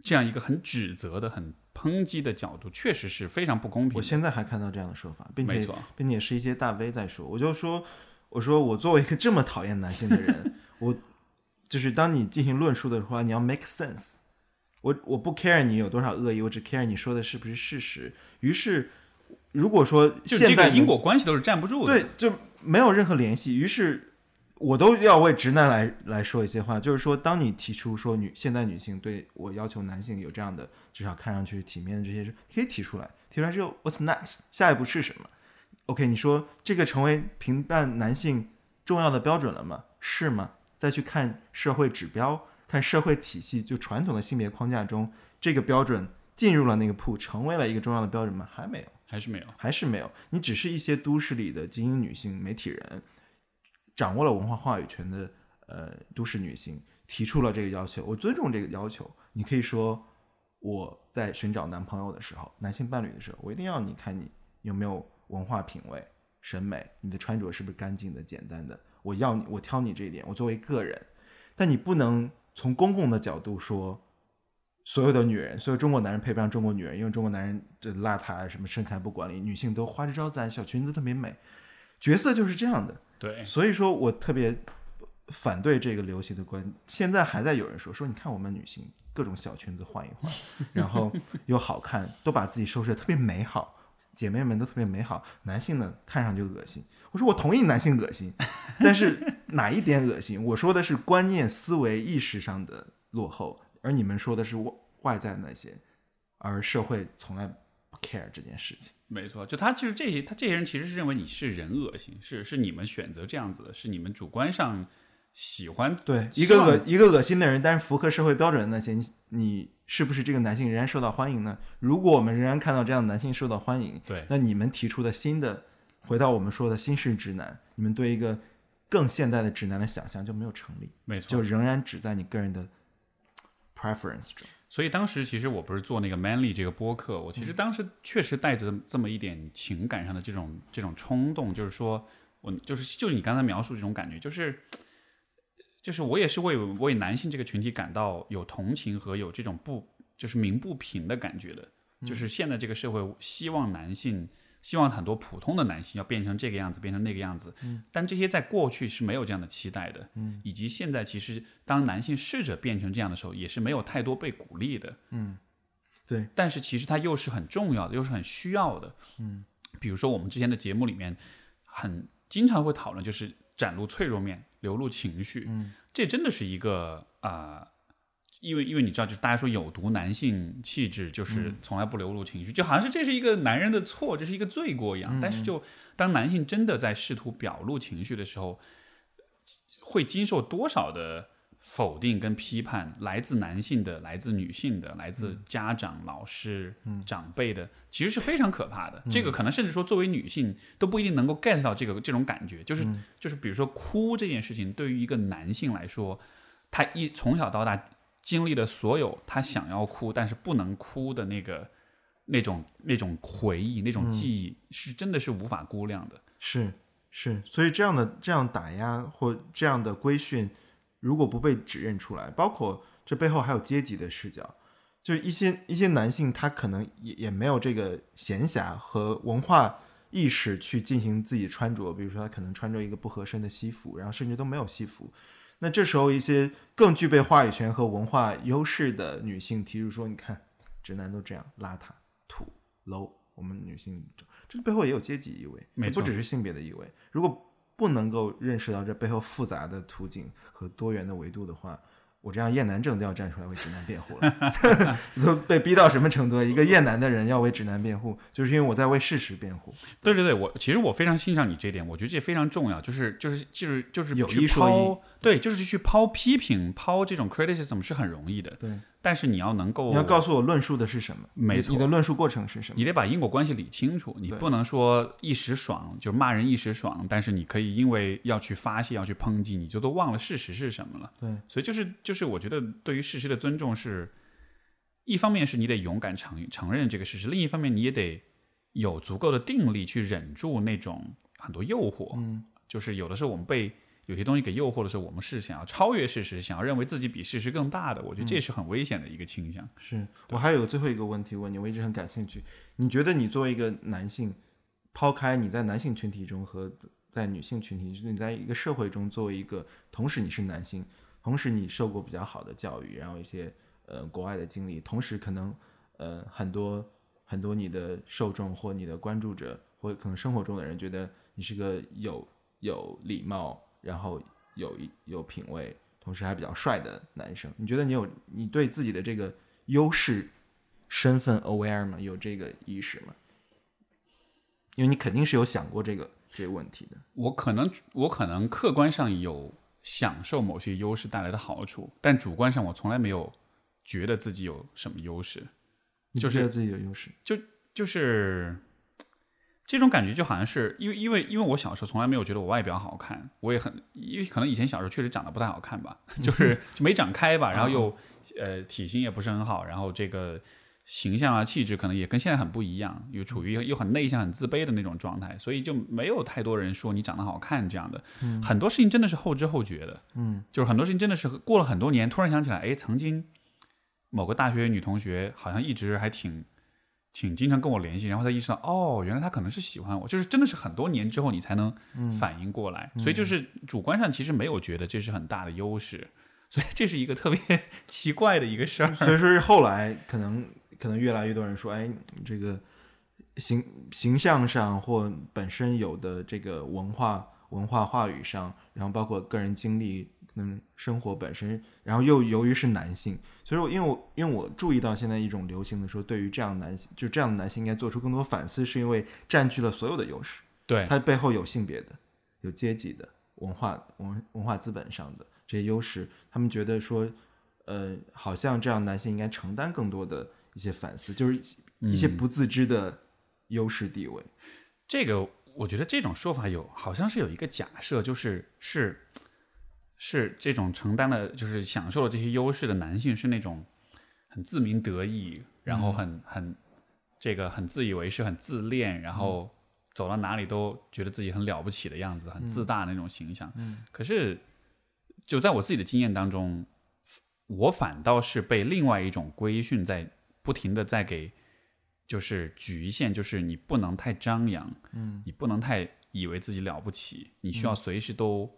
这样一个很指责的、很抨击的角度，确实是非常不公平。我现在还看到这样的说法，并且没错，并且是一些大 V 在说，我就说，我说我作为一个这么讨厌男性的人，我就是当你进行论述的话，你要 make sense。我我不 care 你有多少恶意，我只 care 你说的是不是事实。于是，如果说就现代这个因果关系都是站不住的。对，就没有任何联系。于是，我都要为直男来来说一些话，就是说，当你提出说女现代女性对我要求男性有这样的至少看上去体面的这些事，可以提出来。提出来之后，what's next？下一步是什么？OK，你说这个成为评判男性重要的标准了吗？是吗？再去看社会指标，看社会体系，就传统的性别框架中，这个标准进入了那个铺，成为了一个重要的标准吗？还没有。还是没有。还是没有，你只是一些都市里的精英女性媒体人，掌握了文化话语权的呃都市女性提出了这个要求，我尊重这个要求。你可以说我在寻找男朋友的时候，男性伴侣的时候，我一定要你看你有没有文化品味、审美，你的穿着是不是干净的、简单的。我要你，我挑你这一点，我作为个人，但你不能从公共的角度说。所有的女人，所有中国男人配不上中国女人，因为中国男人这邋遢，什么身材不管理，女性都花枝招展，小裙子特别美，角色就是这样的。对，所以说我特别反对这个流行的观，现在还在有人说说，你看我们女性各种小裙子换一换，然后又好看，都把自己收拾的特别美好，姐妹们都特别美好，男性呢看上去恶心。我说我同意男性恶心，但是哪一点恶心？我说的是观念、思维、意识上的落后，而你们说的是外外在那些，而社会从来不 care 这件事情。没错，就他就是这些，他这些人其实是认为你是人恶心，是是你们选择这样子的，是你们主观上喜欢对一个恶一个恶心的人，但是符合社会标准的那些，你你是不是这个男性仍然受到欢迎呢？如果我们仍然看到这样的男性受到欢迎，对那你们提出的新的，回到我们说的新式直男，你们对一个更现代的直男的想象就没有成立，没错，就仍然只在你个人的 preference 中。所以当时其实我不是做那个 Manly 这个播客，我其实当时确实带着这么一点情感上的这种这种冲动，就是说我就是就是你刚才描述这种感觉，就是就是我也是为为男性这个群体感到有同情和有这种不就是鸣不平的感觉的，就是现在这个社会希望男性。希望很多普通的男性要变成这个样子，变成那个样子，但这些在过去是没有这样的期待的，以及现在其实当男性试着变成这样的时候，也是没有太多被鼓励的，嗯对，但是其实它又是很重要的，又是很需要的。嗯，比如说我们之前的节目里面，很经常会讨论，就是展露脆弱面，流露情绪。嗯，这真的是一个啊、因为因为你知道，就是大家说有毒男性气质，就是从来不流露情绪，就好像是这是一个男人的错，这是一个罪过一样。但是就当男性真的在试图表露情绪的时候，会经受多少的否定跟批判，来自男性的，来自女性的，来自家长、老师、长辈的，其实是非常可怕的。这个可能甚至说，作为女性都不一定能够 get 到这个这种感觉，就是、就是比如说哭这件事情，对于一个男性来说，他一从小到大经历了所有他想要哭但是不能哭的那个那种那种回忆、那种记忆，是真的是无法估量的。是是，所以这样的这样打压或这样的规训，如果不被指认出来，包括这背后还有阶级的视角，就一些一些男性他可能也也没有这个闲暇和文化意识去进行自己穿着，比如说他可能穿着一个不合身的西服，然后甚至都没有西服。那这时候，一些更具备话语权和文化优势的女性提出说：“你看，直男都这样邋遢、土、low，我们女性这这背后也有阶级意味，没不只是性别的意味。如果不能够认识到这背后复杂的图景和多元的维度的话，我这样厌男症都要站出来为直男辩护了，都被逼到什么程度？一个厌男的人要为直男辩护，就是因为我在为事实辩护。对对对，我其实我非常欣赏你这点，我觉得这非常重要，就是就是就是就是去有一说抛，对，就是去抛批评、抛这种 criticism 是很容易的，对，但是你要能够，你要告诉我论述的是什么，没错你的论述过程是什么？你得把因果关系理清楚，你不能说一时爽就骂人一时爽，但是你可以因为要去发泄、要去抨击，你就都忘了事实是什么了。对，所以就是就是，我觉得对于事实的尊重是，一方面是你得勇敢承承认这个事实，另一方面你也得有足够的定力去忍住那种很多诱惑。嗯，就是有的时候我们被有些东西给诱惑的时候，我们是想要超越事实，想要认为自己比事实更大的。我觉得这是很危险的一个倾向。是我还有最后一个问题问你，我一直很感兴趣。你觉得你作为一个男性，抛开你在男性群体中和在女性群体，就是你在一个社会中作为一个，同时你是男性，同时你受过比较好的教育，然后一些呃国外的经历，同时可能呃很多很多你的受众或你的关注者或可能生活中的人觉得你是个有有礼貌，然后有一有品味，同时还比较帅的男生。你觉得你有你对自己的这个优势身份 aware 吗？有这个意识吗？因为你肯定是有想过这个这个问题的。我可能我可能客观上有享受某些优势带来的好处，但主观上我从来没有觉得自己有什么优势，就是你觉得自己有优势，就就是这种感觉就好像是因为因为因为我小时候从来没有觉得我外表好看，我也很因为可能以前小时候确实长得不太好看吧，就是就没长开吧，然后又呃体型也不是很好，然后这个。形象啊，气质可能也跟现在很不一样，又处于又很内向、很自卑的那种状态，所以就没有太多人说你长得好看这样的。很多事情真的是后知后觉的，嗯，就是很多事情真的是过了很多年，突然想起来，哎，曾经某个大学女同学好像一直还挺挺经常跟我联系，然后才意识到，哦，原来他可能是喜欢我，就是真的是很多年之后你才能反应过来，所以就是主观上其实没有觉得这是很大的优势，所以这是一个特别 奇怪的一个事儿。所以说是后来可能可能越来越多人说，哎，这个形形象上或本身有的这个文化文化话语上，然后包括个人经历，可能生活本身，然后又由于是男性，所以说因为我因为我注意到现在一种流行的说，对于这样男性，就这样的男性应该做出更多反思，是因为占据了所有的优势，对，他背后有性别的、有阶级的、文化文文化资本上的这些优势，他们觉得说，呃，好像这样男性应该承担更多的一些反思，就是一些不自知的优势地位。这个我觉得这种说法有好像是有一个假设，就是是是这种承担了就是享受了这些优势的男性是那种很自鸣得意，然后很很这个很自以为是、很自恋，然后走到哪里都觉得自己很了不起的样子，很自大的那种形象。嗯。可是就在我自己的经验当中，我反倒是被另外一种规训在不停的在给。就是局限，就是你不能太张扬，嗯。你不能太以为自己了不起，你需要随时都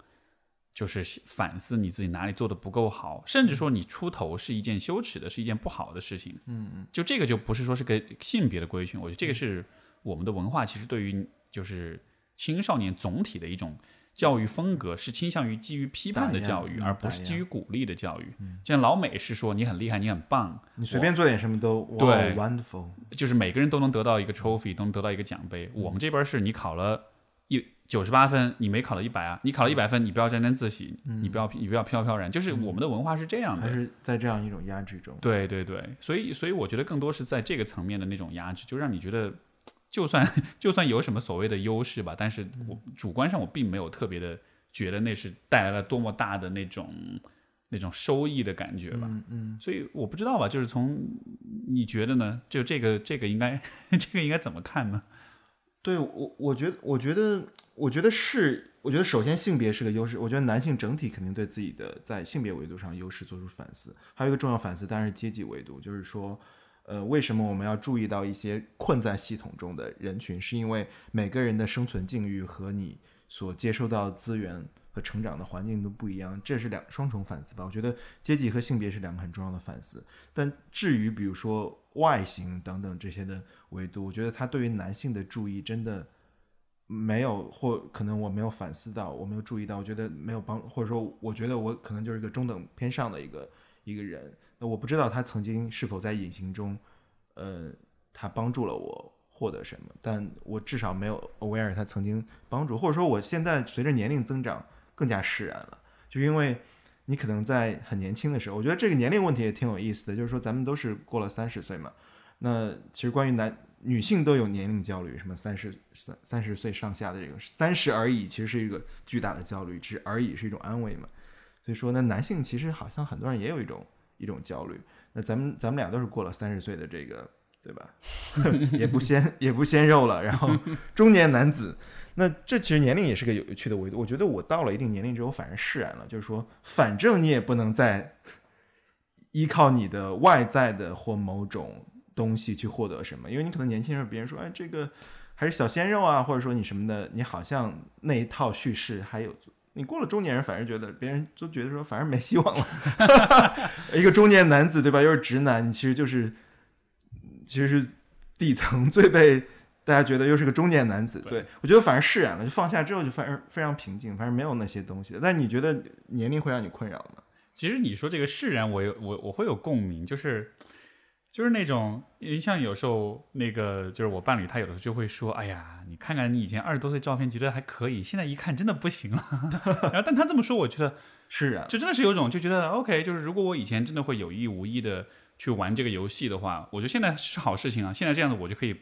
就是反思你自己哪里做的不够好，甚至说你出头是一件羞耻的，是一件不好的事情。嗯嗯就这个就不是说是个性别的规训，我觉得这个是我们的文化其实对于就是青少年总体的一种教育风格，是倾向于基于批判的教育，嗯而不是基于鼓励的教育。像老美是说你很厉害，你很棒，你随便做点什么都对，wonderful，就是每个人都能得到一个 trophy，都能得到一个奖杯。我们这边是你考了一九十八分，你没考到一百啊，你考了一百分，你不要沾沾自喜，你不要你不要飘飘然，就是我们的文化是这样的。还是在这样一种压制中。对对对，所以所以我觉得更多是在这个层面的那种压制，就让你觉得，就算 就算有什么所谓的优势吧，但是我主观上我并没有特别的觉得那是带来了多么大的那种那种收益的感觉吧。嗯嗯，所以我不知道吧，就是从你觉得呢？就这个这个应该 这个应该怎么看呢？对我我觉得我觉得我觉得是，我觉得首先性别是个优势，我觉得男性整体肯定对自己的在性别维度上优势做出反思。还有一个重要反思当然是阶级维度，就是说。呃，为什么我们要注意到一些困在系统中的人群？是因为每个人的生存境遇和你所接收到资源和成长的环境都不一样，这是两双重反思吧。我觉得阶级和性别是两个很重要的反思。但至于比如说外形等等这些的维度，我觉得他对于男性的注意真的没有，或可能我没有反思到，我没有注意到，我觉得没有帮，或者说我觉得我可能就是一个中等偏上的一个一个人。那我不知道他曾经是否在隐形中，呃，他帮助了我获得什么，但我至少没有 aware 他曾经帮助，或者说我现在随着年龄增长更加释然了，就因为你可能在很年轻的时候，我觉得这个年龄问题也挺有意思的，就是说咱们都是过了三十岁嘛，那其实关于男女性都有年龄焦虑，什么三十三三十岁上下的这个三十而已，其实是一个巨大的焦虑，只是而已是一种安慰嘛，所以说呢，男性其实好像很多人也有一种。一种焦虑，那咱们咱们俩都是过了三十岁的这个，对吧？也不鲜 也不鲜肉了，然后 中年男子，那这其实年龄也是个有趣的维度。我觉得我到了一定年龄之后，反而释然了，就是说，反正你也不能再依靠你的外在的或某种东西去获得什么，因为你可能年轻人别人说，哎，这个还是小鲜肉啊，或者说你什么的，你好像那一套叙事还有。你过了中年人，反而觉得别人都觉得说，反正没希望了。一个中年男子，对吧？又是直男，你其实就是，其实是底层最被大家觉得又是个中年男子。对我觉得反而释然了，就放下之后就反而非常平静，反正没有那些东西。但你觉得年龄会让你困扰吗？其实你说这个释然，我有我我会有共鸣，就是。就是那种，像有时候那个，就是我伴侣，他有的时候就会说：“哎呀，你看看你以前二十多岁照片，觉得还可以，现在一看真的不行了。”然后，但他这么说，我觉得 是啊，就真的是有种就觉得 OK，就是如果我以前真的会有意无意的去玩这个游戏的话，我觉得现在是好事情啊。现在这样子，我就可以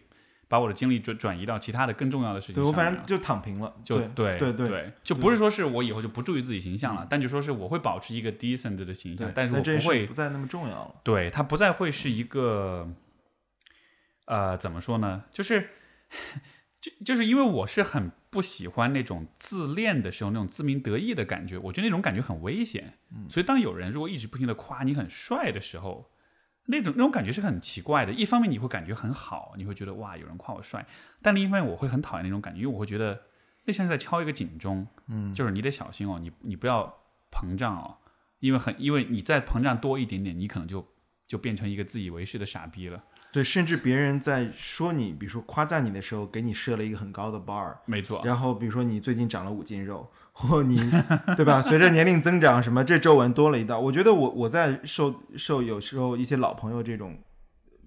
把我的精力转转移到其他的更重要的事情上。对我反正就躺平了，就对对对，就不是说是我以后就不注意自己形象了，但就说是我会保持一个 decent 的形象，但是我不会不再那么重要了。对，它不再会是一个。呃，怎么说呢？就是，就就是因为我是很不喜欢那种自恋的时候那种自鸣得意的感觉，我觉得那种感觉很危险。嗯，所以当有人如果一直不停的夸你很帅的时候，那种那种感觉是很奇怪的。一方面你会感觉很好，你会觉得哇有人夸我帅，但另一方面我会很讨厌那种感觉，因为我会觉得那像是在敲一个警钟，嗯，就是你得小心哦，你你不要膨胀哦，因为很因为你再膨胀多一点点，你可能就就变成一个自以为是的傻逼了。对，甚至别人在说你，比如说夸赞你的时候，给你设了一个很高的 bar，没错，然后比如说你最近长了五斤肉，或你 对吧？随着年龄增长，什么这皱纹多了一道。我觉得我我在受受有时候一些老朋友这种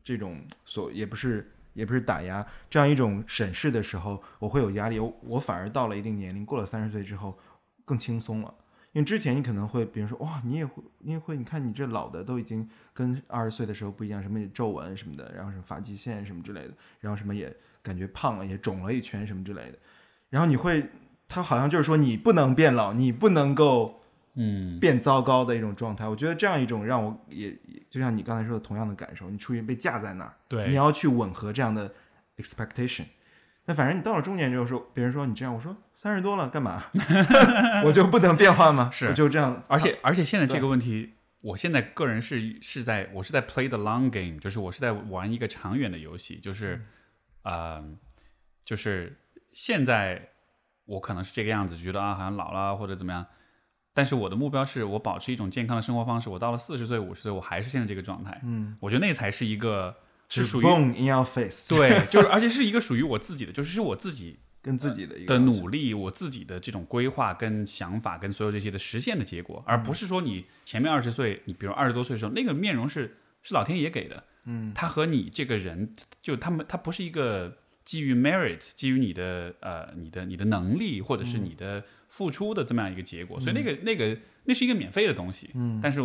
这种所也不是也不是打压这样一种审视的时候，我会有压力。我我反而到了一定年龄，过了三十岁之后更轻松了。因为之前你可能会，比如说，哇，你也会，你也会，你看你这老的都已经跟二十岁的时候不一样，什么皱纹什么的，然后什么发际线什么之类的，然后什么也感觉胖了，也肿了一圈什么之类的，然后你会，他好像就是说你不能变老，你不能够，嗯，变糟糕的一种状态。我觉得这样一种让我也就像你刚才说的同样的感受，你处于被架在那儿，对，你要去吻合这样的 expectation。那反正你到了中年之后说，别人说你这样，我说三十多了干嘛？我就不能变化吗？是，我就这样。而且而且现在这个问题，我现在个人是是在我是在 play the long game，就是我是在玩一个长远的游戏，就是呃，就是现在我可能是这个样子，觉得啊好像老了或者怎么样，但是我的目标是我保持一种健康的生活方式，我到了四十岁五十岁，我还是现在这个状态。嗯，我觉得那才是一个。是属于 in your face，对，就是 而且是一个属于我自己的，就是是我自己跟自己的一个的努力，我自己的这种规划跟想法跟所有这些的实现的结果，而不是说你前面二十岁，你比如二十多岁的时候，那个面容是是老天爷给的，嗯，他和你这个人就他们他不是一个基于 merit，基于你的呃你的你的能力或者是你的付出的这么样一个结果，所以那个那个。那是一个免费的东西，嗯，但是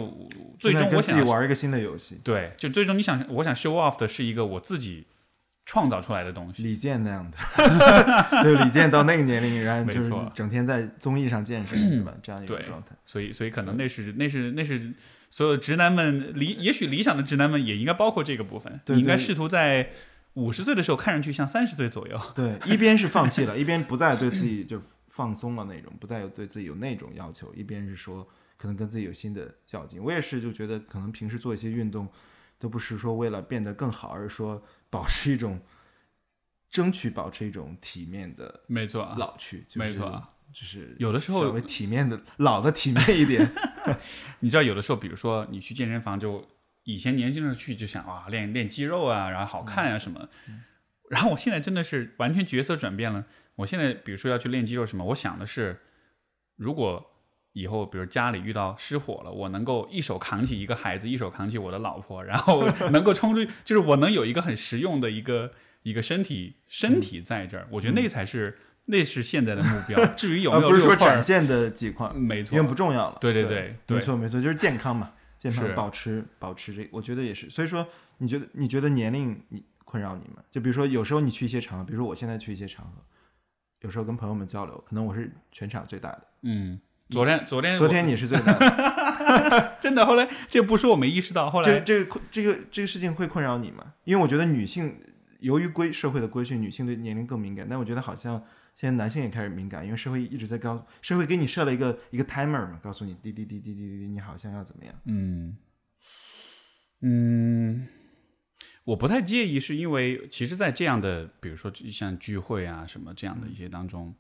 最终我想玩一个新的游戏，对，就最终你想，我想 show off 的是一个我自己创造出来的东西。李健那样的，就李健到那个年龄，然后就是整天在综艺上健身，是吧？这样一个状态。所以，所以可能那是那是那是所有直男们理，也许理想的直男们也应该包括这个部分。你应该试图在五十岁的时候看上去像三十岁左右。对，一边是放弃了，一边不再对自己就。放松了那种，不再有对自己有那种要求。一边是说，可能跟自己有新的较劲。我也是，就觉得可能平时做一些运动，都不是说为了变得更好，而是说保持一种，争取保持一种体面的，没错，老去，没错，就是有的时候稍微体面的，老的体面一点。你知道，有的时候，比如说你去健身房，就以前年轻的时候去就想啊，练练肌肉啊，然后好看啊什么。然后我现在真的是完全角色转变了。我现在比如说要去练肌肉什么，我想的是，如果以后比如家里遇到失火了，我能够一手扛起一个孩子，一手扛起我的老婆，然后能够冲出去，就是我能有一个很实用的一个一个身体身体在这儿，我觉得那才是那是现在的目标。至于有没有不是说展现的几块，没错，因为不重要了。对。对对，没错没错，就是健康嘛，健康保持保持这，我觉得也是。所以说，你觉得你觉得年龄你困扰你吗？就比如说有时候你去一些场合，比如说我现在去一些场合。有时候跟朋友们交流，可能我是全场最大的。嗯，昨天昨天昨天你是最大的，真的。后来这不是我没意识到，后来这这个这个这个事情会困扰你吗？因为我觉得女性由于规社会的规训，女性对年龄更敏感。但我觉得好像现在男性也开始敏感，因为社会一直在告社会给你设了一个一个 timer 嘛，告诉你滴滴滴滴滴滴，你好像要怎么样？嗯嗯。我不太介意，是因为其实，在这样的，比如说像聚会啊什么这样的一些当中，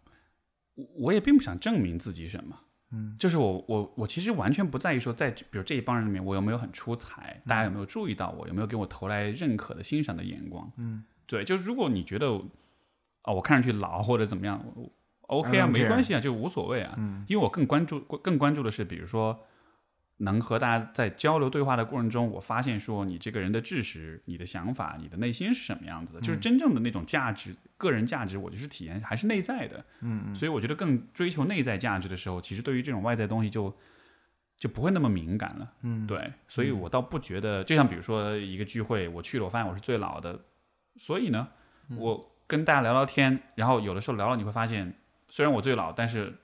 我也并不想证明自己什么，嗯，就是我我我其实完全不在意说，在比如这一帮人里面，我有没有很出彩，大家有没有注意到我，有没有给我投来认可的欣赏的眼光，嗯，对，就是如果你觉得啊，我看上去老或者怎么样，OK 啊，没关系啊，就无所谓啊，嗯，因为我更关注更关注的是，比如说。能和大家在交流对话的过程中，我发现说你这个人的知识、你的想法、你的内心是什么样子的，就是真正的那种价值、个人价值，我就是体验还是内在的。嗯，所以我觉得更追求内在价值的时候，其实对于这种外在东西就就不会那么敏感了。嗯，对，所以我倒不觉得，就像比如说一个聚会，我去了，我发现我是最老的，所以呢，我跟大家聊聊天，然后有的时候聊了，你会发现，虽然我最老，但是。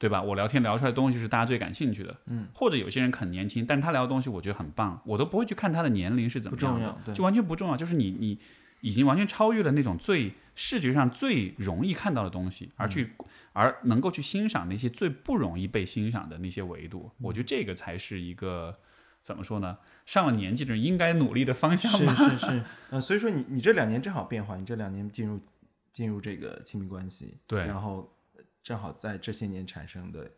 对吧？我聊天聊出来的东西是大家最感兴趣的，嗯，或者有些人很年轻，但是他聊的东西我觉得很棒，我都不会去看他的年龄是怎么样的，就完全不重要。就是你你已经完全超越了那种最视觉上最容易看到的东西，而去而能够去欣赏那些最不容易被欣赏的那些维度。我觉得这个才是一个怎么说呢？上了年纪的人应该努力的方向。是是是，呃，所以说你你这两年正好变化，你这两年进入进入这个亲密关系，对，然后。正好在这些年产生的，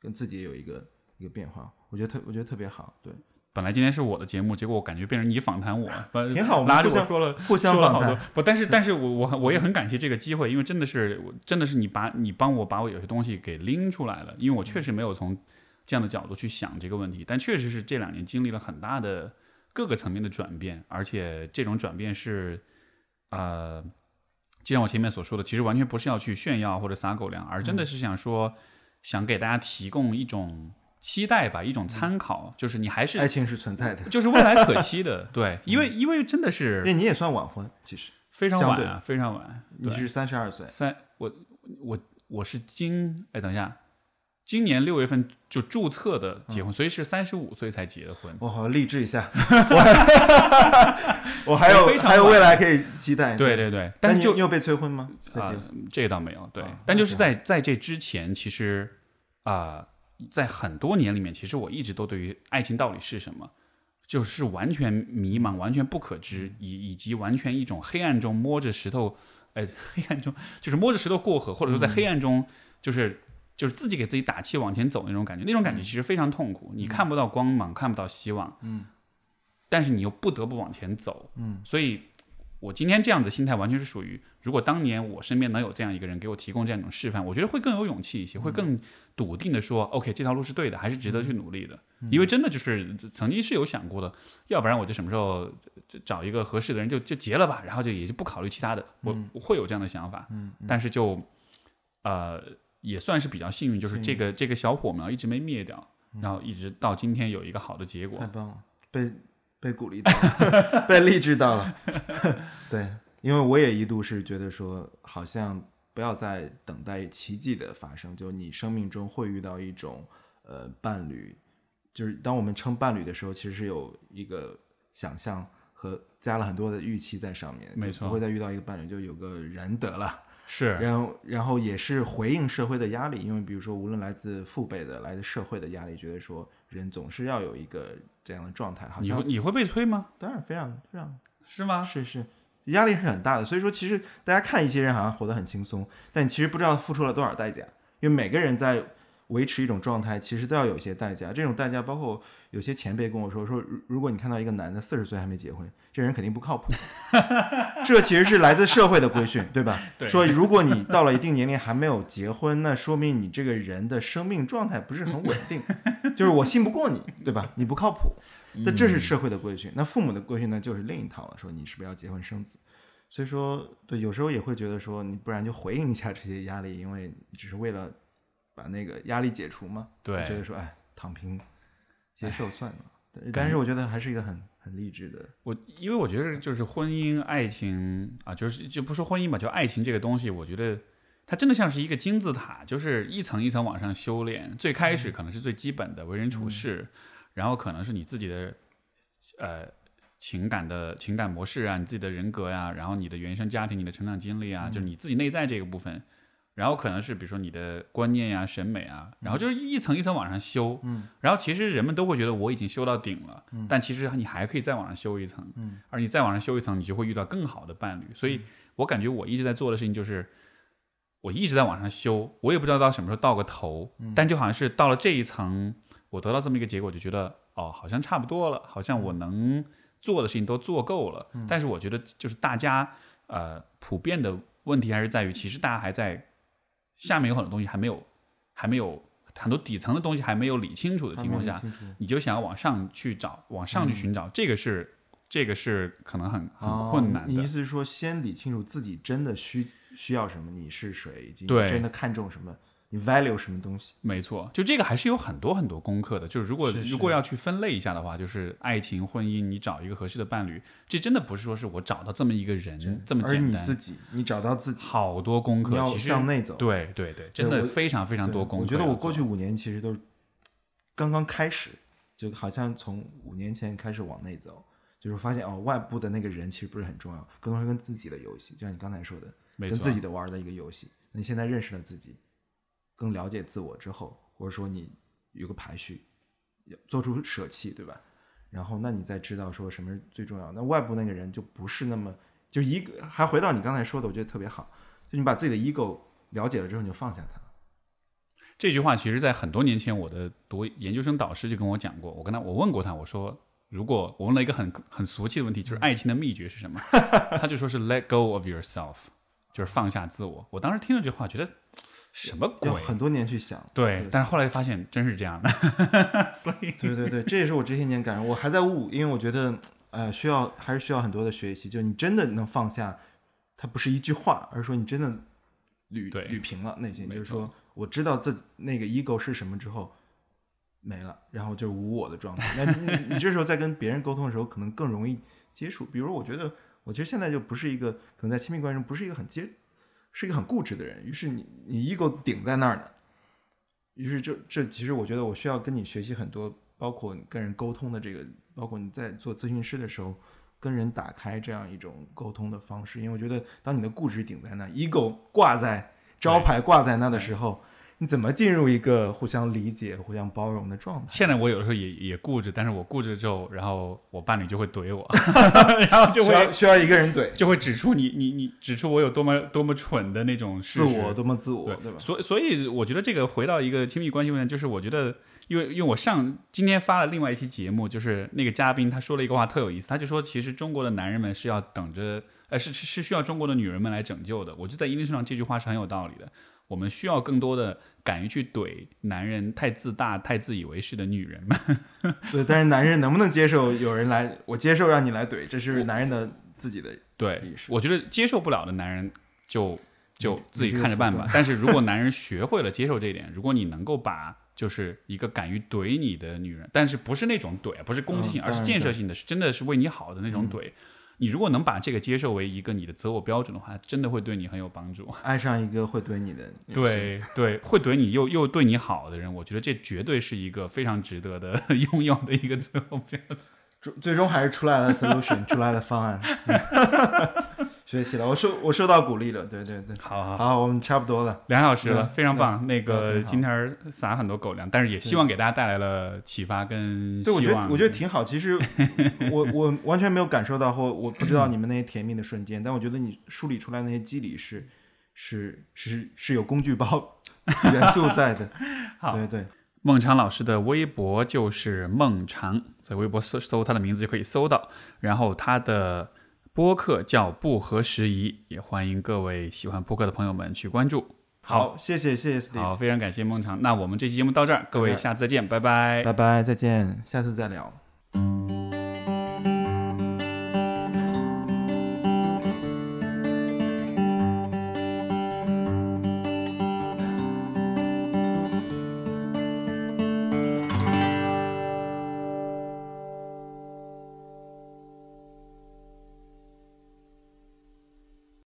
跟自己有一个一个变化，我觉得特我觉得特别好，对，本来今天是我的节目，结果我感觉变成你访谈我，把挺好，拉着互相我说了互相访谈，好多不，但是但是我我我也很感谢这个机会，因为真的是真的是你把你帮我把我有些东西给拎出来了，因为我确实没有从这样的角度去想这个问题，但确实是这两年经历了很大的各个层面的转变，而且这种转变是呃，就像我前面所说的，其实完全不是要去炫耀或者撒狗粮，而真的是想说想给大家提供一种期待吧，一种参考，就是你还是爱情是存在的，就是未来可期的，对，因为因为真的是那你也算晚婚，其实。非常晚啊，非常晚。你是三十二岁，三，我我我是今哎，等一下，今年六月份就注册的结嗯婚，所以是三十五岁才结的婚。我好励志一下，我还 我还有还有未来可以期待，对对。对，但但就你你有被催婚吗？啊、这个倒没有，对，啊。但就是在在这之前，其实啊、在很多年里面，其实我一直都对于爱情到底是什么，就是完全迷茫、完全不可知，以以及完全一种黑暗中摸着石头，呃，黑暗中就是摸着石头过河，或者说在黑暗中就是。就是自己给自己打气往前走那种感觉，那种感觉其实非常痛苦。你看不到光芒，看不到希望，嗯，但是你又不得不往前走，嗯，所以我今天这样的心态完全是属于，如果当年我身边能有这样一个人给我提供这样一种示范，我觉得会更有勇气一些，会更笃定的说、o k 这条路是对的，还是值得去努力的。因为真的就是曾经是有想过的，要不然我就什么时候找一个合适的人就就结了吧，然后就也就不考虑其他的，我我会有这样的想法。嗯，但是就呃也算是比较幸运，就是这个这个小火苗一直没灭掉，然后一直到今天有一个好的结果太。棒了，被被鼓励到了，被励志到了。对，因为我也一度是觉得说，好像不要再等待奇迹的发生，就你生命中会遇到一种呃伴侣，就是当我们称伴侣的时候，其实是有一个想象和加了很多的预期在上面，没错不会再遇到一个伴侣，就有个人得了。是，然后，然后也是回应社会的压力，因为比如说，无论来自父辈的，来自社会的压力，觉得说人总是要有一个这样的状态，好像你会你会被催吗？当然非常非常是吗？是是，压力是很大的。所以说，其实大家看一些人好像活得很轻松，但其实不知道付出了多少代价。因为每个人在维持一种状态，其实都要有一些代价。这种代价包括有些前辈跟我说说，如如果你看到一个男的四十岁还没结婚，这人肯定不靠谱。这其实是来自社会的规训，对吧？对说如果你到了一定年龄还没有结婚，那说明你这个人的生命状态不是很稳定，就是我信不过你，对吧？你不靠谱。那这是社会的规训，那父母的规训呢，就是另一套了，说你是不是要结婚生子。所以说，对，有时候也会觉得说，你不然就回应一下这些压力，因为只是为了把那个压力解除嘛。对觉得说，哎，躺平接受算了。对，但是我觉得还是一个很很励志的。我因为我觉得就是婚姻、爱情啊，就是就不说婚姻吧，就爱情这个东西，我觉得它真的像是一个金字塔，就是一层一层往上修炼。最开始可能是最基本的为人处事，然后可能是你自己的呃情感的情感模式啊，你自己的人格呀、然后你的原生家庭、你的成长经历啊，就是你自己内在这个部分。然后可能是比如说你的观念呀、审美啊，然后就是一层一层往上修。嗯，然后其实人们都会觉得我已经修到顶了，嗯但其实你还可以再往上修一层。嗯，而你再往上修一层，你就会遇到更好的伴侣。所以我感觉我一直在做的事情就是，我一直在往上修，我也不知道到什么时候到个头，但就好像是到了这一层，我得到这么一个结果，就觉得哦，好像差不多了，好像我能做的事情都做够了。但是我觉得就是大家呃普遍的问题还是在于，其实大家还在下面有很多东西还没有还没有很多底层的东西还没有理清楚的情况下，你就想要往上去找，往上去寻找，这个是这个是可能很很困难哦。你意。思是说，先理清楚自己真的需需要什么，你是谁，以及你真的看重什么，你 value 什么东西。没错，就这个还是有很多很多功课的。就是如果如果要去分类一下的话，就是爱情、婚姻，你找一个合适的伴侣，这真的不是说是我找到这么一个人这么而简单，你自己，你找到自己，好多功课。要其实向内走。对对对，真的我非常非常多功课我觉得我过去五年其实都是刚刚开始，就好像从五年前开始往内走，就是发现哦，外部的那个人其实不是很重要，更多是跟自己的游戏，就像你刚才说的，跟自己的玩的一个游戏。那你现在认识了自己，更了解自我之后，或者说你有个排序，做出舍弃，对吧？然后那你再知道说什么是最重要。那外部那个人就不是那么就一个，还回到你刚才说的，我觉得特别好，就你把自己的 ego 了解了之后，你就放下它。这句话其实，在很多年前，我的读研究生导师就跟我讲过。我跟他，我问过他，我说，如果我问了一个很很俗气的问题，就是爱情的秘诀是什么？他就说是 let go of yourself，就是放下自我。我当时听了这话，觉得什么鬼要？很多年去想。对，但是后来发现真是这样的。所以，对对对，这也是我这些年感受。我还在悟，因为我觉得，呃，需要还是需要很多的学习。就你真的能放下，它不是一句话，而是说你真的捋捋平了内心，没就是说我知道自己那个 ego 是什么之后没了，然后就无我的状态。那你你这时候在跟别人沟通的时候，可能更容易接触。比如我觉得我其实现在就不是一个可能在亲密关系中不是一个很接，是一个很固执的人。于是你你 ego 顶在那儿呢，于是这这其实我觉得我需要跟你学习很多，包括你跟人沟通的这个，包括你在做咨询师的时候。跟人打开这样一种沟通的方式，因为我觉得，当你的固执顶在那，ego 挂在招牌挂在那的时候，你怎么进入一个互相理解、互相包容的状态？现在我有的时候也也固执，但是我固执之后，然后我伴侣就会怼我，然后就会需要一个人怼就会指出你你你指出我有多么多么蠢的那种。自我，多么自我，对对吧？所以所以我觉得这个回到一个亲密关系问题，就是我觉得，因为因为我上今天发了另外一期节目，就是那个嘉宾他说了一个话特有意思，他就说其实中国的男人们是要等着，呃是是是需要中国的女人们来拯救的。我觉得在一定程度上这句话是很有道理的。我们需要更多的敢于去怼男人太自大、太自以为是的女人们。对，但是男人能不能接受有人来？我接受让你来怼，这是男人的自己的对意，识我觉得接受不了的男人就就自己看着办。吧但是如果男人学会了接受这一点，如果你能够把就是一个敢于怼你的女人，但是不是那种怼，不是攻击性，而是建设性的，是真的是为你好的那种怼。你如果能把这个接受为一个你的择偶标准的话，真的会对你很有帮助。爱上一个会怼你的对对，会怼你又又对你好的人，我觉得这绝对是一个非常值得的 拥有的一个择偶标准。最最终还是出来了 solution，出来了方案。学习了，我受我受到鼓励了，对对对。好好好。我们差不多了。两小时了，非常棒。那那个今天儿撒很多狗粮，但是也希望给大家带来了启发跟希对，望。我觉得我觉得挺好。其实 我我完全没有感受到，或我不知道你们那些甜蜜的瞬间，但我觉得你梳理出来那些机理是是是是有工具包 元素在的。好对对，孟尝老师的微博就是孟尝，在微博搜搜他的名字就可以搜到。然后他的播客叫不合时宜，也欢迎各位喜欢播客的朋友们去关注。好，谢谢谢谢好，非常感谢孟尝。那我们这期节目到这儿，各位下次再见，拜拜拜拜，再见，下次再聊。